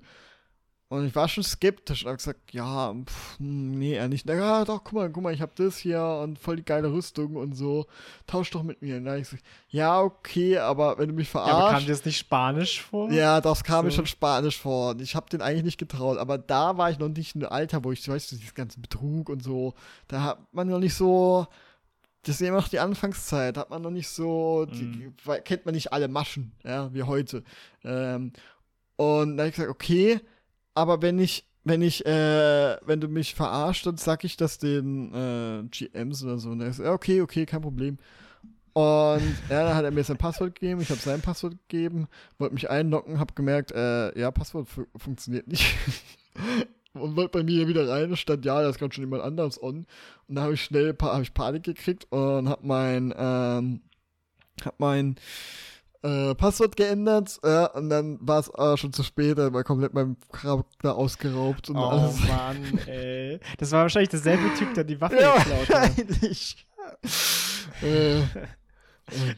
Und ich war schon skeptisch und habe gesagt, ja, pff, hm, nee, eher nicht. Ja, doch, guck mal, guck mal, ich habe das hier und voll die geile Rüstung und so. Tausch doch mit mir. Und dann ich gesagt, ja, okay, aber wenn du mich verarschst. Ja, aber kam dir das nicht Spanisch vor? Ja, das kam so. mir schon Spanisch vor. Und ich habe den eigentlich nicht getraut. Aber da war ich noch nicht in einem Alter, wo ich, weißt du, dieses ganze Betrug und so, da hat man noch nicht so das ist immer noch die Anfangszeit, hat man noch nicht so, die, mm. kennt man nicht alle Maschen, ja, wie heute. Ähm, und da habe ich gesagt, okay, aber wenn ich, wenn ich, äh, wenn du mich verarscht, dann sag ich das den äh, GMs oder so. Und er ist, okay, okay, kein Problem. Und ja, dann hat er mir sein Passwort gegeben, ich habe sein Passwort gegeben, wollte mich einloggen, habe gemerkt, äh, ja, Passwort funktioniert nicht. und wollte bei mir wieder rein. stand, ja, da ist gerade schon jemand anderes on. Und da habe ich schnell hab ich Panik gekriegt und habe mein, ähm, hab mein äh, Passwort geändert. Ja, und dann war es äh, schon zu spät, dann war komplett mein Charakter ausgeraubt und oh, alles. Oh Mann, ey. Das war wahrscheinlich derselbe Typ, der die Waffe ja, geklaut hat. Wahrscheinlich. äh,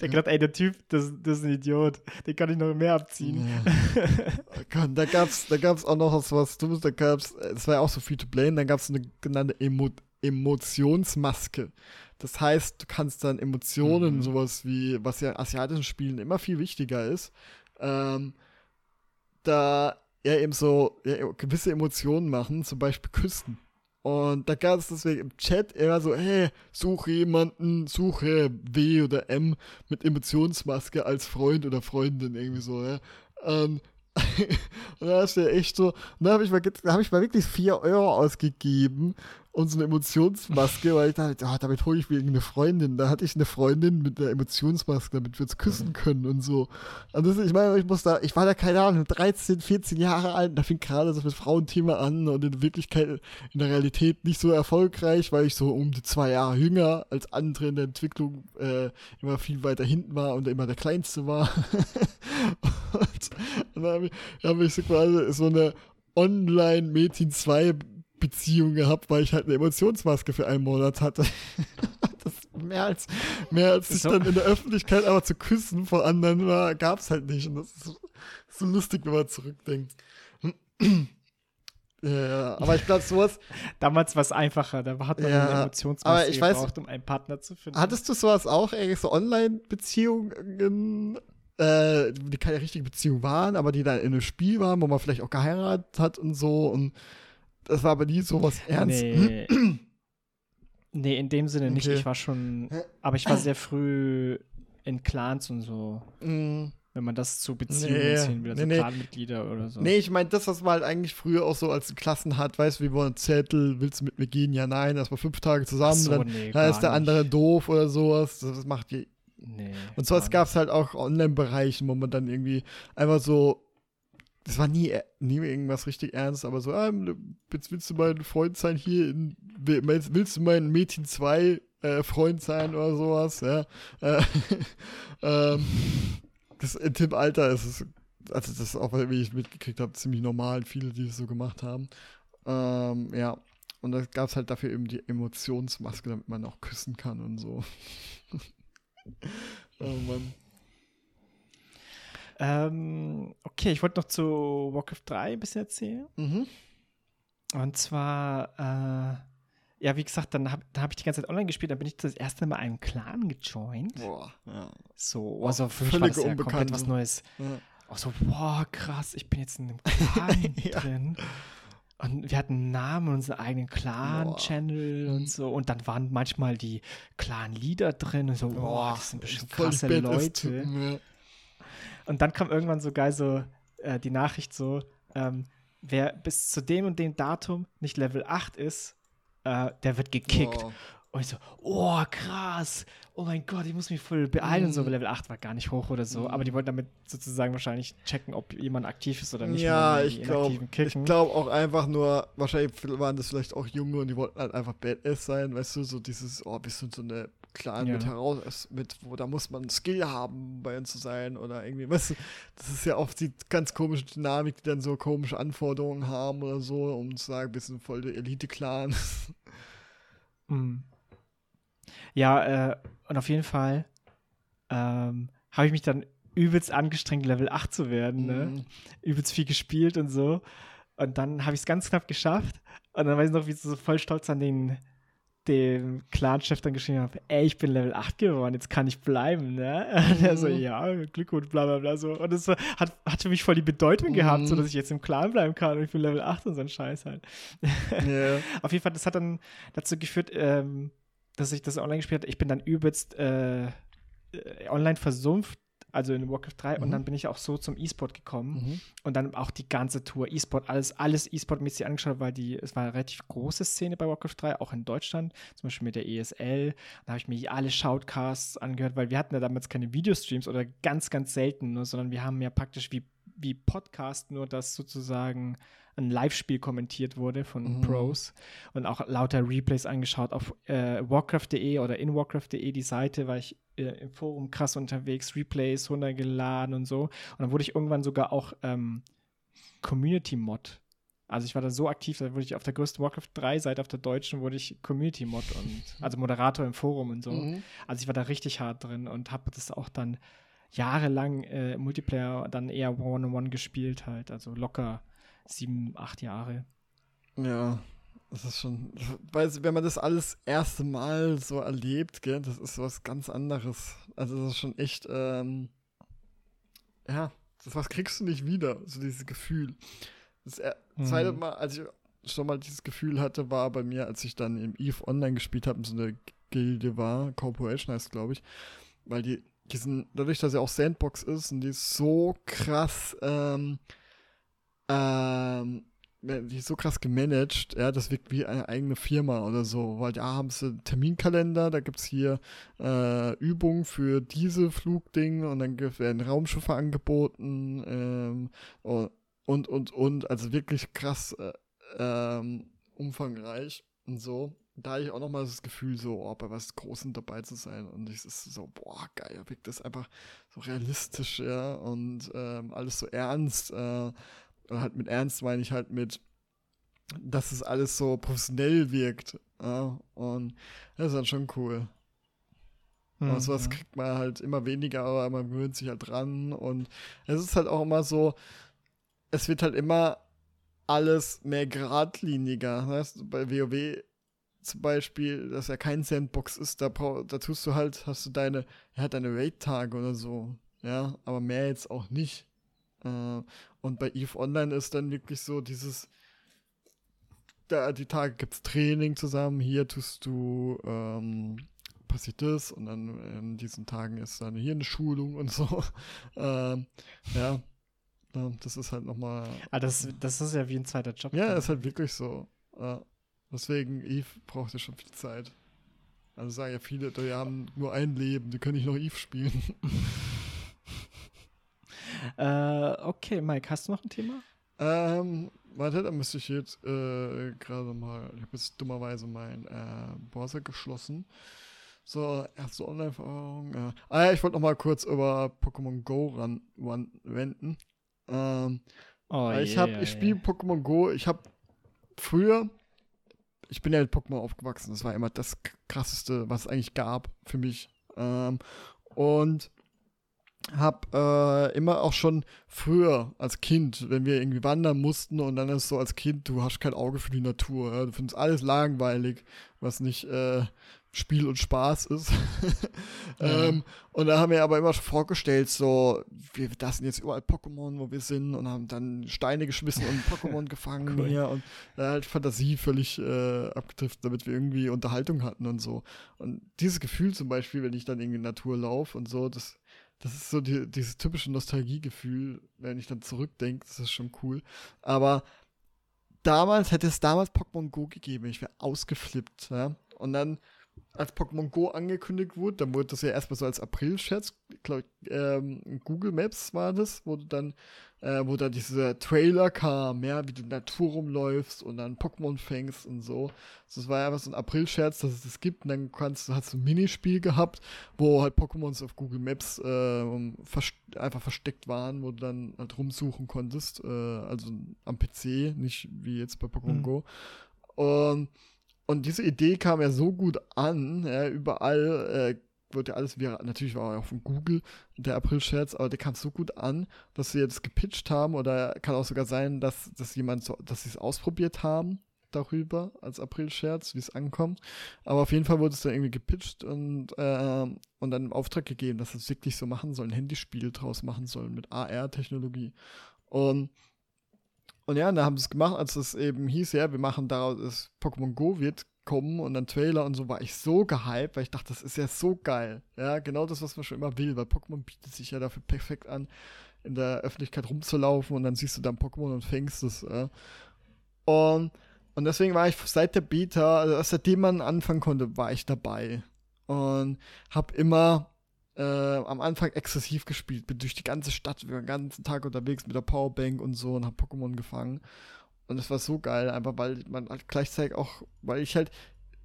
der gerade, ey, der Typ, das, das ist ein Idiot. Den kann ich noch mehr abziehen. Ja. da gab's, da gab's auch noch was, was Dummes, da gab's, es war ja auch so viel to blame, da gab's eine genannte Emo Emotionsmaske. Das heißt, du kannst dann Emotionen, mhm. sowas wie, was ja in asiatischen Spielen immer viel wichtiger ist, ähm, da ja eben so ja, gewisse Emotionen machen, zum Beispiel küssen. Und da gab es deswegen im Chat immer so, hey, suche jemanden, suche W oder M mit Emotionsmaske als Freund oder Freundin, irgendwie so, ja. Und, und da ist ja echt so, da habe ich, mal, hab ich mal wirklich 4 Euro ausgegeben und so eine Emotionsmaske, weil ich dachte, oh, damit hole ich mir irgendeine Freundin. Da hatte ich eine Freundin mit einer Emotionsmaske, damit wir uns küssen können und so. Und das, ich meine, ich muss da, ich war da keine Ahnung, 13, 14 Jahre alt, da fing gerade so das Frauenthema an und in Wirklichkeit, in der Realität nicht so erfolgreich, weil ich so um die zwei Jahre jünger als andere in der Entwicklung äh, immer viel weiter hinten war und immer der Kleinste war. und, und dann habe ich, hab ich so quasi so eine Online-Mädchen 2 Beziehung gehabt, weil ich halt eine Emotionsmaske für einen Monat hatte. das mehr als, mehr als sich so. dann in der Öffentlichkeit aber zu küssen vor anderen war, gab es halt nicht. Und das ist so, so lustig, wenn man zurückdenkt. Ja, aber ich glaube, sowas. Damals war es einfacher, da hat man ja, eine Emotionsmaske gebraucht, um einen Partner zu finden. Hattest du sowas auch, ey, so Online-Beziehungen, äh, die keine richtige Beziehung waren, aber die dann in einem Spiel waren, wo man vielleicht auch geheiratet hat und so und das war aber nie so was ernst. Nee. nee, in dem Sinne nicht. Okay. Ich war schon, aber ich war sehr früh in Clans und so. Mm. Wenn man das zu Beziehungen nee, ziehen will, also nee, Clanmitglieder oder so. Nee, ich meine, das, was man halt eigentlich früher auch so als Klassen hat, weißt du, wie wollen Zettel, willst du mit mir gehen? Ja, nein, erstmal fünf Tage zusammen, so, dann, nee, dann ist der andere doof oder sowas. Das, das macht je. Nee, und sowas gab es halt auch Online-Bereichen, wo man dann irgendwie einfach so das war nie, nie irgendwas richtig ernst, aber so, ah, jetzt willst du mein Freund sein hier, in, willst du mein Mädchen 2 äh, Freund sein oder sowas, ja. Äh, ähm, das in dem Alter ist es, also das ist auch, wie ich mitgekriegt habe, ziemlich normal, viele, die das so gemacht haben. Ähm, ja. Und da gab es halt dafür eben die Emotionsmaske, damit man auch küssen kann und so. oh Mann. Ähm, okay, ich wollte noch zu Warcraft 3 ein bisschen erzählen. Mhm. Und zwar, äh, ja, wie gesagt, dann habe hab ich die ganze Zeit online gespielt, dann bin ich das erste Mal einem Clan gejoint. Boah, ja. So, also für mich war das ja komplett was Neues. Ja. Auch so, boah, krass, ich bin jetzt in einem Clan ja. drin. Und wir hatten Namen und unseren eigenen Clan-Channel und so. Und dann waren manchmal die Clan-Leader drin und so, boah, das sind bestimmt krasse Leute. Ja. Und dann kam irgendwann so geil so äh, die Nachricht so, ähm, wer bis zu dem und dem Datum nicht Level 8 ist, äh, der wird gekickt. Oh. Und ich so, oh, krass. Oh mein Gott, ich muss mich voll beeilen und so. Mhm. Level 8 war gar nicht hoch oder so. Aber die wollten damit sozusagen wahrscheinlich checken, ob jemand aktiv ist oder nicht. ja, ich glaube ich kicken. glaub auch einfach nur, wahrscheinlich waren das vielleicht auch Junge und die wollten halt einfach Badass sein, weißt du, so dieses, oh, wir sind so eine Clan Ja. mit heraus, mit, wo da muss man Skill haben, bei uns zu sein oder irgendwie, weißt du, das ist ja oft die ganz komische Dynamik, die dann so komische Anforderungen haben oder so, um zu sagen, wir sind voll der Elite-Clan. Mhm. Ja, äh, und auf jeden Fall ähm, habe ich mich dann übelst angestrengt, Level 8 zu werden. Ne? Mhm. Übelst viel gespielt und so. Und dann habe ich es ganz knapp geschafft. Und dann weiß ich noch, wie ich so voll stolz an den dem Clan-Chef dann geschrieben habe, ey, ich bin Level 8 geworden, jetzt kann ich bleiben, ne? Und er so, Mhm. ja, Glückwunsch, bla bla bla so. Und das war- hat, hat für mich voll die Bedeutung gehabt, so Mhm. dass ich jetzt im Clan bleiben kann und ich bin Level 8 und so ein Scheiß halt. Ja. Auf jeden Fall, das hat dann dazu geführt, ähm, dass ich das online gespielt habe. Ich bin dann übelst äh, äh, online versumpft, also in Warcraft 3, und Mhm. dann bin ich auch so zum E-Sport gekommen Mhm. und dann auch die ganze Tour E-Sport, alles, alles E-Sport-mäßig angeschaut, weil die, es war eine relativ große Szene bei Warcraft 3, auch in Deutschland, zum Beispiel mit der ESL. Da habe ich mir alle Shoutcasts angehört, weil wir hatten ja damals keine Videostreams oder ganz, ganz selten, nur, sondern wir haben ja praktisch wie, wie Podcast, nur dass sozusagen ein Live-Spiel kommentiert wurde von Mhm. Pros und auch lauter Replays angeschaut auf äh, Warcraft.de oder in Warcraft.de, die Seite, war ich äh, im Forum krass unterwegs, Replays runtergeladen und so. Und dann wurde ich irgendwann sogar auch ähm, Community-Mod. Also ich war da so aktiv, da wurde ich auf der größten Warcraft 3-Seite, auf der deutschen, wurde ich Community-Mod und also Moderator im Forum und so. Mhm. Also ich war da richtig hart drin und habe das auch dann jahrelang äh, Multiplayer dann eher One-on-One gespielt halt. Also locker sieben, acht Jahre. Ja, das ist schon, weil wenn man das alles erste Mal so erlebt, gell, das ist was ganz anderes. Also das ist schon echt, ähm, ja, das was kriegst du nicht wieder, so dieses Gefühl. Das er- Mhm. zweite Mal, als ich schon mal dieses Gefühl hatte, war bei mir, als ich dann im EVE Online gespielt habe, so eine Gilde war, Corporation heißt, glaube ich, weil die, die sind, dadurch, dass ja auch Sandbox ist, und die ist so krass, ähm, ähm, die ist so krass gemanagt, ja, das wirkt wie eine eigene Firma oder so, weil da haben sie einen Terminkalender, da gibt es hier äh, Übungen für diese Flugdinge und dann werden Raumschiffe angeboten ähm, und, und, und, und, also wirklich krass äh, ähm, umfangreich und so. Da hatte ich auch nochmal das Gefühl, so, oh, bei was Großem dabei zu sein. Und es ist so, boah, geil, wirkt das einfach so realistisch, ja, und ähm, alles so ernst. Äh, und halt mit ernst meine ich halt mit, dass es alles so professionell wirkt. Ja, und das ist dann schon cool. Mhm. Und sowas kriegt man halt immer weniger, aber man gewöhnt sich halt dran. Und es ist halt auch immer so, es wird halt immer alles mehr geradliniger. Du, Bei WoW zum Beispiel, dass ja kein Sandbox ist, da, da tust du halt, hast du deine, ja, deine Raid-Tage oder so. Ja, aber mehr jetzt auch nicht. Äh, und bei EVE Online ist dann wirklich so dieses, da die Tage gibt's Training zusammen, hier tust du, ähm, passiert das und dann in diesen Tagen ist dann hier eine Schulung und so. ähm, ja, das ist halt nochmal, Ah, das, das ist ja wie ein zweiter Job. ja, dann. ist halt wirklich so. Ja. Deswegen, Eve braucht ja schon viel Zeit. Also sagen ja viele, die haben nur ein Leben, die können nicht noch Eve spielen. Äh, okay, Mike, hast du noch ein Thema? ähm, warte, da müsste ich jetzt äh, gerade mal, ich habe jetzt dummerweise mein äh, Browser geschlossen. So, erste Online-Erfahrung. Äh. Ah ja, ich wollte noch mal kurz über Pokémon Go ran, ran wenden. Ähm, Oh, ich habe, je, ich spiele Pokémon Go. Ich habe früher, ich bin ja mit Pokémon aufgewachsen. Das war immer das krasseste, was es eigentlich gab für mich. Ähm, und habe äh, immer auch schon früher als Kind, wenn wir irgendwie wandern mussten und dann ist so als Kind, du hast kein Auge für die Natur. Ja? Du findest alles langweilig, was nicht äh, Spiel und Spaß ist. Ja. ähm, und da haben wir aber immer schon vorgestellt, so, wir, das sind jetzt überall Pokémon, wo wir sind und haben dann Steine geschmissen und Pokémon gefangen Cool. hier und äh, halt Fantasie völlig äh, abgetrifft, damit wir irgendwie Unterhaltung hatten und so. Und dieses Gefühl zum Beispiel, wenn ich dann in die Natur laufe und so, das, das ist so die, dieses typische Nostalgiegefühl, wenn ich dann zurückdenke, das ist schon cool. Aber damals, hätte es damals Pokémon Go gegeben, ich wäre ausgeflippt, ja. Und dann als Pokémon Go angekündigt wurde, dann wurde das ja erstmal so als April-Scherz, glaube ich, ähm, Google Maps war das, wo du dann, äh, wo da dieser Trailer kam, ja, wie du in der Natur rumläufst und dann Pokémon fängst und so. Das war ja einfach so ein April-Scherz, dass es das gibt und dann kannst, hast du ein Minispiel gehabt, wo halt Pokémons auf Google Maps äh, vers einfach versteckt waren, wo du dann halt rumsuchen konntest, äh, also am PC, nicht wie jetzt bei Pokémon mhm. Go. Und und diese Idee kam ja so gut an, ja, überall äh, wurde ja alles wieder, natürlich war auch von Google der April-Scherz, aber der kam so gut an, dass sie jetzt gepitcht haben oder kann auch sogar sein, dass, dass jemand so, dass sie es ausprobiert haben darüber als April-Scherz, wie es ankommt. Aber auf jeden Fall wurde es dann irgendwie gepitcht und, äh, und dann im Auftrag gegeben, dass es wirklich so machen soll, ein Handyspiel draus machen sollen mit AR-Technologie. Und und ja, da haben sie es gemacht, als es eben hieß, ja, wir machen daraus, Pokémon Go wird kommen und dann Trailer und so, war ich so gehypt, weil ich dachte, das ist ja so geil. Ja, genau das, was man schon immer will, weil Pokémon bietet sich ja dafür perfekt an, in der Öffentlichkeit rumzulaufen und dann siehst du dann Pokémon und fängst es. Ja. Und, und deswegen war ich seit der Beta, also seitdem man anfangen konnte, war ich dabei. Und hab immer äh, am Anfang exzessiv gespielt. Bin durch die ganze Stadt, den ganzen Tag unterwegs mit der Powerbank und so und hab Pokémon gefangen. Und es war so geil, einfach weil man halt gleichzeitig auch, weil ich halt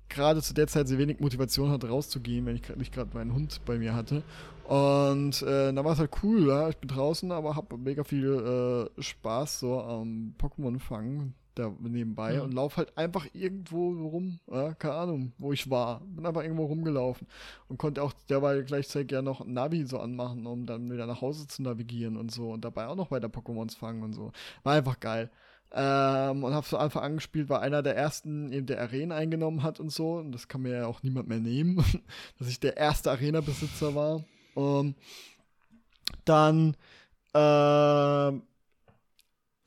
gerade zu der Zeit sehr wenig Motivation hatte, rauszugehen, wenn ich nicht gerade meinen Hund bei mir hatte. Und äh, da war es halt cool, ja. Ich bin draußen, aber hab mega viel äh, Spaß so am Pokémon fangen da nebenbei mhm. und laufe halt einfach irgendwo rum, ja, keine Ahnung, wo ich war. Bin einfach irgendwo rumgelaufen und konnte auch derweil gleichzeitig ja noch Navi so anmachen, um dann wieder nach Hause zu navigieren und so und dabei auch noch weiter Pokémons fangen und so. War einfach geil. Ähm, und habe so einfach angespielt, war einer der ersten, eben der Arenen eingenommen hat und so. Und das kann mir ja auch niemand mehr nehmen, dass ich der erste Arena-Besitzer war. Und dann, äh,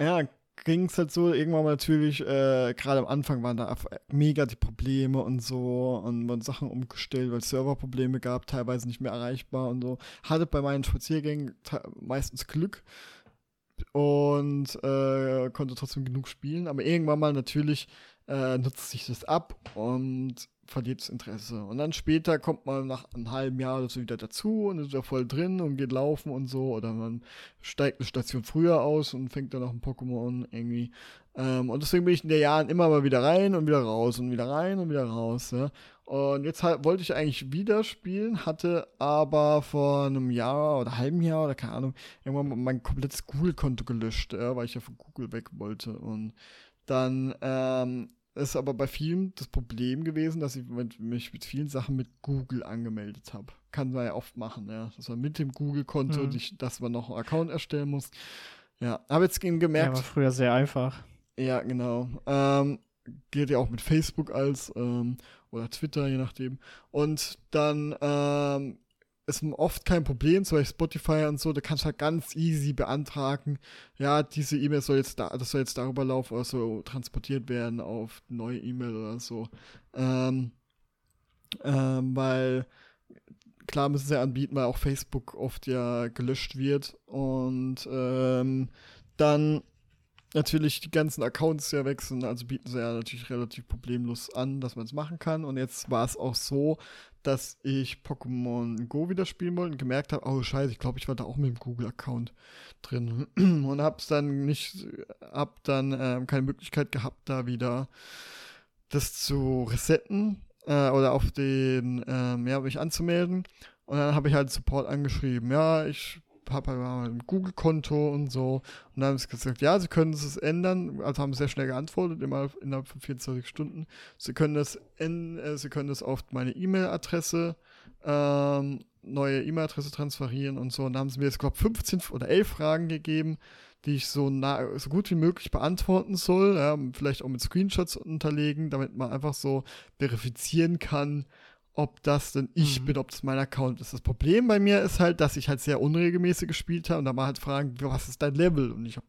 ja, ging es halt so, irgendwann mal natürlich, äh, gerade am Anfang waren da mega die Probleme und so und wurden Sachen umgestellt, weil es Serverprobleme gab, teilweise nicht mehr erreichbar und so. Hatte bei meinen Spaziergängen meistens Glück und äh, konnte trotzdem genug spielen, aber irgendwann mal natürlich äh, nutzt sich das ab und verliert das Interesse. Und dann später kommt man nach einem halben Jahr oder so wieder dazu und ist da voll drin und geht laufen und so. Oder man steigt eine Station früher aus und fängt dann noch ein Pokémon irgendwie. Ähm, und deswegen bin ich in den Jahren immer mal wieder rein und wieder raus und wieder rein und wieder raus. Ja. Und jetzt halt, wollte ich eigentlich wieder spielen, hatte aber vor einem Jahr oder halben Jahr oder keine Ahnung, irgendwann mein komplettes Google-Konto gelöscht, ja, weil ich ja von Google weg wollte. Und dann ähm, ist aber bei vielen das Problem gewesen, dass ich mit, mich mit vielen Sachen mit Google angemeldet habe. Kann man ja oft machen, ja. Dass man mit dem Google-Konto, mhm. dass man noch einen Account erstellen muss. Ja, habe jetzt gemerkt. Ja, war früher sehr einfach. Ja, genau. Ähm, geht ja auch mit Facebook als ähm, oder Twitter, je nachdem. Und dann ähm, ist oft kein Problem, zum Beispiel Spotify und so, da kannst du halt ganz easy beantragen, ja, diese E-Mail soll jetzt da, das soll jetzt darüber laufen oder so transportiert werden auf neue E-Mail oder so. Ähm, ähm, weil klar müssen sie anbieten, weil auch Facebook oft ja gelöscht wird und ähm, dann natürlich die ganzen Accounts ja wechseln, also bieten sie ja natürlich relativ problemlos an, dass man es machen kann. Und jetzt war es auch so, dass ich Pokémon Go wieder spielen wollte und gemerkt habe, oh scheiße, ich glaube, ich war da auch mit dem Google-Account drin und hab's dann nicht, hab dann ähm, keine Möglichkeit gehabt, da wieder das zu resetten äh, oder auf den, ähm, ja, mich anzumelden. Und dann habe ich halt Support angeschrieben, ja, ich Papa war ein Google-Konto und so. Und dann haben sie gesagt, ja, sie können es ändern. Also haben sehr schnell geantwortet, immer innerhalb von 24 Stunden. Sie können das, äh, sie können das auf meine E-Mail-Adresse, ähm, neue E-Mail-Adresse transferieren und so. Und da haben sie mir jetzt, glaube ich, 15 oder 11 Fragen gegeben, die ich so, nah, so gut wie möglich beantworten soll. Ja, vielleicht auch mit Screenshots unterlegen, damit man einfach so verifizieren kann, ob das denn ich mhm. bin, ob das mein Account ist. Das Problem bei mir ist halt, dass ich halt sehr unregelmäßig gespielt habe und da mal halt fragen, was ist dein Level? Und ich habe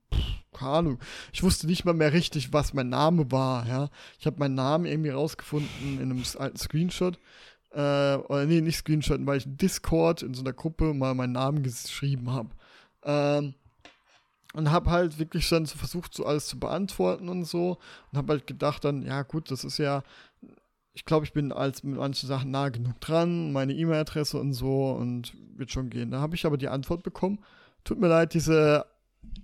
keine Ahnung. Ich wusste nicht mal mehr richtig, was mein Name war, ja. Ich habe meinen Namen irgendwie rausgefunden in einem alten Screenshot. Äh, oder nee, nicht Screenshot, weil ich in Discord in so einer Gruppe mal meinen Namen geschrieben habe. Ähm, und habe halt wirklich dann so versucht, so alles zu beantworten und so. Und habe halt gedacht dann, ja gut, das ist ja ich glaube, ich bin als mit manchen Sachen nah genug dran, meine E-Mail-Adresse und so und wird schon gehen. Da habe ich aber die Antwort bekommen. Tut mir leid, diese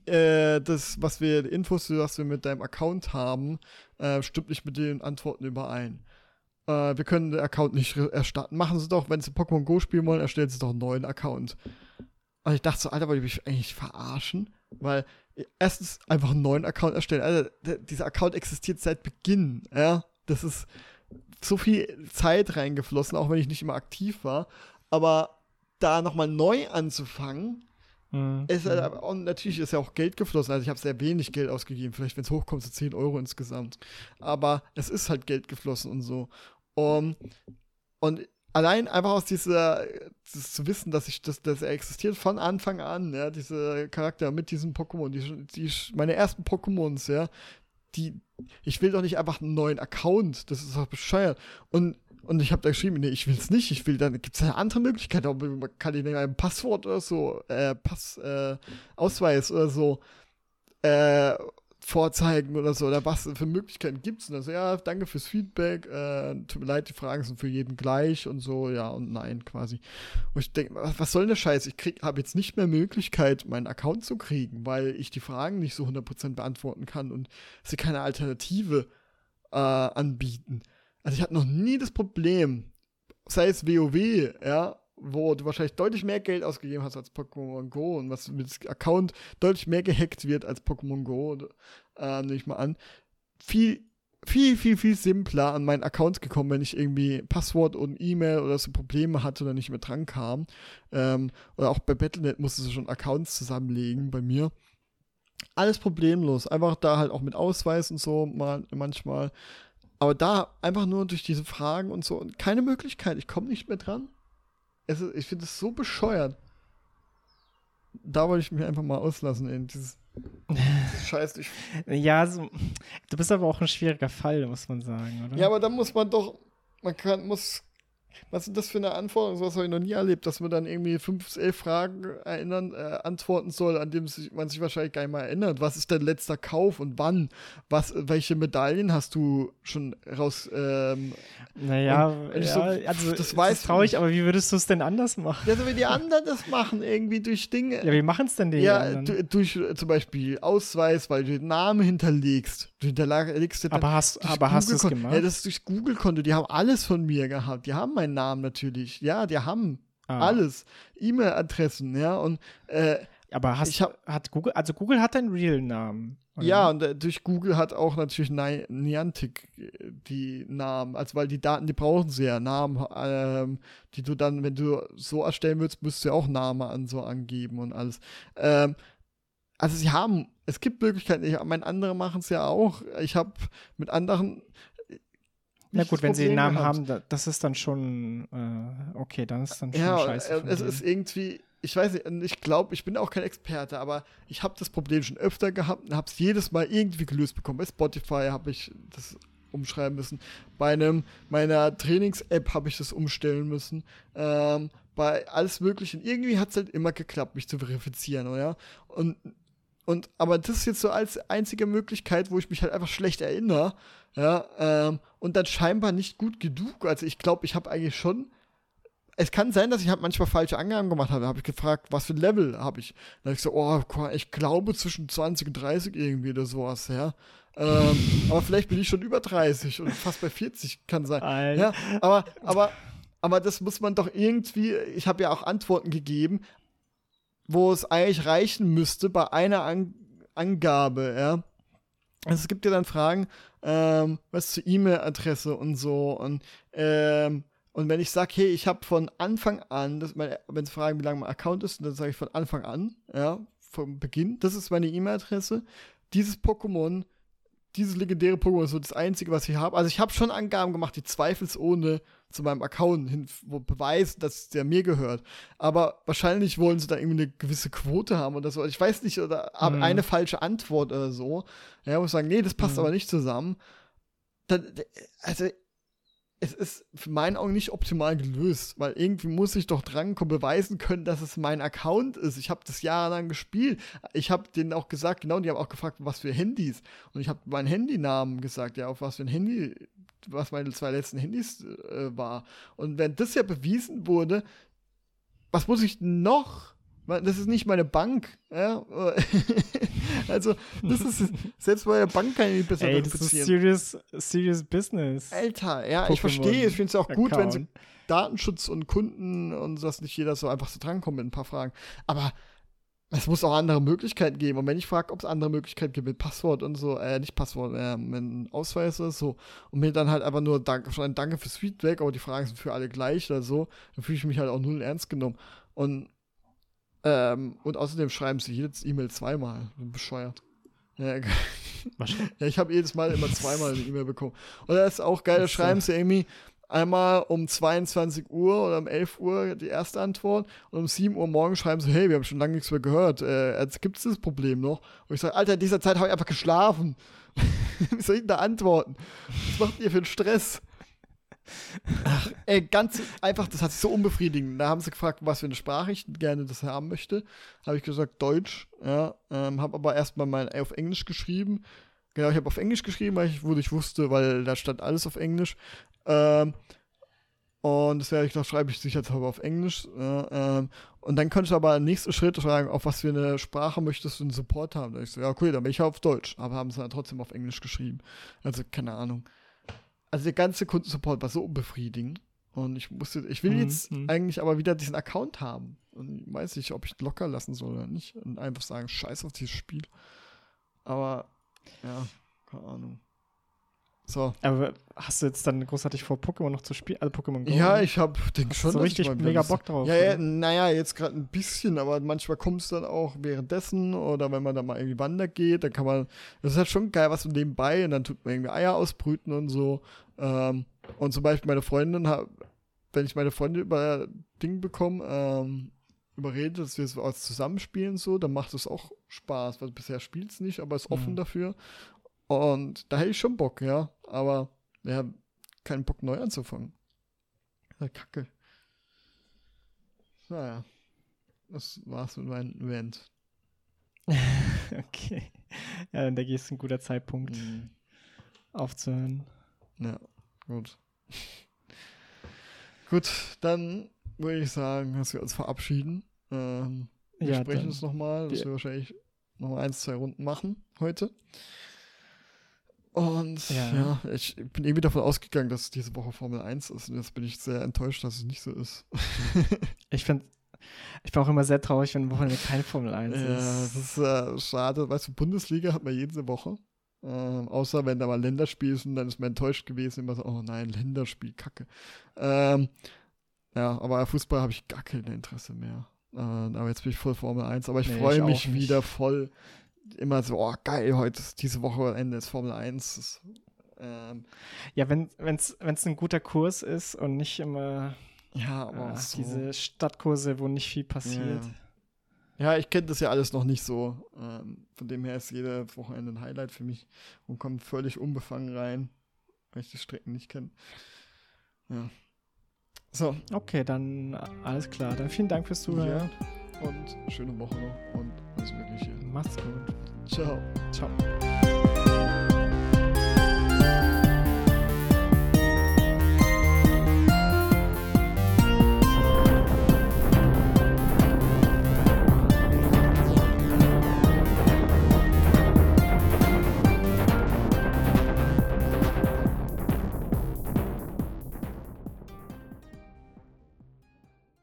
äh, das, was wir, die Infos, was wir mit deinem Account haben, äh, stimmt nicht mit den Antworten überein. Äh, wir können den Account nicht erstatten. Machen Sie doch, wenn Sie Pokémon Go spielen wollen, erstellen Sie doch einen neuen Account. Und ich dachte so, Alter, wollte ich mich eigentlich verarschen? Weil erstens einfach einen neuen Account erstellen. Alter, der, dieser Account existiert seit Beginn, ja. Das ist so viel Zeit reingeflossen, auch wenn ich nicht immer aktiv war. Aber da nochmal neu anzufangen, mhm. ist halt, und natürlich ist ja auch Geld geflossen. Also ich habe sehr wenig Geld ausgegeben. Vielleicht, wenn es hochkommt, so 10 Euro insgesamt. Aber es ist halt Geld geflossen und so. Um, und allein einfach aus dieser, zu wissen, dass ich, dass, dass er existiert von Anfang an, ja, diese Charakter mit diesen Pokémon, die, die, meine ersten Pokémons, ja, die, ich will doch nicht einfach einen neuen Account, das ist doch bescheuert. Und, und ich habe da geschrieben, nee, ich will es nicht, ich will dann, gibt es eine andere Möglichkeit, man kann ich ein Passwort oder so, äh, Pass, äh, Ausweis oder so, äh, vorzeigen oder so, oder was für Möglichkeiten gibt es? Also, ja, danke fürs Feedback, äh, tut mir leid, die Fragen sind für jeden gleich und so, ja und nein quasi. Und ich denke, was soll denn der Scheiß? Ich habe jetzt nicht mehr Möglichkeit, meinen Account zu kriegen, weil ich die Fragen nicht so 100% beantworten kann und sie keine Alternative äh, anbieten. Also ich hatte noch nie das Problem, sei es WoW, ja, wo du wahrscheinlich deutlich mehr Geld ausgegeben hast als Pokémon Go und was mit dem Account deutlich mehr gehackt wird als Pokémon Go, äh, nehme ich mal an, viel, viel, viel, viel simpler an meinen Account gekommen, wenn ich irgendwie Passwort und E-Mail oder so Probleme hatte oder nicht mehr dran kam. Ähm, oder auch bei Battle.net musste sie schon Accounts zusammenlegen bei mir. Alles problemlos. Einfach da halt auch mit Ausweis und so mal manchmal. Aber da einfach nur durch diese Fragen und so. Keine Möglichkeit. Ich komme nicht mehr dran. Es ist, ich finde es so bescheuert. Da wollte ich mich einfach mal auslassen. Dieses, dieses Scheiß. Ich ja, so, du bist aber auch ein schwieriger Fall, muss man sagen, oder? Ja, aber da muss man doch, man kann, muss was ist das für eine Anforderung? So was habe ich noch nie erlebt, dass man dann irgendwie fünf, elf Fragen erinnern, äh, antworten soll, an dem sich, man sich wahrscheinlich gar nicht mal erinnert. Was ist dein letzter Kauf und wann? Was, welche Medaillen hast du schon raus? Ähm, naja, ja, so, also das weiß ist traurig, aber wie würdest du es denn anders machen? Ja, so wie die anderen das machen, irgendwie durch Dinge. Ja, wie machen es denn die Ja, anderen? durch äh, zum Beispiel Ausweis, weil du den Namen hinterlegst. Du hinterlegst den Aber hast, aber hast du es gemacht? Ja, das ist durch Google-Konto. Die haben alles von mir gehabt. Die haben mein meinen Namen natürlich. Ja, die haben ah. alles. E-Mail-Adressen, ja. Und äh, aber hast, hab, hat Google, also Google hat deinen Real-Namen. Ja, und äh, durch Google hat auch natürlich Niantic äh, die Namen, also weil die Daten, die brauchen sie ja, Namen, ähm, die du dann, wenn du so erstellen willst, müsst du ja auch Namen an so angeben und alles. Ähm, also sie haben, es gibt Möglichkeiten, ich meine, andere machen es ja auch. Ich habe mit anderen na gut, wenn sie den Namen gehabt. haben, das ist dann schon äh, okay, dann ist dann schon ja, scheiße. Ja, es ist irgendwie, ich weiß nicht, ich glaube, ich bin auch kein Experte, aber ich habe das Problem schon öfter gehabt und habe es jedes Mal irgendwie gelöst bekommen. Bei Spotify habe ich das umschreiben müssen. Bei einem meiner Trainings-App habe ich das umstellen müssen. Ähm, bei alles Mögliche. Irgendwie hat es halt immer geklappt, mich zu verifizieren, oder? Und, und aber das ist jetzt so als einzige Möglichkeit, wo ich mich halt einfach schlecht erinnere. Ja, ähm, und dann scheinbar nicht gut genug. Also ich glaube, ich habe eigentlich schon. Es kann sein, dass ich halt manchmal falsche Angaben gemacht habe. Da habe ich gefragt, was für ein Level habe ich. Dann habe ich so, oh, ich glaube zwischen 20 und 30 irgendwie oder sowas, ja. Ähm, aber vielleicht bin ich schon über 30 und fast bei 40 kann sein. Alter. Ja, aber, aber, aber das muss man doch irgendwie, ich habe ja auch Antworten gegeben, wo es eigentlich reichen müsste bei einer An Angabe, ja. Also es gibt ja dann Fragen, ähm, was zur E-Mail-Adresse und so. Und, ähm, und wenn ich sage, hey, ich habe von Anfang an, wenn sie fragen, wie lange mein Account ist, dann sage ich von Anfang an, ja, vom Beginn, das ist meine E-Mail-Adresse. Dieses Pokémon, dieses legendäre Pokémon ist so das einzige, was ich habe. Also ich habe schon Angaben gemacht, die zweifelsohne zu meinem Account hin, wo beweisen, dass der mir gehört. Aber wahrscheinlich wollen sie da irgendwie eine gewisse Quote haben oder so. Ich weiß nicht, oder mhm. eine falsche Antwort oder so. Ja, muss sagen, nee, das passt mhm. aber nicht zusammen. Dann, also, es ist für meinen Augen nicht optimal gelöst, weil irgendwie muss ich doch drankommen, beweisen können, dass es mein Account ist. Ich habe das jahrelang gespielt. Ich habe denen auch gesagt, genau, die haben auch gefragt, was für Handys. Und ich habe meinen Handynamen gesagt, ja, auf was für ein Handy was meine zwei letzten Handys äh, war. Und wenn das ja bewiesen wurde, was muss ich noch? Das ist nicht meine Bank. Ja? also, das ist selbst bei der Bank kann ich nicht besser Ey, das ist serious, serious business. Alter, ja, Pokémon ich verstehe. Ich finde es auch gut, Account. wenn sie Datenschutz und Kunden und dass nicht jeder so einfach so drankommt mit ein paar Fragen. Aber es muss auch andere Möglichkeiten geben. Und wenn ich frage, ob es andere Möglichkeiten gibt mit Passwort und so, äh, nicht Passwort, äh, mit Ausweis oder so, und mir dann halt einfach nur Danke, schon ein Danke fürs Feedback, aber die Fragen sind für alle gleich oder so, dann fühle ich mich halt auch null ernst genommen. Und, ähm, und außerdem schreiben sie jedes E-Mail zweimal. Bescheuert. Ja, ja ich habe jedes Mal immer zweimal eine E-Mail bekommen. Und das ist auch geil, da schreiben sie irgendwie, einmal um 22 Uhr oder um 11 Uhr die erste Antwort und um 7 Uhr morgens schreiben sie, hey, wir haben schon lange nichts mehr gehört, äh, jetzt gibt es das Problem noch. Und ich sage, Alter, in dieser Zeit habe ich einfach geschlafen. Wie soll ich denn da antworten? Was macht ihr für einen Stress? Ach, ey, ganz einfach, das hat sich so unbefriedigend. Da haben sie gefragt, was für eine Sprache ich gerne das haben möchte. Habe ich gesagt, Deutsch. Ja, ähm, habe aber erstmal mal auf Englisch geschrieben. Genau, ich habe auf Englisch geschrieben, weil ich, wo ich wusste, weil da stand alles auf Englisch. Ähm, und das werde ich noch, schreibe ich sicherheitshalber auf Englisch. Äh, ähm, und dann könnte ich aber nächsten Schritt fragen, auf was für eine Sprache möchtest du einen Support haben? Da ich so, ja, cool, dann bin ich auf Deutsch. Aber haben sie dann trotzdem auf Englisch geschrieben. Also, keine Ahnung. Also, der ganze Kundensupport war so unbefriedigend. Und ich musste, ich will mhm. jetzt mhm. eigentlich aber wieder diesen Account haben. Und ich weiß nicht, ob ich locker lassen soll oder nicht. Und einfach sagen, scheiß auf dieses Spiel. Aber, ja, keine Ahnung. So. Aber hast du jetzt dann großartig vor, Pokémon noch zu spielen? Also Pokémon Go? Ja, ich hab, denke schon. So richtig mega Bock drauf. Ja, ja naja, jetzt gerade ein bisschen, aber manchmal kommt es dann auch währenddessen oder wenn man da mal irgendwie wandern geht, dann kann man, das ist halt schon geil, was nebenbei und dann tut man irgendwie Eier ausbrüten und so. Ähm, und zum Beispiel meine Freundin, wenn ich meine Freundin über Ding bekomme, ähm, überredet, dass wir es zusammenspielen so, dann macht es auch Spaß, weil bisher spielt es nicht, aber ist offen mhm. dafür. Und da hätte ich schon Bock, ja. Aber ja, keinen Bock neu anzufangen. Ja, Kacke. Naja. Das war's mit meinem Event. okay. Ja, dann denke ich, ist ein guter Zeitpunkt mhm. aufzuhören. Ja, gut. gut, dann würde ich sagen, dass wir uns verabschieden. Ähm, wir ja, sprechen uns nochmal, dass wir wahrscheinlich noch ein, zwei Runden machen heute. Und ja. ja. ich bin irgendwie davon ausgegangen, dass diese Woche Formel 1 ist. Und jetzt bin ich sehr enttäuscht, dass es nicht so ist. ich finde, ich bin auch immer sehr traurig, wenn Wochenende keine Formel 1 ist. Ja, das ist äh, schade. Weißt du, Bundesliga hat man jede Woche. Ähm, außer wenn da mal Länderspiel ist und dann ist man enttäuscht gewesen. Immer so, oh nein, Länderspiel, kacke. Ähm, ja, aber Fußball habe ich gar kein Interesse mehr. Äh, aber jetzt bin ich voll Formel 1. Aber ich nee, freue mich wieder voll immer so, oh geil, heute ist diese Woche Ende ist Formel 1. Das, ähm, ja, wenn es ein guter Kurs ist und nicht immer ja, aber äh, so. diese Stadtkurse, wo nicht viel passiert. Ja, ja ich kenne das ja alles noch nicht so. Ähm, von dem her ist jedes Wochenende ein Highlight für mich und komme völlig unbefangen rein, weil ich die Strecken nicht kenne. Ja. So. Okay, dann alles klar. Dann vielen Dank fürs Zuhören. Ja, und schöne Woche noch und alles Mögliche. Macht's gut. Ciao. Ciao.